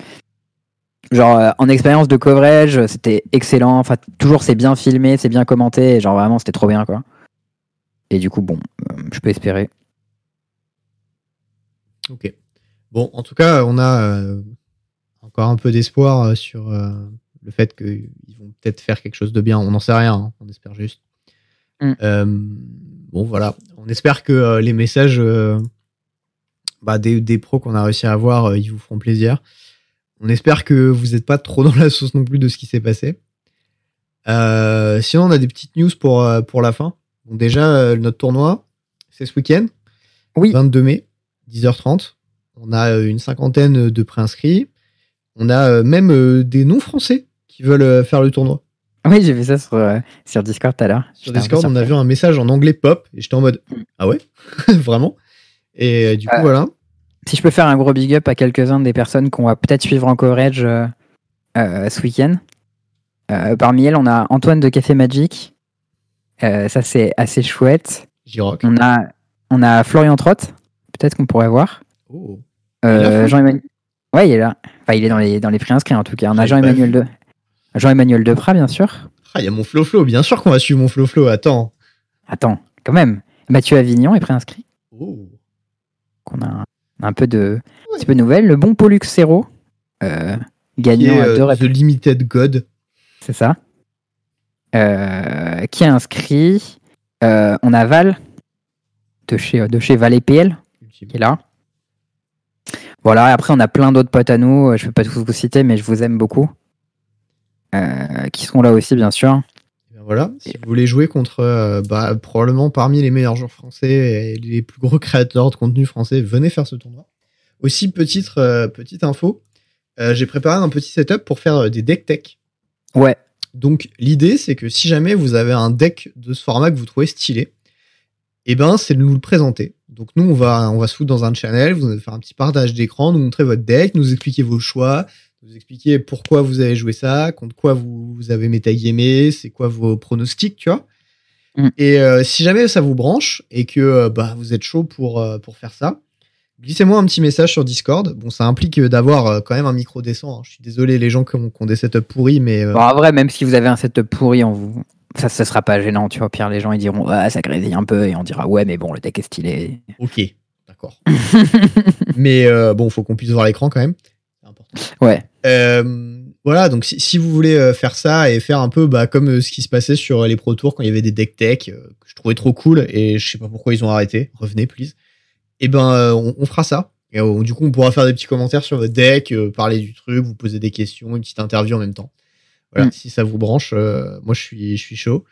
genre, euh, en expérience de coverage, c'était excellent. Enfin, toujours c'est bien filmé, c'est bien commenté. Et genre, vraiment, c'était trop bien, quoi. Et du coup, bon, euh, je peux espérer.
Ok. Bon, en tout cas, on a encore un peu d'espoir sur le fait qu'ils vont peut-être faire quelque chose de bien. On n'en sait rien, hein, on espère juste.
Mm.
Euh, bon, voilà. On espère que euh, les messages euh, bah, des, des pros qu'on a réussi à avoir, ils vous feront plaisir. On espère que vous n'êtes pas trop dans la sauce non plus de ce qui s'est passé. Sinon, on a des petites news pour, pour la fin. Donc déjà, notre tournoi, c'est ce week-end.
Oui.
22 mai, 10h30. On a une cinquantaine de préinscrits. On a même des non-français qui veulent faire le tournoi.
Oui, j'ai vu ça sur, euh, sur Discord tout à l'heure.
Sur Discord, on a vu un message en anglais pop et j'étais en mode. Ah ouais? Vraiment? Et euh, du coup,
Euh,
voilà.
Si je peux faire un gros big up à quelques-uns des personnes qu'on va peut-être suivre en coverage ce week-end. Parmi elles, on a Antoine de Café Magic. Ça, c'est assez chouette.
J-Rock.
On a On a Florian Trott, peut-être qu'on pourrait voir.
Oh.
Jean-Emmanuel. Ouais, il est là. Enfin, il est dans les, dans les préinscrits en tout cas. On a Jean-Emmanuel de... Jean-Emmanuel Deprat, bien sûr.
Ah, il y a mon Flo Flo. Bien sûr qu'on va suivre mon Flo Flo. Attends.
Attends, quand même. Mathieu Avignon est préinscrit.
Oh.
qu'on a un, un peu de un petit peu de nouvelles. Le bon Pollux Zero, euh, gagnant
est
à deux
euh, The Limited God.
c'est ça. Euh, qui est inscrit. Euh, on a Val de chez, de chez Val EPL qui est là. Voilà, après on a plein d'autres potes à nous, je ne peux pas tous vous citer, mais je vous aime beaucoup. Euh, qui seront là aussi, bien sûr.
Et ben voilà, si vous voulez jouer contre euh, bah, probablement parmi les meilleurs joueurs français et les plus gros créateurs de contenu français, venez faire ce tournoi. Aussi, petite, euh, petite info, euh, j'ai préparé un petit setup pour faire des deck tech.
Ouais,
Donc l'idée, c'est que si jamais vous avez un deck de ce format que vous trouvez stylé, eh ben c'est de nous le présenter. Donc nous, on va, on va se foutre dans un channel, vous allez faire un petit partage d'écran, nous montrer votre deck, nous expliquer vos choix, nous expliquer pourquoi vous avez joué ça, contre quoi vous, vous avez métagamé, c'est quoi vos pronostics, tu vois.
Mm.
Et euh, si jamais ça vous branche et que euh, bah, vous êtes chaud pour, euh, pour faire ça, glissez-moi un petit message sur Discord. Bon, ça implique d'avoir quand même un micro décent. hein. Je suis désolé les gens qui ont, qui ont des setups pourris, mais
Bon, en vrai, même si vous avez un setup pourri, on vous... ça ne sera pas gênant, tu vois. Pire, les gens ils diront ah, ça grésille un peu, et on dira ouais, mais bon, le deck est stylé.
ok, d'accord. mais euh, bon, faut qu'on puisse voir l'écran quand même.
Ouais,
Euh, voilà, donc si, si vous voulez euh, faire ça et faire un peu bah, comme euh, ce qui se passait sur les Pro Tours quand il y avait des deck tech que je trouvais trop cool et je sais pas pourquoi ils ont arrêté, revenez please. Et ben euh, on, on fera ça. Et euh, du coup on pourra faire des petits commentaires sur votre deck, parler du truc, vous poser des questions, une petite interview en même temps. Voilà,
Mm.
si ça vous branche, euh, moi je suis je suis chaud.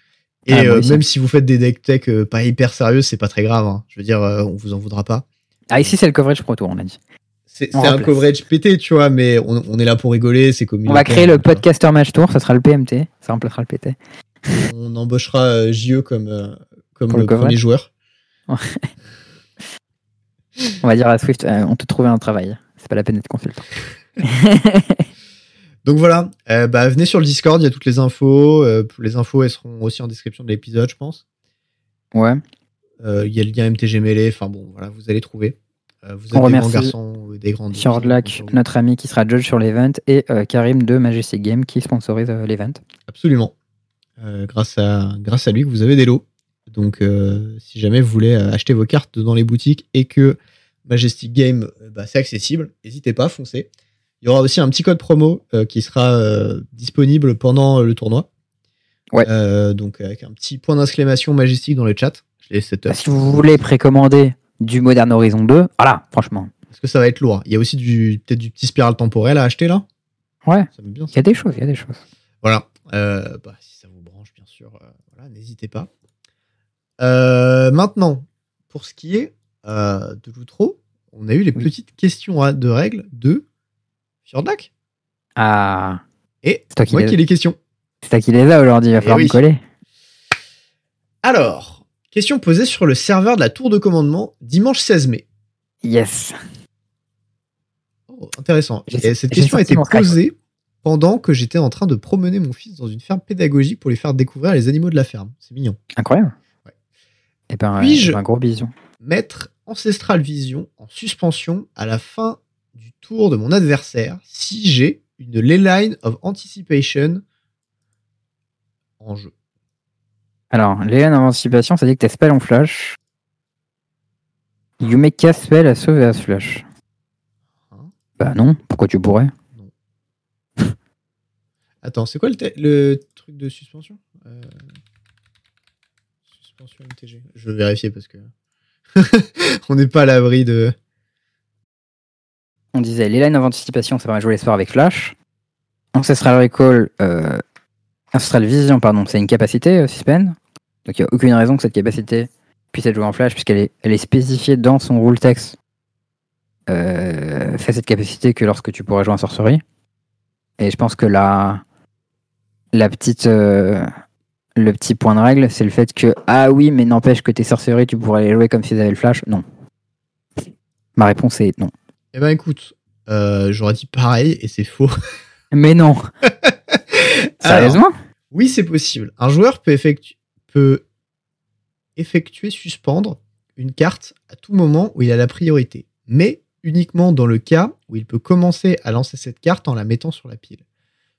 Et
Ah,
euh,
aussi.
même si vous faites des deck tech euh, pas hyper sérieux, c'est pas très grave. hein. Je veux dire, euh, on vous en voudra pas.
ah, ici c'est le coverage Pro Tour, on a dit.
C'est
On
un
remplace.
coverage pété, tu vois, mais on, on est là pour rigoler, c'est
On
communautaire.
va créer le podcaster match tour, ça sera le PMT, ça remplacera le PT.
on embauchera euh, JE comme, euh, comme
Pour
le, premier joueur.
On va dire à Swift, euh, on te trouver un travail. C'est pas la peine d'être consultant.
Donc voilà, euh, bah, venez sur le Discord, il y a toutes les infos. euh, les infos, elles seront aussi en description de l'épisode, je pense.
Ouais.
Euh, Il y a le lien MTG Melee, enfin bon, voilà, vous allez trouver. Euh, vous êtes
On
des euh, des grands
Fjordlac, notre ami qui sera judge sur l'event, et euh, Karim de Majestic Game qui sponsorise euh, l'event.
Absolument. Euh, grâce, à, grâce à lui que vous avez des lots. Donc euh, si jamais vous voulez euh, acheter vos cartes dans les boutiques et que Majestic Game, euh, bah, c'est accessible, n'hésitez pas, foncez. Il y aura aussi un petit code promo euh, qui sera euh, disponible pendant le tournoi.
Ouais.
Euh, donc avec un petit point d'exclamation Majestic dans le chat. Je.
Bah, si vous voulez précommander du Modern Horizon 2, voilà, franchement,
Parce que ça va être lourd. Il y a aussi du peut-être du petit spiral temporel à acheter là.
ouais,
Ça
il y a des choses, il y a des choses.
Voilà. Euh, bah, si ça vous branche, bien sûr, euh, voilà, n'hésitez pas. Euh, maintenant, pour ce qui est de l'outro, on a eu les
Oui.
petites questions à- de règles de Fjordak.
Ah,
Et
C'est toi qui
moi
les-
qui les questions.
c'est toi qui les as aujourd'hui, il va
Eh
falloir
oui.
me coller.
Alors, question posée sur le serveur de la tour de commandement dimanche 16 mai.
Yes.
Intéressant. Et cette question a été posée pendant que j'étais en train de promener mon fils dans une ferme pédagogique pour lui faire découvrir les animaux de la ferme. C'est mignon.
Incroyable.
Ouais.
Et ben,
Puis-je-
eh ben, gros bisous.
mettre Ancestral Vision en suspension à la fin du tour de mon adversaire si j'ai une Leyline of Anticipation en jeu?
Alors, Léon Anticipation, ça dit que tes spells en flash. You make cast spell à sauver à flash. Bah non, pourquoi tu pourrais?
Attends, c'est quoi le, truc de suspension? Euh, Suspension MTG. Je vais vérifier parce que on n'est pas à l'abri de.
On disait les lines of anticipation, ça permet de jouer les sorts avec flash. Ancestral Recall, euh, Ancestral Vision, pardon, c'est une capacité euh, suspend. Donc il n'y a aucune raison que cette capacité puisse être jouée en flash, puisqu'elle est, elle est spécifiée dans son rule text. Euh, fait cette capacité que lorsque tu pourras jouer en sorcerie. Et je pense que la, la petite, euh, le petit point de règle, c'est le fait que, ah oui, mais n'empêche que tes sorceries, tu pourrais les jouer comme si elles avaient le flash. Non. Ma réponse est non.
Eh ben écoute, euh, j'aurais dit pareil et c'est faux.
Mais non.
Alors,
Sérieusement
Oui, c'est possible. Un joueur peut, effectu- peut effectuer suspendre une carte à tout moment où il a la priorité, mais uniquement dans le cas où il peut commencer à lancer cette carte en la mettant sur la pile.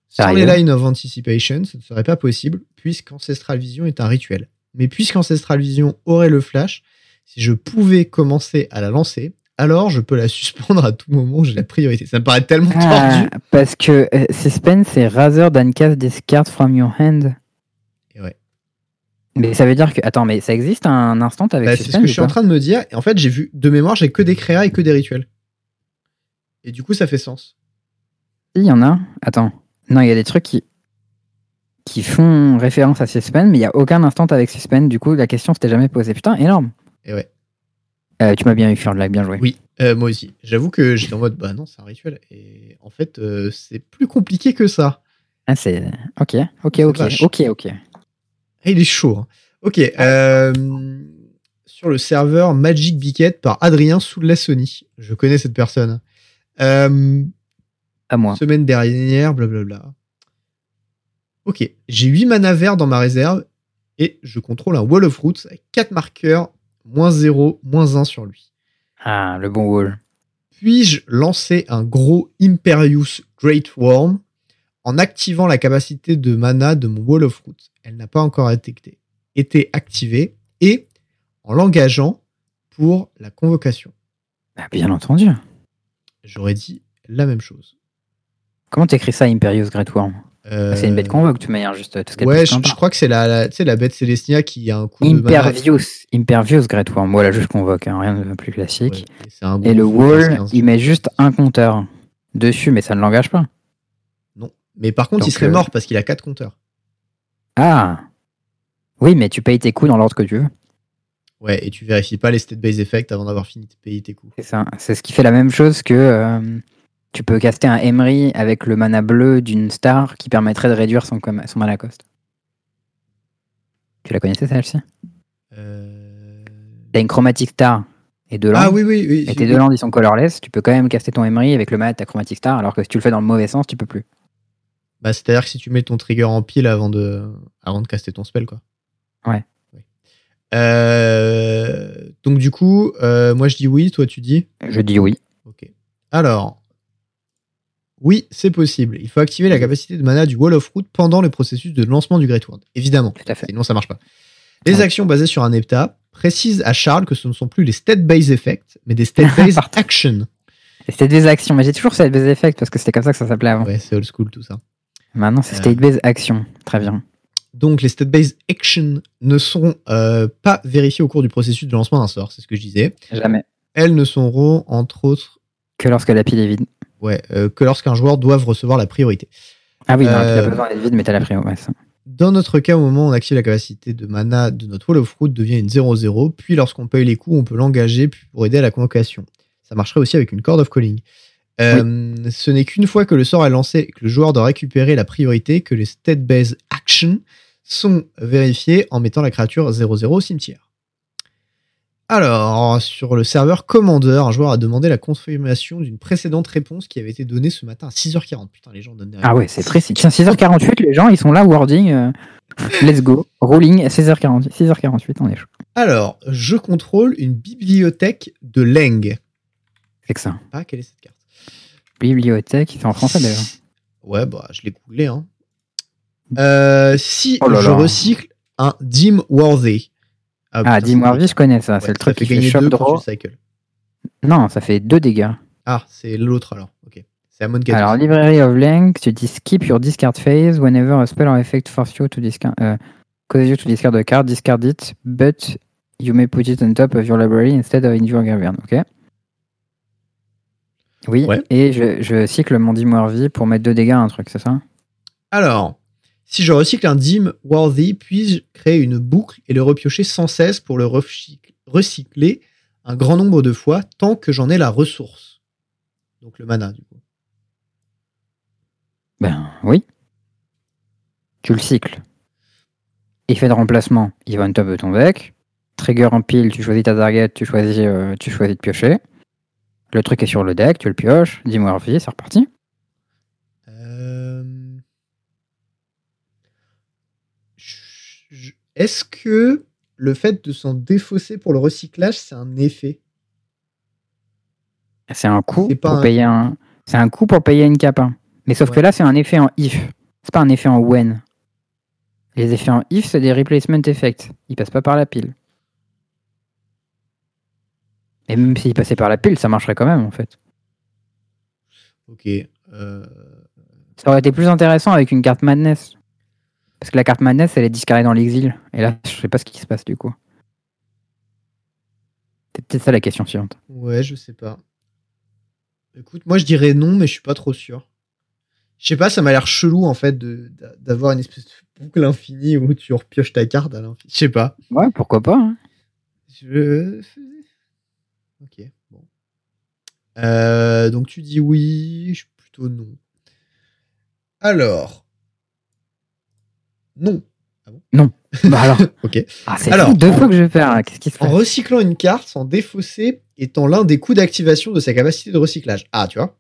Sans les Line of Anticipation, ce ne serait pas possible, puisqu'Ancestral Vision est un rituel. Mais puisqu'Ancestral Vision aurait le flash, si je pouvais commencer à la lancer, alors je peux la suspendre à tout moment j'ai la priorité. Ça me paraît tellement
Ah,
tordu.
parce que euh, Suspend, c'est Rather than cast this card from your hand. Mais ça veut dire que. Attends, mais ça existe un instant avec
Bah, c'est ce que je suis en train de me dire. Et en fait, j'ai vu de mémoire, j'ai que des créas et que des rituels. Et du coup, ça fait sens.
Il y en a. Attends. Non, il y a des trucs qui qui font référence à Suspend, mais il n'y a aucun instant avec Suspend. Du coup, la question s'était jamais posée. Putain, énorme.
Et ouais.
Euh, tu m'as bien eu, Furlag, bien joué.
Oui, euh, moi aussi. J'avoue que j'étais en mode, bah non, c'est un rituel. Et en fait, euh, c'est plus compliqué que ça.
Ah, c'est. Ok, ok, ok. Ok, ok.
Il est chaud. hein. Ok. euh, sur le serveur Magic Biquette par Adrien Soulassoni. Je connais cette personne. Euh,
À moi.
semaine dernière, blablabla. Ok. J'ai 8 mana verts dans ma réserve et je contrôle un Wall of Roots avec 4 marqueurs, moins 0, moins 1 sur lui.
Ah, le bon wall.
Puis-je lancer un gros Imperius Great Worm? En activant la capacité de mana de mon Wall of Roots Elle n'a pas encore été, été activée et en l'engageant pour la convocation.
Ah, bien entendu.
J'aurais dit la même chose.
Comment t'écris ça, Imperius Great Worm?
Euh,
Ah, C'est une bête convoque, de toute manière, juste tout ce qu'elle
Ouais, je, je crois que c'est la, bête Célestia qui a un coup de mana.
Impervious. Impervious Great Worm. Voilà, juste convoque, hein, rien de plus classique.
Ouais, et
Et le wall,
15.
il met juste un compteur dessus, mais ça ne l'engage pas.
Mais par contre,
Donc,
il serait
euh,
mort parce qu'il a 4 compteurs.
Ah Oui, mais tu payes tes coups dans l'ordre que tu veux.
Ouais, et tu vérifies pas les state base effects avant d'avoir fini de payer tes coups.
C'est ça. C'est ce qui fait la même chose que euh, tu peux caster un Emery avec le mana bleu d'une star qui permettrait de réduire son, mana cost. Tu la connaissais celle-ci?
Euh...
T'as une chromatic star et deux landes.
Ah oui, oui, oui.
Et tes
oui.
deux landes ils sont colorless, tu peux quand même caster ton Emery avec le mana de ta chromatic star, alors que si tu le fais dans le mauvais sens, tu peux plus.
Bah, c'est-à-dire que si tu mets ton trigger en pile avant de, avant de caster ton spell, quoi.
Ouais.
Euh, Donc, du coup, euh, moi je dis oui, toi tu dis?
Je dis oui.
Ok. Alors, oui, c'est possible. Il faut activer la capacité de mana du Wall of Root pendant le processus de lancement du Great Word. Évidemment.
Tout à fait.
Sinon, ça marche pas. Les
Ouais.
actions basées sur un hepta précisent à Charles que ce ne sont plus les state-based effects, mais des state-based actions.
C'était des actions, mais j'ai toujours cette base effect parce que c'était comme ça que ça s'appelait avant.
Ouais, c'est old school tout ça.
Maintenant c'est
Euh.
state base action. Très bien.
Donc, les state-based actions ne sont euh, pas vérifiées au cours du processus de lancement d'un sort, c'est ce que je disais.
Jamais.
Elles ne seront, entre autres,
Que lorsque la pile est vide.
ouais, euh, que lorsqu'un joueur doit recevoir la priorité.
Ah oui, non,
Euh.
tu as besoin d'être vide, mais t'as la prio. Ouais, ça.
Dans notre cas, au moment où on active la capacité de mana de notre Wall of Fruit devient une 0-0, puis lorsqu'on paye les coups, on peut l'engager pour aider à la convocation. Ça marcherait aussi avec une Cord of Calling. Euh, Ce n'est qu'une fois que le sort est lancé et que le joueur doit récupérer la priorité que les state based actions sont vérifiées en mettant la créature 0-0 au cimetière. Alors, sur le serveur Commander, un joueur a demandé la confirmation d'une précédente réponse qui avait été donnée ce matin à 6h40. Putain, les gens donnent des
Ah ouais, c'est précis. Tiens, 6h48, les gens, ils sont là, wording. euh, let's go. Rolling, 16h48. 6h48, on est chaud.
Alors, je contrôle une bibliothèque de Leng.
C'est que ça.
Ah, quelle est cette carte
Bibliothèque, c'est en français d'ailleurs.
Ouais, bah, je l'ai googlé. Hein. Euh, si
Oh là
je
là.
recycle un Dim Worthy.
Ah,
putain,
Dim Warvy, je connais ça.
ouais,
c'est le truc qui fait
gagner deux quand tu.
Non, ça fait deux dégâts.
Ah, c'est l'autre alors. Ok. C'est Amon Gatos.
Alors, Library of Length, tu dis skip your discard phase whenever a spell or effect force you to discard. Euh, causes you to discard a card, discard it, but you may put it on top of your library instead of in your graveyard. Ok Oui,
Ouais.
et je, je cycle mon Dim Warvy pour mettre deux dégâts à un truc, c'est ça?
Alors, si je recycle un Dim Worthy, puis-je créer une boucle et le repiocher sans cesse pour le recyc- recycler un grand nombre de fois tant que j'en ai la ressource? Donc le mana, du coup.
Ben oui. Tu le cycles. Effet de remplacement, il va on top de ton deck. Trigger en pile, tu choisis ta target, tu choisis, euh, tu choisis de piocher. Le truc est sur le deck, tu le pioches, dis-moi Warvy, c'est reparti.
Euh, Est-ce que le fait de s'en défausser pour le recyclage, c'est un effet?
C'est un coût pour
un-
payer un. C'est un coût pour payer une cap. hein. Mais sauf que là, c'est un effet en if. C'est pas un effet en when. Les effets en if, c'est des replacement effects. Ils passent pas par la pile. Et même s'ils passaient par la pile, ça marcherait quand même en fait.
Ok. euh,
Ça aurait été plus intéressant avec une carte Madness. Parce que la carte Madness, elle est discarrée dans l'exil. Et là, je sais pas ce qui se passe du coup. C'est peut-être ça la question suivante.
Ouais, je sais pas. Écoute, moi je dirais non, mais je suis pas trop sûr. Je sais pas, ça m'a l'air chelou en fait d'avoir une espèce de boucle infinie où tu repioches ta carte à l'infini. Je sais pas.
Ouais, pourquoi pas. hein.
Je... Ok, bon. Euh, donc tu dis oui, je suis plutôt non. Alors. Non.
bah alors.
Ok.
Ah, c'est
Alors,
deux
en-
fois que je là. Qu'est-ce qui se
En
passe?
recyclant une carte sans défausser étant l'un des coûts d'activation de sa capacité de recyclage. Ah, tu vois?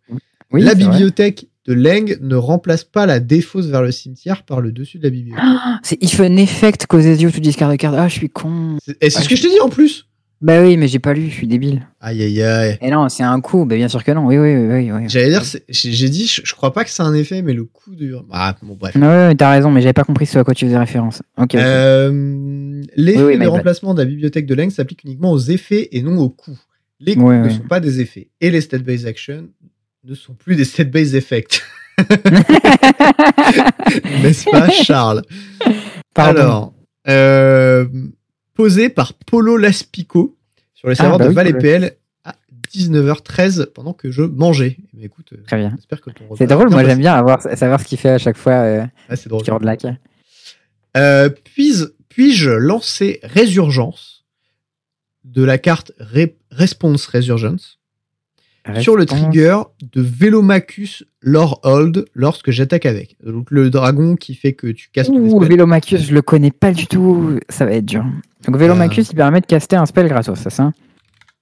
Oui,
la
vrai.
bibliothèque de Leng ne remplace pas la défausse vers le cimetière par le dessus de la bibliothèque.
Ah, C'est if an effect causes you to discard a card. Ah, je suis con.
C'est- Et c'est ce que je te dis en plus.
Bah oui, mais j'ai pas lu, je suis débile.
Aïe aïe aïe.
Et non, c'est un coup. Bah bien sûr que non. Oui, oui, oui. oui, oui.
J'allais dire, j'ai dit, je, je crois pas que c'est un effet, mais le coup de. Ah, bon, bref.
Ouais, ouais, t'as raison, mais j'avais pas compris ce à quoi tu faisais référence. Ok. ok.
Euh, L'effet
Oui,
de remplacement de la bibliothèque de Leng s'applique uniquement aux effets et non aux coûts. Les coûts
Ouais,
ne sont pas des effets. Et les state-based actions ne sont plus des state-based effects. N'est-ce pas, Charles?
Pardon.
Alors, euh, posé par Polo Laspico sur les
Ah,
serveurs
bah
de
oui.
PL à 19h13 pendant que je mangeais. Mais écoute, euh,
Très bien.
j'espère que ton
C'est drôle, moi j'aime bien avoir, savoir ce qu'il fait à chaque fois euh,
Ah, c'est drôle.
de la caille.
Euh, puis- Puis-je lancer Résurgence de la carte Re- Response Resurgence sur le trigger de Velomachus Lore Hold lorsque j'attaque avec Donc le dragon qui fait que tu casses ton
Ouh,
spell.
Velomachus, je le connais pas du tout. Ça va être dur. Donc Velomachus,
Euh.
il permet de caster un spell gratos, c'est ça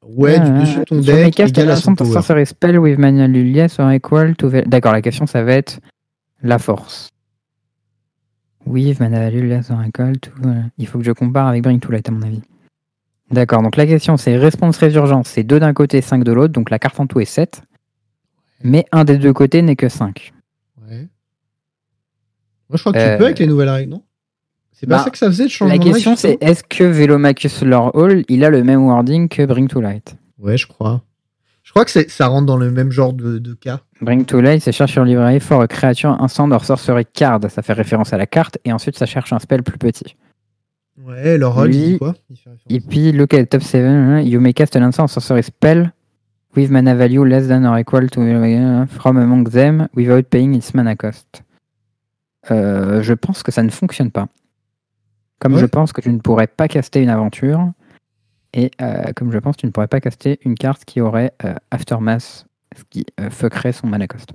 Ouais, du dessus ton deck, égal à
la
son
ton
power.
sorcerer spell with equal to... D'accord, la question, ça va être la force. With mana Lulia sont equal to... voilà. Il faut que je compare avec Bring to Light, à mon avis. D'accord, donc la question, c'est Response Résurgence, c'est 2 d'un côté, 5 de l'autre, donc la carte en tout est 7. Mais un des deux côtés n'est que 5.
Ouais. Moi, je crois que
Euh,
tu peux avec les nouvelles règles, non? C'est pas
bah,
ça que ça faisait de changement
La question, c'est est-ce que Velomachus Lore Hall, il a le même wording que Bring to Light?
Ouais, je crois. Je crois que ça rentre dans le même genre de, de cas.
Bring to light, ça cherche sur librairie for a creature instant or sorcery card. Ça fait référence à la carte. Et ensuite, ça cherche un spell plus petit.
Ouais, leur rôle, il dit quoi? Il fait référence.
Et puis, look at top 7. You may cast an instant or sorcery spell with mana value less than or equal to from among them without paying its mana cost. Euh, je pense que ça ne fonctionne pas. Comme je pense que tu ne pourrais pas caster une aventure. Et euh, comme je pense que tu ne pourrais pas caster une carte qui aurait euh, Aftermath, ce qui euh, fuckerait son mana cost.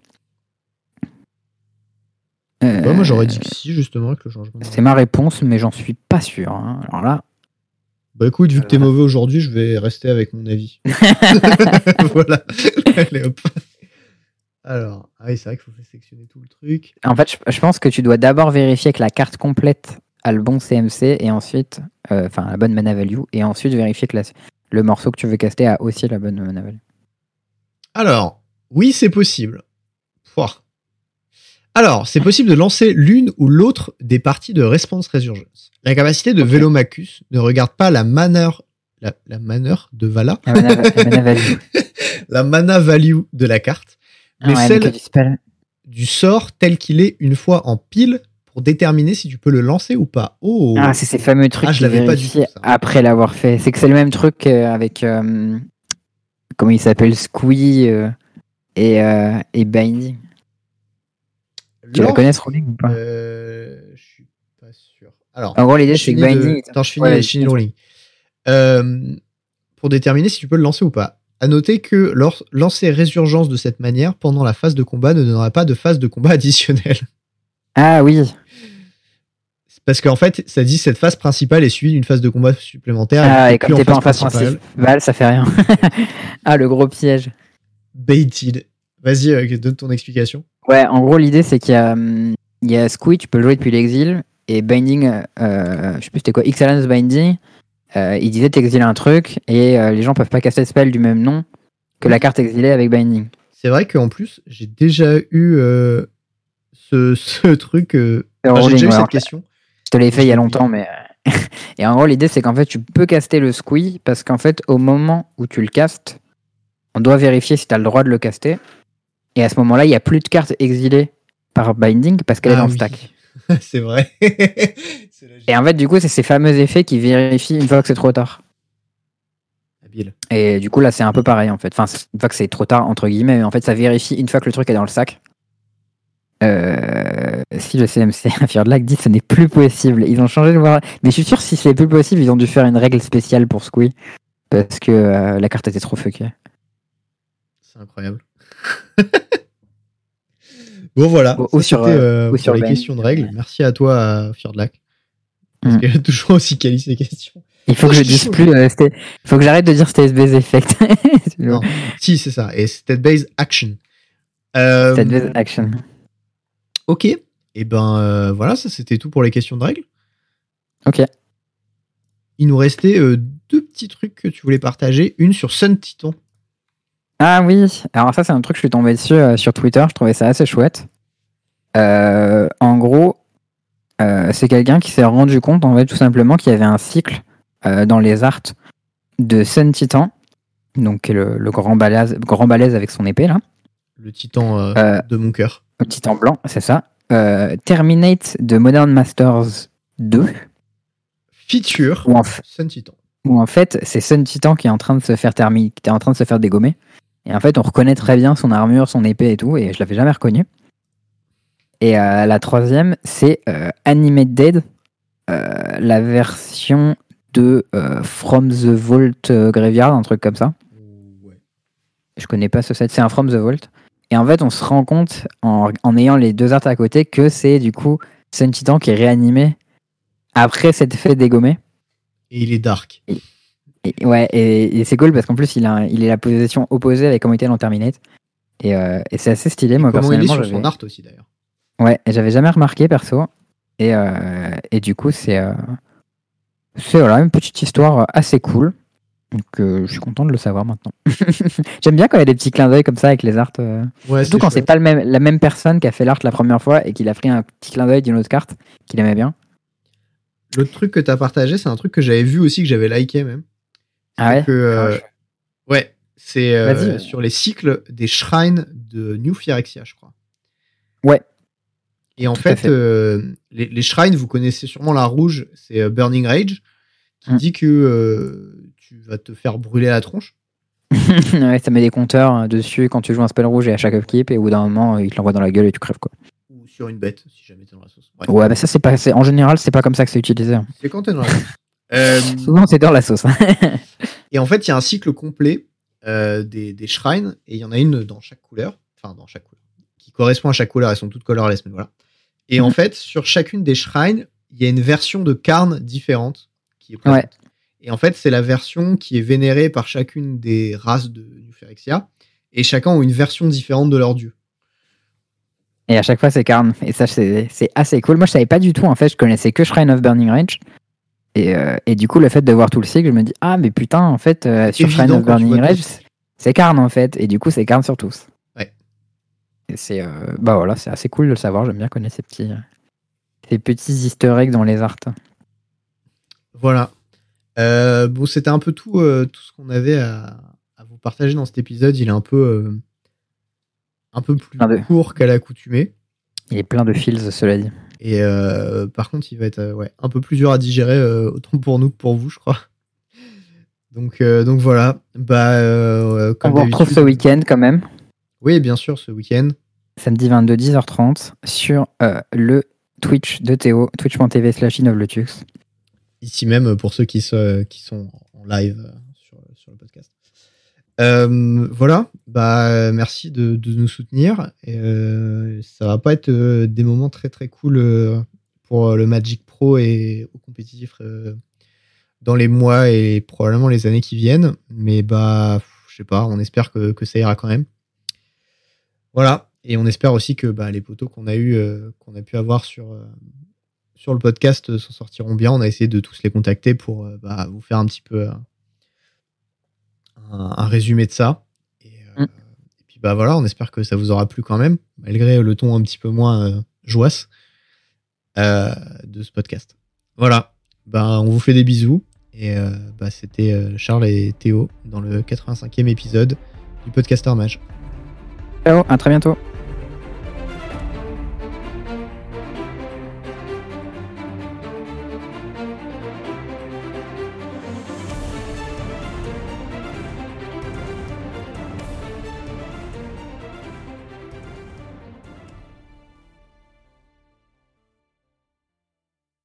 Ouais, moi, j'aurais dit que si, justement, avec le changement.
C'est ma réponse, mais j'en suis pas sûr. hein. Alors là,
Bah écoute, vu que t'es mauvais aujourd'hui, je vais rester avec mon avis. voilà. Allez, hop. Alors, ah oui, c'est vrai qu'il faut sélectionner tout le truc.
en fait, je, je pense que tu dois d'abord vérifier que la carte complète a le bon CMC et ensuite, euh, enfin, la bonne mana value, et ensuite vérifier que la- le morceau que tu veux caster a aussi la bonne mana value.
Alors, oui, c'est possible. Pouah. Alors, c'est possible de lancer l'une ou l'autre des parties de Response Resurgence. La capacité de
Ok.
Velomachus ne regarde pas la maneur, la, de Vala,
La mana, la mana value.
la mana value de la carte, mais
Ah ouais,
celle
mais du spell.
du sort tel qu'il est une fois en pile pour déterminer si tu peux le lancer ou pas. Oh,
Ah, c'est ces fameux trucs
Ah, je l'avais pas du tout, ça.
après l'avoir fait. C'est que c'est le même truc euh, avec. euh, comment il s'appelle Squee euh, et, euh, et Binding. Tu la connais ce ruling ou pas
Euh, je suis pas sûr. Alors,
En gros, l'idée, c'est que Binding.
Attends, je finis,
Ouais,
je. Euh, pour déterminer si tu peux le lancer ou pas. À noter que lors, lancer résurgence de cette manière pendant la phase de combat ne donnera pas de phase de combat additionnelle.
Ah oui.
Parce qu'en fait, ça dit cette phase principale est suivie d'une phase de combat supplémentaire.
Ah, et comme t'es pas en phase
principale.
principale, ça fait rien. ah, le gros piège.
Baited. Vas-y, euh, donne ton explication.
Ouais, en gros, l'idée, c'est qu'il y a, hum, il y a Squee, tu peux le jouer depuis l'exil, et Binding, euh, je sais plus c'était quoi, Excellence Binding, euh, il disait t'exiles un truc et euh, les gens peuvent pas casser le spell du même nom que la carte exilée avec Binding.
C'est vrai qu'en plus, j'ai déjà eu ce, ce truc. enfin, j'ai
rolling,
déjà eu cette question.
Je te l'ai fait il y a longtemps, mais. euh, et en gros, l'idée, c'est qu'en fait, tu peux caster le squee parce qu'en fait, au moment où tu le castes, on doit vérifier si tu as le droit de le caster. Et à ce moment-là, il n'y a plus de cartes exilées par Binding parce qu'elle est
Ah
dans le
oui.
stack.
c'est vrai.
Et en fait, du coup, c'est ces fameux effets qui vérifient une fois que c'est trop tard.
Habile.
Et du coup, là, c'est un peu pareil, en fait. Enfin, une fois que c'est trop tard, entre guillemets, mais en fait, ça vérifie une fois que le truc est dans le sac. Euh, si le CMC Fear Lag dit ce n'est plus possible, ils ont changé de voir. Mais je suis sûr, si c'est plus possible, ils ont dû faire une règle spéciale pour Squee. Parce que euh, la carte était trop fuckée.
C'est incroyable. bon, voilà.
Ou- sur, euh, ou
pour
sur
les
Ben.
questions de règles. Merci à toi, Fjordlac. Parce
Mm.
qu'elle a toujours aussi quali ces questions.
Il faut que je dise plus. euh, il faut que j'arrête de dire State-Based Effect. C'est
Non. Si, c'est ça. Et State Based Action. Euh,
State-Based Action.
ok. Et ben euh, voilà, ça c'était tout pour les questions de règles.
Ok.
Il nous restait euh, deux petits trucs que tu voulais partager. Une sur Sun Titan.
Ah oui, alors ça c'est un truc que je suis tombé dessus euh, sur Twitter, je trouvais ça assez chouette. En gros, c'est quelqu'un qui s'est rendu compte en fait tout simplement qu'il y avait un cycle dans les arts de Sun Titan, donc le, le grand, balèze, grand balèze avec son épée là,
Le titan de mon cœur.
le titan blanc, c'est ça. Euh, Terminate de Modern Masters 2,
Feature
où en, f-
Sun Titan.
où en fait c'est Sun Titan qui est en train de se faire terminer, qui est en train de se faire dégommer. Et en fait, on reconnaît très bien son armure, son épée et tout, et je l'avais jamais reconnu. Et euh, la troisième, c'est euh, Animate Dead, euh, la version de From the Vault Graveyard, un truc comme ça.
Ouais.
Je connais pas ce set, c'est un From the Vault. Et en fait, on se rend compte, en, en ayant les deux arts à côté, que c'est du coup Sun Titan qui est réanimé après s'être fait dégommer.
Et il est dark.
Et, ouais, et, et c'est cool parce qu'en plus, il, a, il est la position opposée avec comment il était dans Terminate. Et, euh, et c'est assez stylé, moi
Comment il est
personnellement.
sur son art aussi d'ailleurs.
Ouais, j'avais jamais remarqué perso. Et, euh, et du coup, c'est euh, c'est voilà, une petite histoire assez cool. Donc euh, je suis content de le savoir maintenant. J'aime bien quand il y a des petits clins d'œil comme ça avec les arts. euh,
Ouais,
Surtout quand c'est pas le même, la même personne qui a fait l'art la première fois et qu'il a pris un petit clin d'œil d'une autre carte qu'il aimait bien.
L'autre truc que tu as partagé, c'est un truc que j'avais vu aussi, que j'avais liké même.
Ah ouais?
Que, euh, ouais, c'est euh, sur les cycles des shrines de New Phyrexia, je crois.
Ouais.
Et en
Tout
fait,
fait.
euh, les, les shrines, vous connaissez sûrement la rouge, c'est Burning Rage, qui
Mm.
dit que euh, tu vas te faire brûler la tronche.
ouais, ça met des compteurs euh, dessus quand tu joues un spell rouge et à chaque upkeep et au bout d'un moment euh, il te l'envoie dans la gueule et tu crèves quoi.
Ou sur une bête, si jamais t'es dans la sauce. Bref.
Ouais, mais ça c'est pas, en général c'est pas comme ça que c'est utilisé. hein.
C'est quand t'es dans la sauce. Euh,
Souvent c'est dans la sauce. hein.
Et en fait, il y a un cycle complet euh, des, des shrines, et il y en a une dans chaque couleur, enfin dans chaque couleur, qui correspond à chaque couleur, elles sont toutes colorless, mais voilà. Et en
Mhm.
fait, sur chacune des shrines, il y a une version de Karn différente qui est présente.
Ouais.
Et en fait, c'est la version qui est vénérée par chacune des races de New Phyrexia, et chacun ont une version différente de leur dieu.
Et à chaque fois c'est Karn. Et ça c'est assez cool. Moi je savais pas du tout en fait, je connaissais que Shrine of Burning Rage. Et, euh, et du coup le fait de voir tout le cycle, je me dis ah mais putain en fait euh, sur Shrine of Burning Rage c'est- Karn en fait. Et du coup c'est Karn sur tous.
Ouais.
C'est euh, bah voilà c'est assez cool de le savoir. J'aime bien connaître ces petits ces petits Easter eggs dans les arts.
Voilà. Euh, bon, c'était un peu tout, euh, tout ce qu'on avait à, à vous partager dans cet épisode. Il est un peu, euh, un peu plus
de-
court qu'à l'accoutumée.
Il est plein de feels cela dit.
Et par contre, il va être ouais, un peu plus dur à digérer, autant pour nous que pour vous, je crois. Donc, donc voilà. Bah,
On vous retrouve ce week-end quand même.
Oui, bien sûr, ce week-end.
samedi 22 10h30 sur le Twitch de Théo, twitch.tv slash innovletux.
Ici même pour ceux qui, sont en live euh, sur, le podcast. Euh, voilà. Bah, merci de, nous soutenir. Et, euh, ça va pas être euh, des moments très très cool euh, pour euh, le Magic Pro et au compétitif euh, dans les mois et probablement les années qui viennent. Mais bah, je sais pas, on espère que, ça ira quand même. Voilà. Et on espère aussi que bah, les poteaux qu'on a eu, euh, qu'on a pu avoir sur, euh, sur le podcast s'en sortiront bien. On a essayé de tous les contacter pour bah, vous faire un petit peu un, résumé de ça. Mm. Et, puis bah voilà, on espère que ça vous aura plu quand même, malgré le ton un petit peu moins joyeux de ce podcast. Voilà, bah, on vous fait des bisous. Et bah, c'était Charles et Théo dans le 85e épisode du Podcaster Mage.
Ciao, à très bientôt.